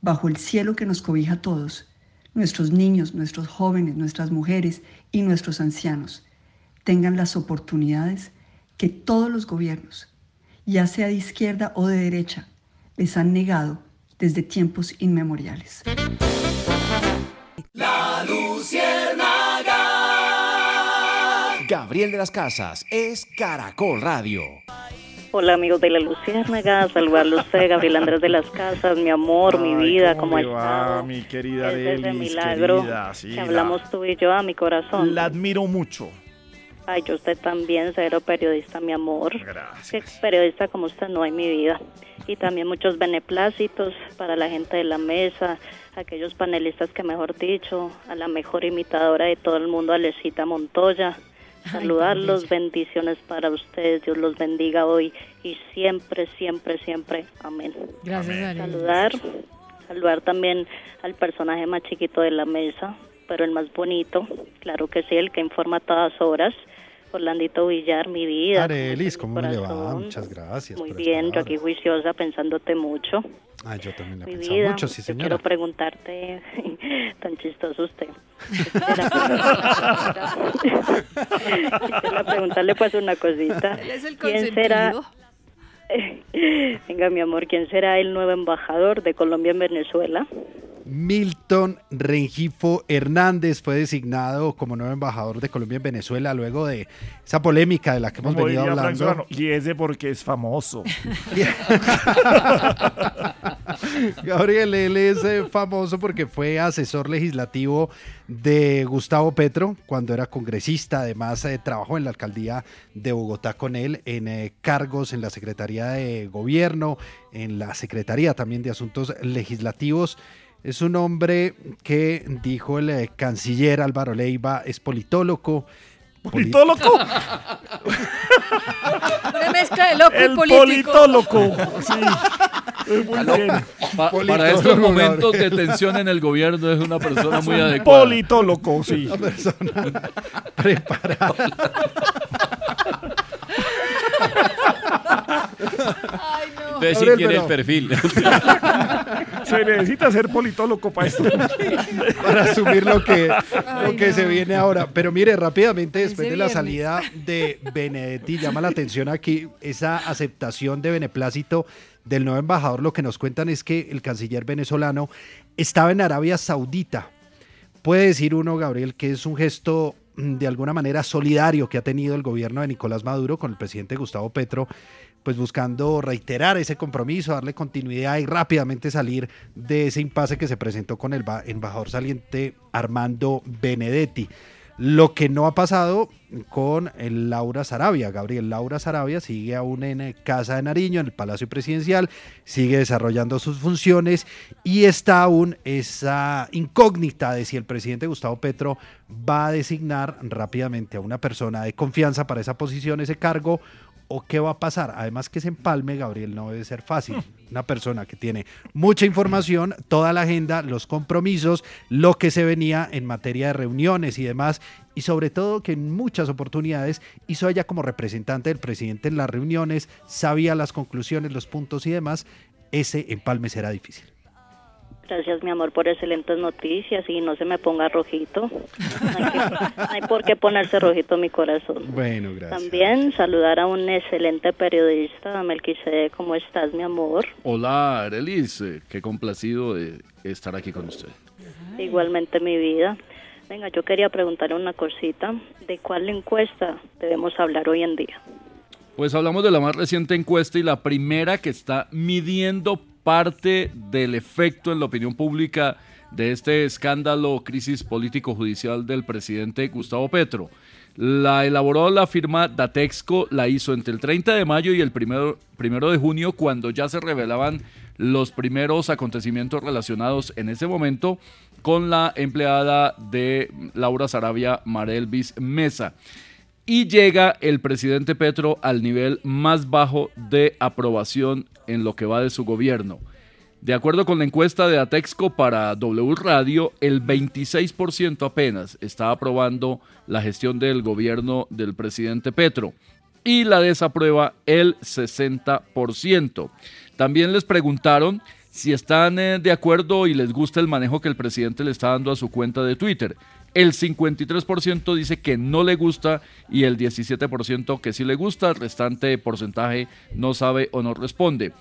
bajo el cielo que nos cobija a todos, nuestros niños, nuestros jóvenes, nuestras mujeres y nuestros ancianos tengan las oportunidades que todos los gobiernos, ya sea de izquierda o de derecha, les han negado desde tiempos inmemoriales. La Luciérnaga. Gabriel de las Casas es Caracol Radio. Hola amigos de la Luciérnaga, saludarlos a usted, Gabriel Andrés de las Casas, mi amor, mi vida, ¿cómo, ha va, mi querida Es Delis, milagro querida, sí, que la- hablamos tú y yo a mi corazón. La admiro mucho. Ay, yo usted también, cero periodista, mi amor. Gracias. Que periodista como usted no hay en mi vida. Y también muchos beneplácitos para la gente de la mesa, aquellos panelistas que mejor dicho, a la mejor imitadora de todo el mundo, Alecita Montoya. Saludarlos, bendiciones para ustedes, Dios los bendiga hoy y siempre, siempre, siempre. Amén. Gracias, Ari. Saludar, saludar también al personaje más chiquito de la mesa, pero el más bonito, claro que sí, el que informa a todas horas, Orlandito Villar, mi vida. Arelis, ¿cómo me le va? Muchas gracias. Muy por bien, yo aquí juiciosa pensándote mucho. Ah, yo también la Mi pensaba vida, mucho, sí, yo señora. quiero preguntarte, tan chistoso usted. Quisiera preguntarle pues una cosita. Él es el ¿Quién será? Venga, mi amor, ¿quién será el nuevo embajador de Colombia en Venezuela? Milton Rengifo Hernández fue designado como nuevo embajador de Colombia en Venezuela luego de esa polémica de la que hemos Como venido diría Frank hablando. Solano, y ese porque es famoso. Gabriel, él es eh, famoso porque fue asesor legislativo de Gustavo Petro cuando era congresista. Además, eh, trabajó en la alcaldía de Bogotá con él en eh, cargos en la Secretaría de Gobierno, en la Secretaría también de Asuntos Legislativos. Es un hombre que, dijo el eh, canciller Álvaro Leiva, es politólogo. ¿Politólogo? Una mezcla de loco y El político. politólogo. Sí. Muy Aló. bien. Pa- para estos momentos de tensión en el gobierno es una persona muy adecuada. Politólogo, sí. Una persona preparada. Entonces sí Gabriel, quiere el perfil. Se necesita ser politólogo para esto. para asumir lo que, lo que se viene ahora. Pero mire, rápidamente, después de la viernes. salida de Benedetti, llama la atención aquí esa aceptación de beneplácito del nuevo embajador. Lo que nos cuentan es que el canciller venezolano estaba en Arabia Saudita. Puede decir uno, Gabriel, que es un gesto mm, de alguna manera solidario que ha tenido el gobierno de Nicolás Maduro con el presidente Gustavo Petro, pues buscando reiterar ese compromiso, darle continuidad y rápidamente salir de ese impasse que se presentó con el ba- embajador saliente Armando Benedetti. Lo que no ha pasado con el Laura Sarabia. Gabriel Laura Sarabia sigue aún en eh, Casa de Nariño, en el Palacio Presidencial, sigue desarrollando sus funciones y está aún esa incógnita de si el presidente Gustavo Petro va a designar rápidamente a una persona de confianza para esa posición, ese cargo, o qué va a pasar. Además que ese empalme, Gabriel, no debe ser fácil. Una persona que tiene mucha información, toda la agenda, los compromisos, lo que se venía en materia de reuniones y demás, y sobre todo que en muchas oportunidades hizo ella como representante del presidente en las reuniones, sabía las conclusiones, los puntos y demás, ese empalme será difícil. Gracias, mi amor, por excelentes noticias y no se me ponga rojito. No hay, que- no hay por qué ponerse rojito mi corazón. Bueno, gracias. También saludar a un excelente periodista, Melquisede, ¿cómo estás, mi amor? Hola, Arelis, eh, qué complacido de estar aquí con usted. Igualmente mi vida. Venga, yo quería preguntarle una cosita. ¿De cuál encuesta debemos hablar hoy en día? Pues hablamos de la más reciente encuesta y la primera que está midiendo parte del efecto en la opinión pública de este escándalo, crisis político-judicial del presidente Gustavo Petro. La elaboró la firma Datexco, la hizo entre el 30 de mayo y el primero, primero de junio, cuando ya se revelaban los primeros acontecimientos relacionados en ese momento con la empleada de Laura Sarabia, Marelvis Mesa y llega el presidente Petro al nivel más bajo de aprobación en lo que va de su gobierno. De acuerdo con la encuesta de Atexco para W Radio, el 26% apenas está aprobando la gestión del gobierno del presidente Petro y la desaprueba el 60%. También les preguntaron si están eh, de acuerdo y les gusta el manejo que el presidente le está dando a su cuenta de Twitter. El 53% dice que no le gusta y el 17% que sí le gusta, el restante porcentaje no sabe o no responde.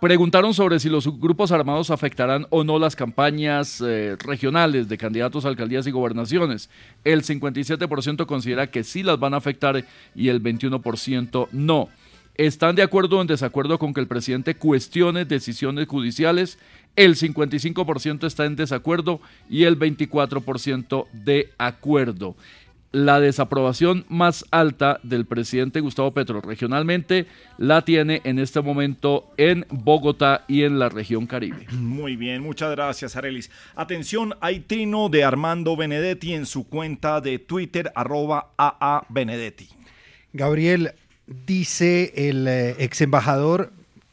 Preguntaron sobre si los grupos armados afectarán o no las campañas eh, regionales de candidatos a alcaldías y gobernaciones. El 57% considera que sí las van a afectar y el 21% no. ¿Están de acuerdo o en desacuerdo con que el presidente cuestione decisiones judiciales? El 55% está en desacuerdo y el 24% de acuerdo la desaprobación más alta del presidente Gustavo Petro regionalmente la tiene en este momento en Bogotá y en la región Caribe. Muy bien, muchas gracias, Arelis. Atención, hay trino de Armando Benedetti en su cuenta de Twitter, arroba AA Benedetti. Gabriel, dice el eh, ex embajador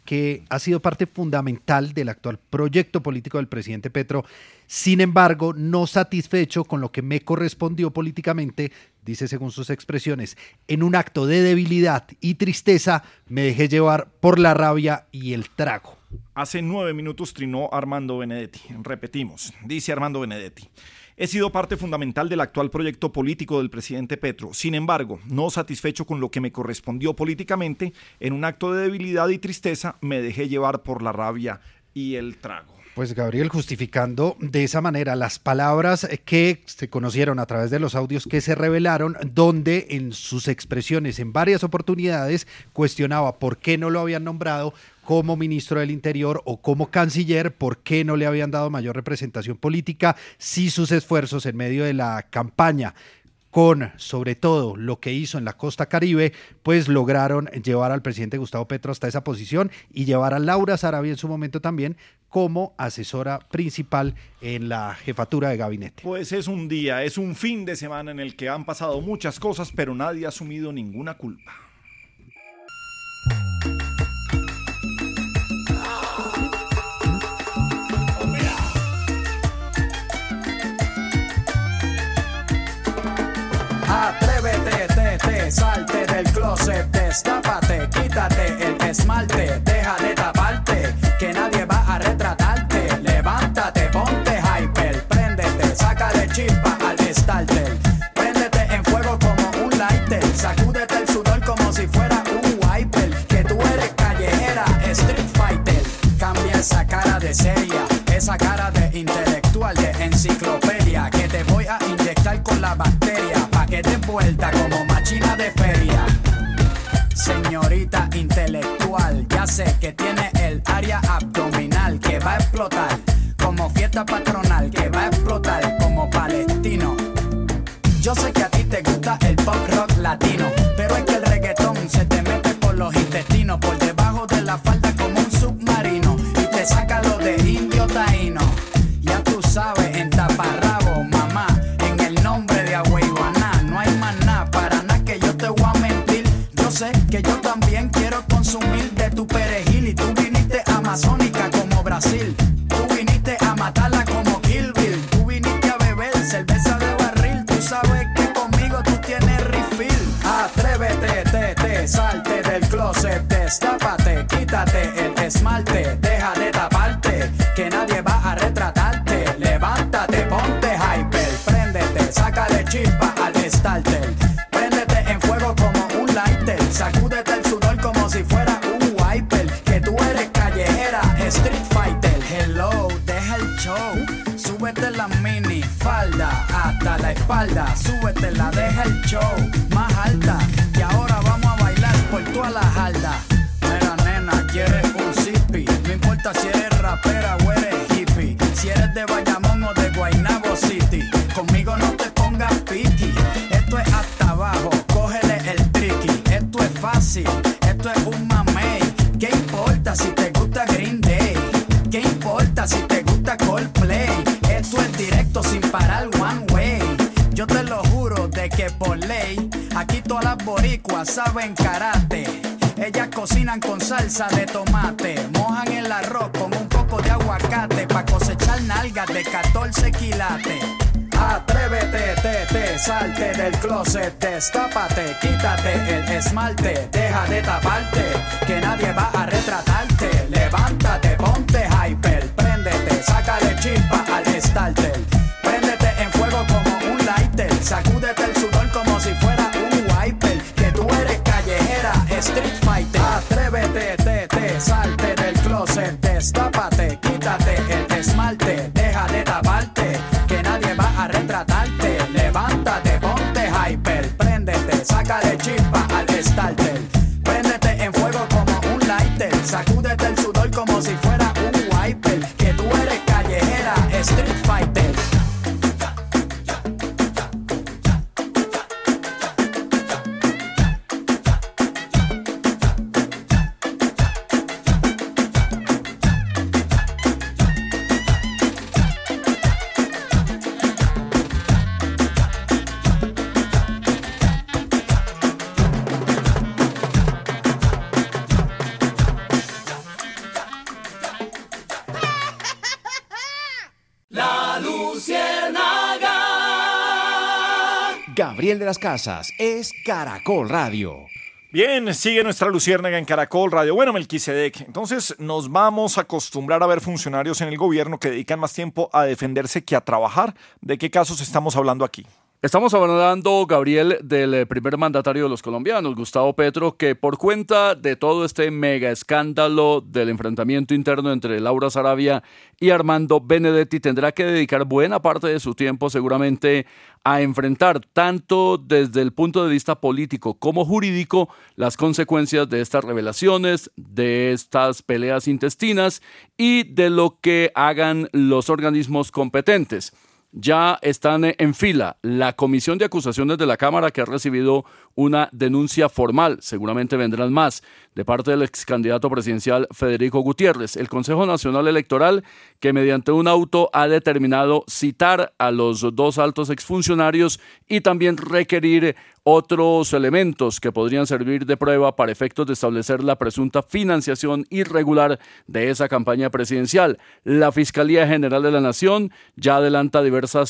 que ha sido parte fundamental del actual proyecto político del presidente Petro. Sin embargo, no satisfecho con lo que me correspondió políticamente, dice según sus expresiones, en un acto de debilidad y tristeza, me dejé llevar por la rabia y el trago. Hace nueve minutos trinó Armando Benedetti. Repetimos, dice Armando Benedetti. He sido parte fundamental del actual proyecto político del presidente Petro. Sin embargo, no satisfecho con lo que me correspondió políticamente, en un acto de debilidad y tristeza me dejé llevar por la rabia y el trago. Pues Gabriel, justificando de esa manera las palabras que se conocieron a través de los audios que se revelaron, donde en sus expresiones en varias oportunidades cuestionaba por qué no lo habían nombrado como ministro del Interior o como canciller, por qué no le habían dado mayor representación política, si sus esfuerzos en medio de la campaña con sobre todo lo que hizo en la costa caribe, pues lograron llevar al presidente Gustavo Petro hasta esa posición y llevar a Laura Sarabia en su momento también como asesora principal en la jefatura de gabinete. Pues es un día, es un fin de semana en el que han pasado muchas cosas, pero nadie ha asumido ninguna culpa. Te, te, salte del closet, destápate, quítate el esmalte, deja de taparte, que nadie va a retratarte. Levántate, ponte hyper, préndete, saca de chispa al starter. Préndete en fuego como un lighter, sacúdete el sudor como si fuera un wiper. Que tú eres callejera, street fighter. Cambia esa cara de seria, esa cara de intelectual, de enciclopedia, que te voy a inyectar con la bacteria, pa' que te vuelta como que tiene el área abdominal que va a explotar como fiesta patronal, que va a explotar como palestino. Yo sé que a ti te gusta el pop rock latino, de tomate, mojan el arroz con un poco de aguacate pa' cosechar nalgas de 14 quilates. Atrévete, te, te, salte del closet, destápate, quítate el esmalte, deja de taparte, que nadie va a retratarte. Las Casas es Caracol Radio. Bien, sigue nuestra luciérnaga en Caracol Radio. Bueno, Melquisedec, entonces nos vamos a acostumbrar a ver funcionarios en el gobierno que dedican más tiempo a defenderse que a trabajar. ¿De qué casos estamos hablando aquí? Estamos hablando, Gabriel, del eh, primer mandatario de los colombianos, Gustavo Petro, que por cuenta de todo este mega escándalo del enfrentamiento interno entre Laura Sarabia y Armando Benedetti, tendrá que dedicar buena parte de su tiempo seguramente a enfrentar, tanto desde el punto de vista político como jurídico, las consecuencias de estas revelaciones, de estas peleas intestinas y de lo que hagan los organismos competentes ya están en fila la comisión de acusaciones de la Cámara que ha recibido una denuncia formal, seguramente vendrán más, de parte del ex candidato presidencial Federico Gutiérrez, el Consejo Nacional Electoral que mediante un auto ha determinado citar a los dos altos exfuncionarios y también requerir otros elementos que podrían servir de prueba para efectos de establecer la presunta financiación irregular de esa campaña presidencial. La Fiscalía General de la Nación ya adelanta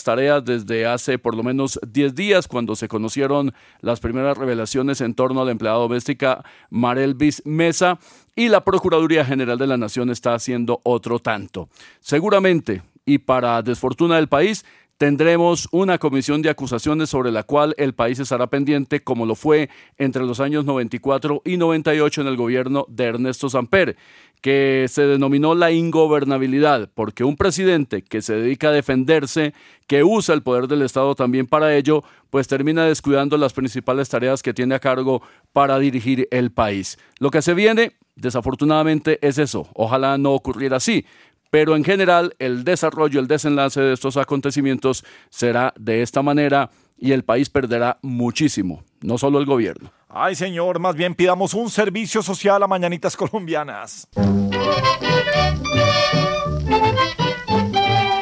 tareas desde hace por lo menos 10 días cuando se conocieron las primeras revelaciones en torno a la empleada doméstica Marelvis Mesa y la Procuraduría General de la Nación está haciendo otro tanto. Seguramente, y para desfortuna del país, tendremos una comisión de acusaciones sobre la cual el país estará pendiente, como lo fue entre los años 94 y 98 en el gobierno de Ernesto Samper, que se denominó la ingobernabilidad, porque un presidente que se dedica a defenderse, que usa el poder del Estado también para ello, pues termina descuidando las principales tareas que tiene a cargo para dirigir el país. Lo que se viene, desafortunadamente, es eso. Ojalá no ocurriera así, pero en general el desarrollo, el desenlace de estos acontecimientos será de esta manera y el país perderá muchísimo, no solo el gobierno. Ay, señor, más bien pidamos un servicio social a Mañanitas Colombianas.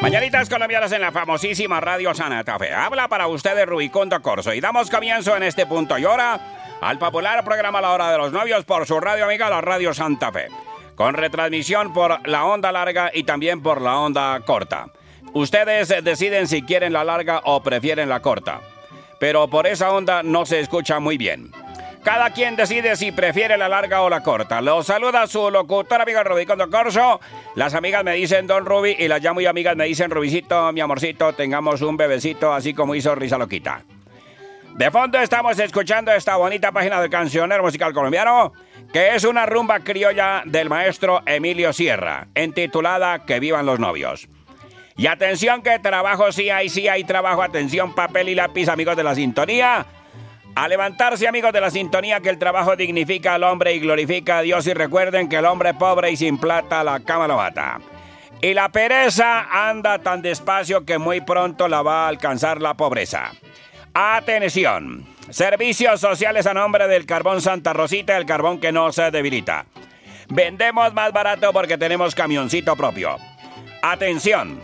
Mañanitas colombianas en la famosísima Radio Santa Fe. Habla para ustedes Rubicondo Corso y damos comienzo en este punto y hora al popular programa La Hora de los Novios por su radio amiga la Radio Santa Fe con retransmisión por la onda larga y también por la onda corta. Ustedes deciden si quieren la larga o prefieren la corta, pero por esa onda no se escucha muy bien. Cada quien decide si prefiere la larga o la corta. Los saluda su locutor amigo Rubicondo Corso. Las amigas me dicen Don Ruby y las ya muy amigas me dicen Rubicito, mi amorcito, tengamos un bebecito así como hizo Risa Loquita. De fondo estamos escuchando esta bonita página del cancionero musical colombiano, que es una rumba criolla del maestro Emilio Sierra, intitulada Que vivan los novios. Y atención que trabajo sí hay, sí hay trabajo, atención papel y lápiz amigos de la sintonía. A levantarse amigos de la sintonía que el trabajo dignifica al hombre y glorifica a Dios y recuerden que el hombre pobre y sin plata la cama lo mata. Y la pereza anda tan despacio que muy pronto la va a alcanzar la pobreza. Atención. Servicios sociales a nombre del carbón Santa Rosita, el carbón que no se debilita. Vendemos más barato porque tenemos camioncito propio. Atención.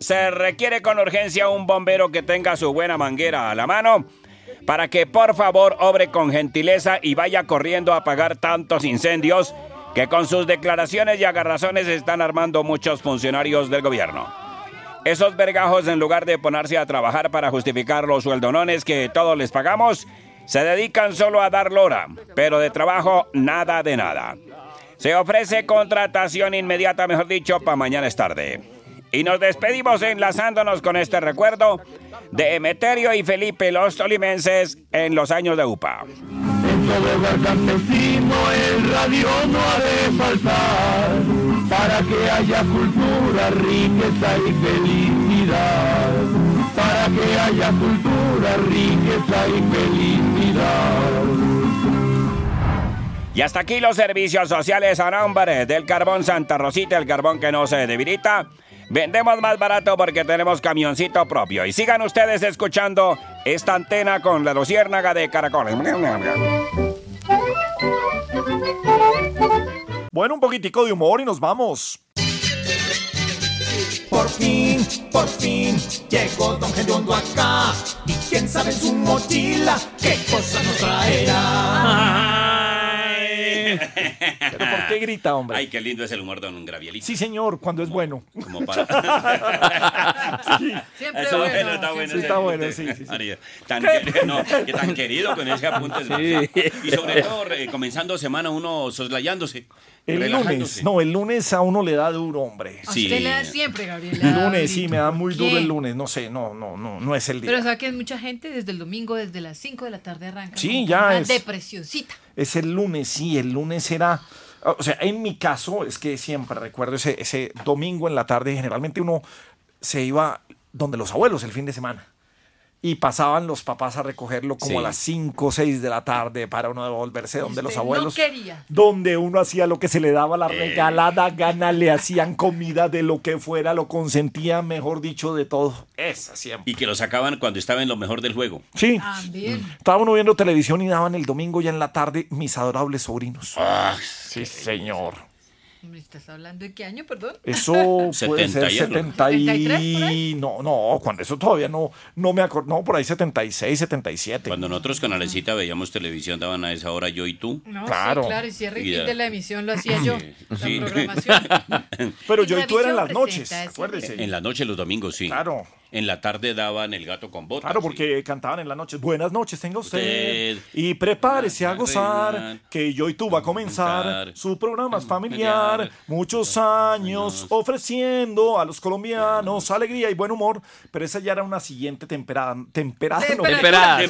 Se requiere con urgencia un bombero que tenga su buena manguera a la mano para que por favor obre con gentileza y vaya corriendo a apagar tantos incendios que con sus declaraciones y agarrazones están armando muchos funcionarios del gobierno. Esos vergajos, en lugar de ponerse a trabajar para justificar los sueldonones que todos les pagamos, se dedican solo a dar lora, pero de trabajo nada de nada. Se ofrece contratación inmediata, mejor dicho, para mañana es tarde. Y nos despedimos enlazándonos con este recuerdo de Emeterio y Felipe los tolimenses en los años de UPA. el radio no ha de faltar para que haya cultura, riqueza y felicidad. Para que haya cultura riqueza y felicidad. Y hasta aquí los servicios sociales a nombre del carbón Santa Rosita, el carbón que no se debilita. Vendemos más barato porque tenemos camioncito propio. Y sigan ustedes escuchando esta antena con la luciérnaga de caracoles. Bueno, un poquitico de humor y nos vamos. Por fin, por fin, llegó Don Gediondo acá. Y quién sabe en su mochila qué cosa nos traerá. ¿Pero por qué grita, hombre? Ay, qué lindo es el humor de un gravielito. Sí, señor, cuando es bueno. Como para... Siempre Está bueno, bueno, está bueno. Sí, está bueno, sí, sí, sí. María, Tan, no, que tan querido con ese apunte. Y sobre todo, comenzando semana uno soslayándose. El lunes, no, el lunes a uno le da duro, hombre. A usted le da siempre, Gabriela. El lunes sí, me da muy ¿Por duro qué? el lunes, no sé, no, no, no, no es el día. Pero sabe que hay mucha gente desde el domingo, desde las 5 de la tarde arranca. Sí, ya Una es- depresioncita. Es el lunes, sí, el lunes era... O sea, en mi caso, es que siempre recuerdo ese, ese domingo en la tarde, generalmente uno se iba donde los abuelos el fin de semana. Y pasaban los papás a recogerlo como Sí. a las 5 o 6 de la tarde para uno devolverse donde los abuelos. No quería. donde uno hacía lo que se le daba la Eh. regalada gana, le hacían comida de lo que fuera, lo consentían, mejor dicho, de todo. Esa siempre. Y que lo sacaban cuando estaba en lo mejor del juego. Sí. También. Estaba uno viendo televisión y daban el domingo ya en la tarde mis adorables sobrinos. Ah, sí, señor. ¿Me estás hablando de qué año, perdón? Eso puede 70 ser y algo. 70 y... 73 por ahí? No, no, cuando eso todavía no, no me acuerdo. No, por ahí 76, 77. Cuando nosotros con Alecita veíamos televisión, daban a esa hora yo y tú. No, Claro. sí, claro, y cierre y Y de la emisión lo hacía yo. Sí. La programación. Pero Y yo y tú eran las noches, es acuérdese. En la noche, los domingos, sí. Claro. En la tarde daban el gato con botas. Claro, sí. porque cantaban en las noches. Buenas noches, tenga usted. Usted. Y prepárese a gozar, que yo y tú va a comenzar su programa es familiar. Muchos años ofreciendo a los colombianos alegría y buen humor. Pero esa ya era una siguiente temperada. Temperada, no. Temperada,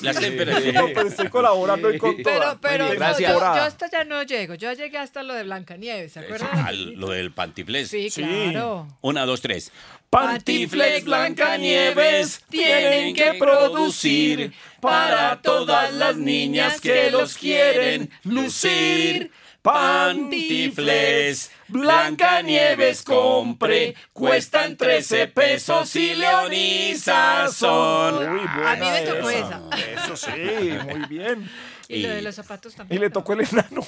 Las sí. No, pero estoy colaborando hoy con Pero, pero Muy yo, hasta ya no llego. Yo llegué hasta lo de Blancanieves, ¿se acuerdan? Ah, lo del pantiflés. Sí, claro. Una, dos, tres. Pantiflex Blancanieves tienen que producir para todas las niñas que los quieren lucir. Pantiflex Blancanieves compre, cuestan 13 pesos y leonisas son. Uy, A mí me tocó esa. esa. Eso sí, muy bien. Y lo Y- de los zapatos Y también. le tocó el enano.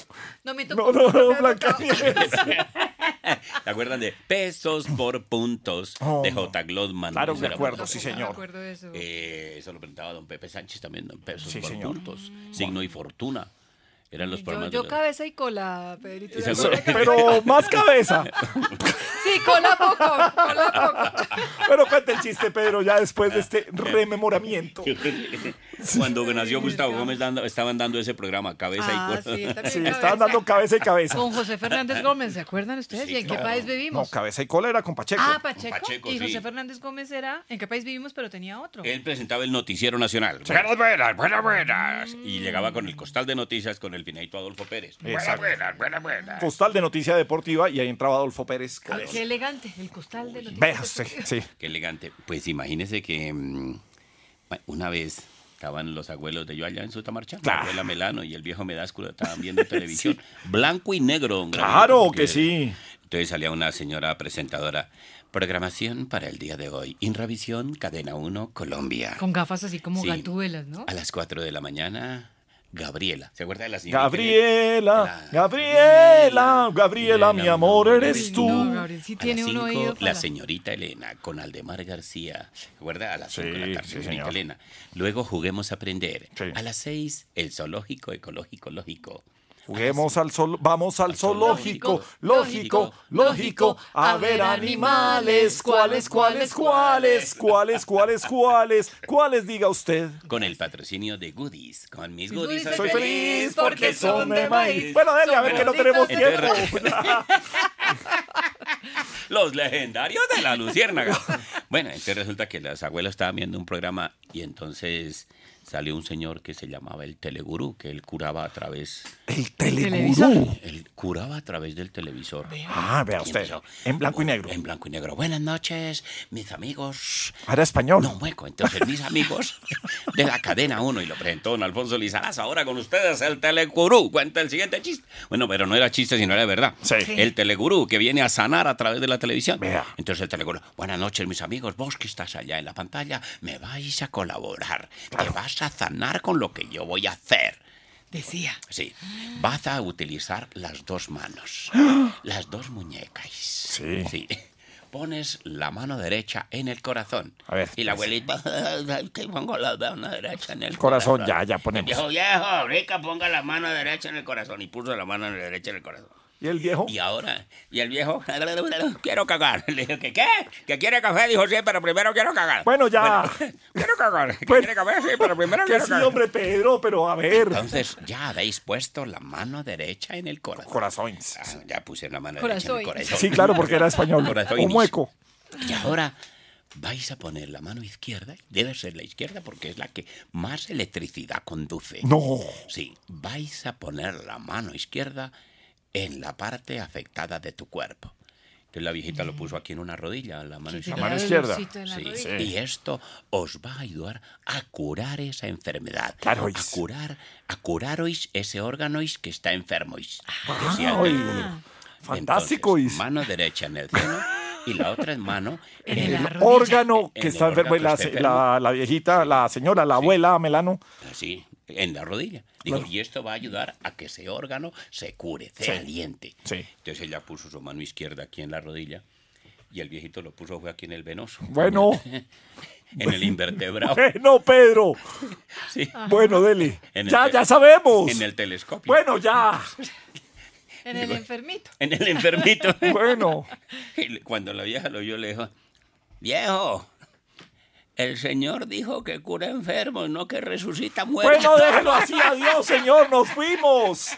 No me No, tocó. no, no, tocado. Blancanieves. ¿Te acuerdan de Pesos por Puntos Oh. de J. Glodman? Claro, me acuerdo, sí, bueno. No me señor. acuerdo de eso. Eh, eso lo presentaba don Pepe Sánchez también, don Pesos Sí, por señor. Puntos. Signo y Fortuna. Eran los Yo, programas yo de cabeza y cola, Pedrito. ¿Y ¿se se acuerda? Pero más cabeza. Sí, cola poco, cola poco. Pero cuenta el chiste, Pedro, ya después de este rememoramiento. Cuando nació Gustavo Gómez dando- estaban dando ese programa, Cabeza Ah, y sí, también Sí, cabeza. estaban dando cabeza y cabeza. Con José Fernández Gómez, ¿se acuerdan ustedes? Sí, ¿Y en qué país No, vivimos? cabeza y cola era con Pacheco. Ah, Pacheco. Pacheco, y José. Fernández Gómez era ¿En qué país vivimos? Pero tenía otro. Él presentaba el noticiero nacional. Buenas, buenas, buenas, buenas. Y llegaba con el costal de noticias con el finadito Adolfo Pérez. Buenas, Exacto. buenas, buenas, buenas. Postal de noticia deportiva y ahí entraba Adolfo Pérez. Qué elegante, el costal de noticias. Vea, sí, sí. Qué elegante. Pues imagínese que mm, una vez estaban los abuelos de yo allá en Sutamarcha, la Claro. abuela Melano y el viejo Medásculo estaban viendo televisión. Blanco y negro. Claro que sí. Entonces salía una señora presentadora. Programación para el día de hoy. Inravisión, Cadena 1, Colombia. Con gafas así como Sí. gatúbelas, ¿no? A las 4 de la mañana, Gabriela. ¿Se acuerda de la señora? Gabriela, Gabriela, Gabriela, mi amor, eres tú. No, Gabriel, sí A tiene cinco, oído La para... señorita Elena con Aldemar García. ¿Recuerda? A las 5 de Sí, la tarde, sí, señorita señor. Elena. Luego juguemos a aprender. Sí. A las 6, el zoológico ecológico lógico. Juguemos al sol, vamos al zoológico, zoológico, lógico, lógico, a ver animales, cuáles, cuáles, cuáles, cuáles, cuáles, cuáles, cuáles, diga usted. Con el patrocinio de Goodies. Con mis Goodies. soy feliz porque son de maíz. Bueno, dale, a ver que no tenemos tiempo. Los legendarios de la luciérnaga. bueno, entonces resulta que las abuelas estaban viendo un programa y entonces salió un señor que se llamaba el telegurú, que él curaba a través... ¿El telegurú? Él curaba a través del televisor. Ah, vea usted, empezó, en blanco y negro. En blanco y negro. Buenas noches, mis amigos. Era español. No, mueco. Entonces, mis amigos de la cadena 1 y lo presentó don Alfonso Lizarazo. Ahora con ustedes el telegurú. Cuenta el siguiente chiste. Bueno, pero no era chiste, sino era verdad. Sí. El telegurú que viene a sanar a través de la televisión. Entonces el telegurú. Buenas noches, mis amigos. Vos que estás allá en la pantalla, me vais a colaborar. Me vas a sanar con lo que yo voy a hacer. Decía. Sí, vas a utilizar las dos manos, las dos muñecas. Sí. Pones la mano derecha en el corazón. A ver, Y la abuelita, que pongo la mano derecha en el Corazón, corazón. ya, ya ponemos. viejo, viejo, rica, ponga la mano derecha en el corazón. Y puso la mano derecha en el corazón. ¿Y el viejo? Y ahora, y el viejo, quiero cagar. Le dije, ¿qué qué? ¿Que quiere café? Dijo, sí, pero primero quiero cagar. Bueno, ya. quiero cagar. ¿Que quiere café? Sí, pero primero quiero sí, cagar. hombre, Pedro, pero a ver. Entonces, ya habéis puesto la mano derecha en el corazón. Corazones. Ah, ya puse la mano derecha en el corazón. Sí, claro, porque era español. Corazones. O mueco. Y ahora vais a poner la mano izquierda, debe ser la izquierda porque es la que más electricidad conduce. No. Sí, vais a poner la mano izquierda en la parte afectada de tu cuerpo. Entonces la viejita lo puso aquí en una rodilla, la mano La izquierda. mano izquierda. Sí, Sí. Y esto os va a ayudar a curar esa enfermedad. Claro, A curar, a curarois ese órganois que está enfermois. Ah, oye, telegurú. fantástico, Entonces, mano derecha en el seno y la otra mano en, El el órgano que el está enfermo, la, que la, la viejita, la señora, la abuela Melano. Así, en la rodilla. Digo, Claro. y esto va a ayudar a que ese órgano se cure, se Sí. aliente. Sí. Entonces ella puso su mano izquierda aquí en la rodilla y el viejito lo puso fue aquí en el venoso. Bueno. en el invertebrado. Bueno, Pedro. Sí. Bueno, el Ya, ya sabemos. En el telescopio. Bueno, ya. En el enfermito. En el enfermito. bueno. Y Cuando la vieja lo oyó, le dijo, viejo, el Señor dijo que cura enfermos, no que resucita muertos. Bueno, déjelo así. Adiós, señor. Nos fuimos.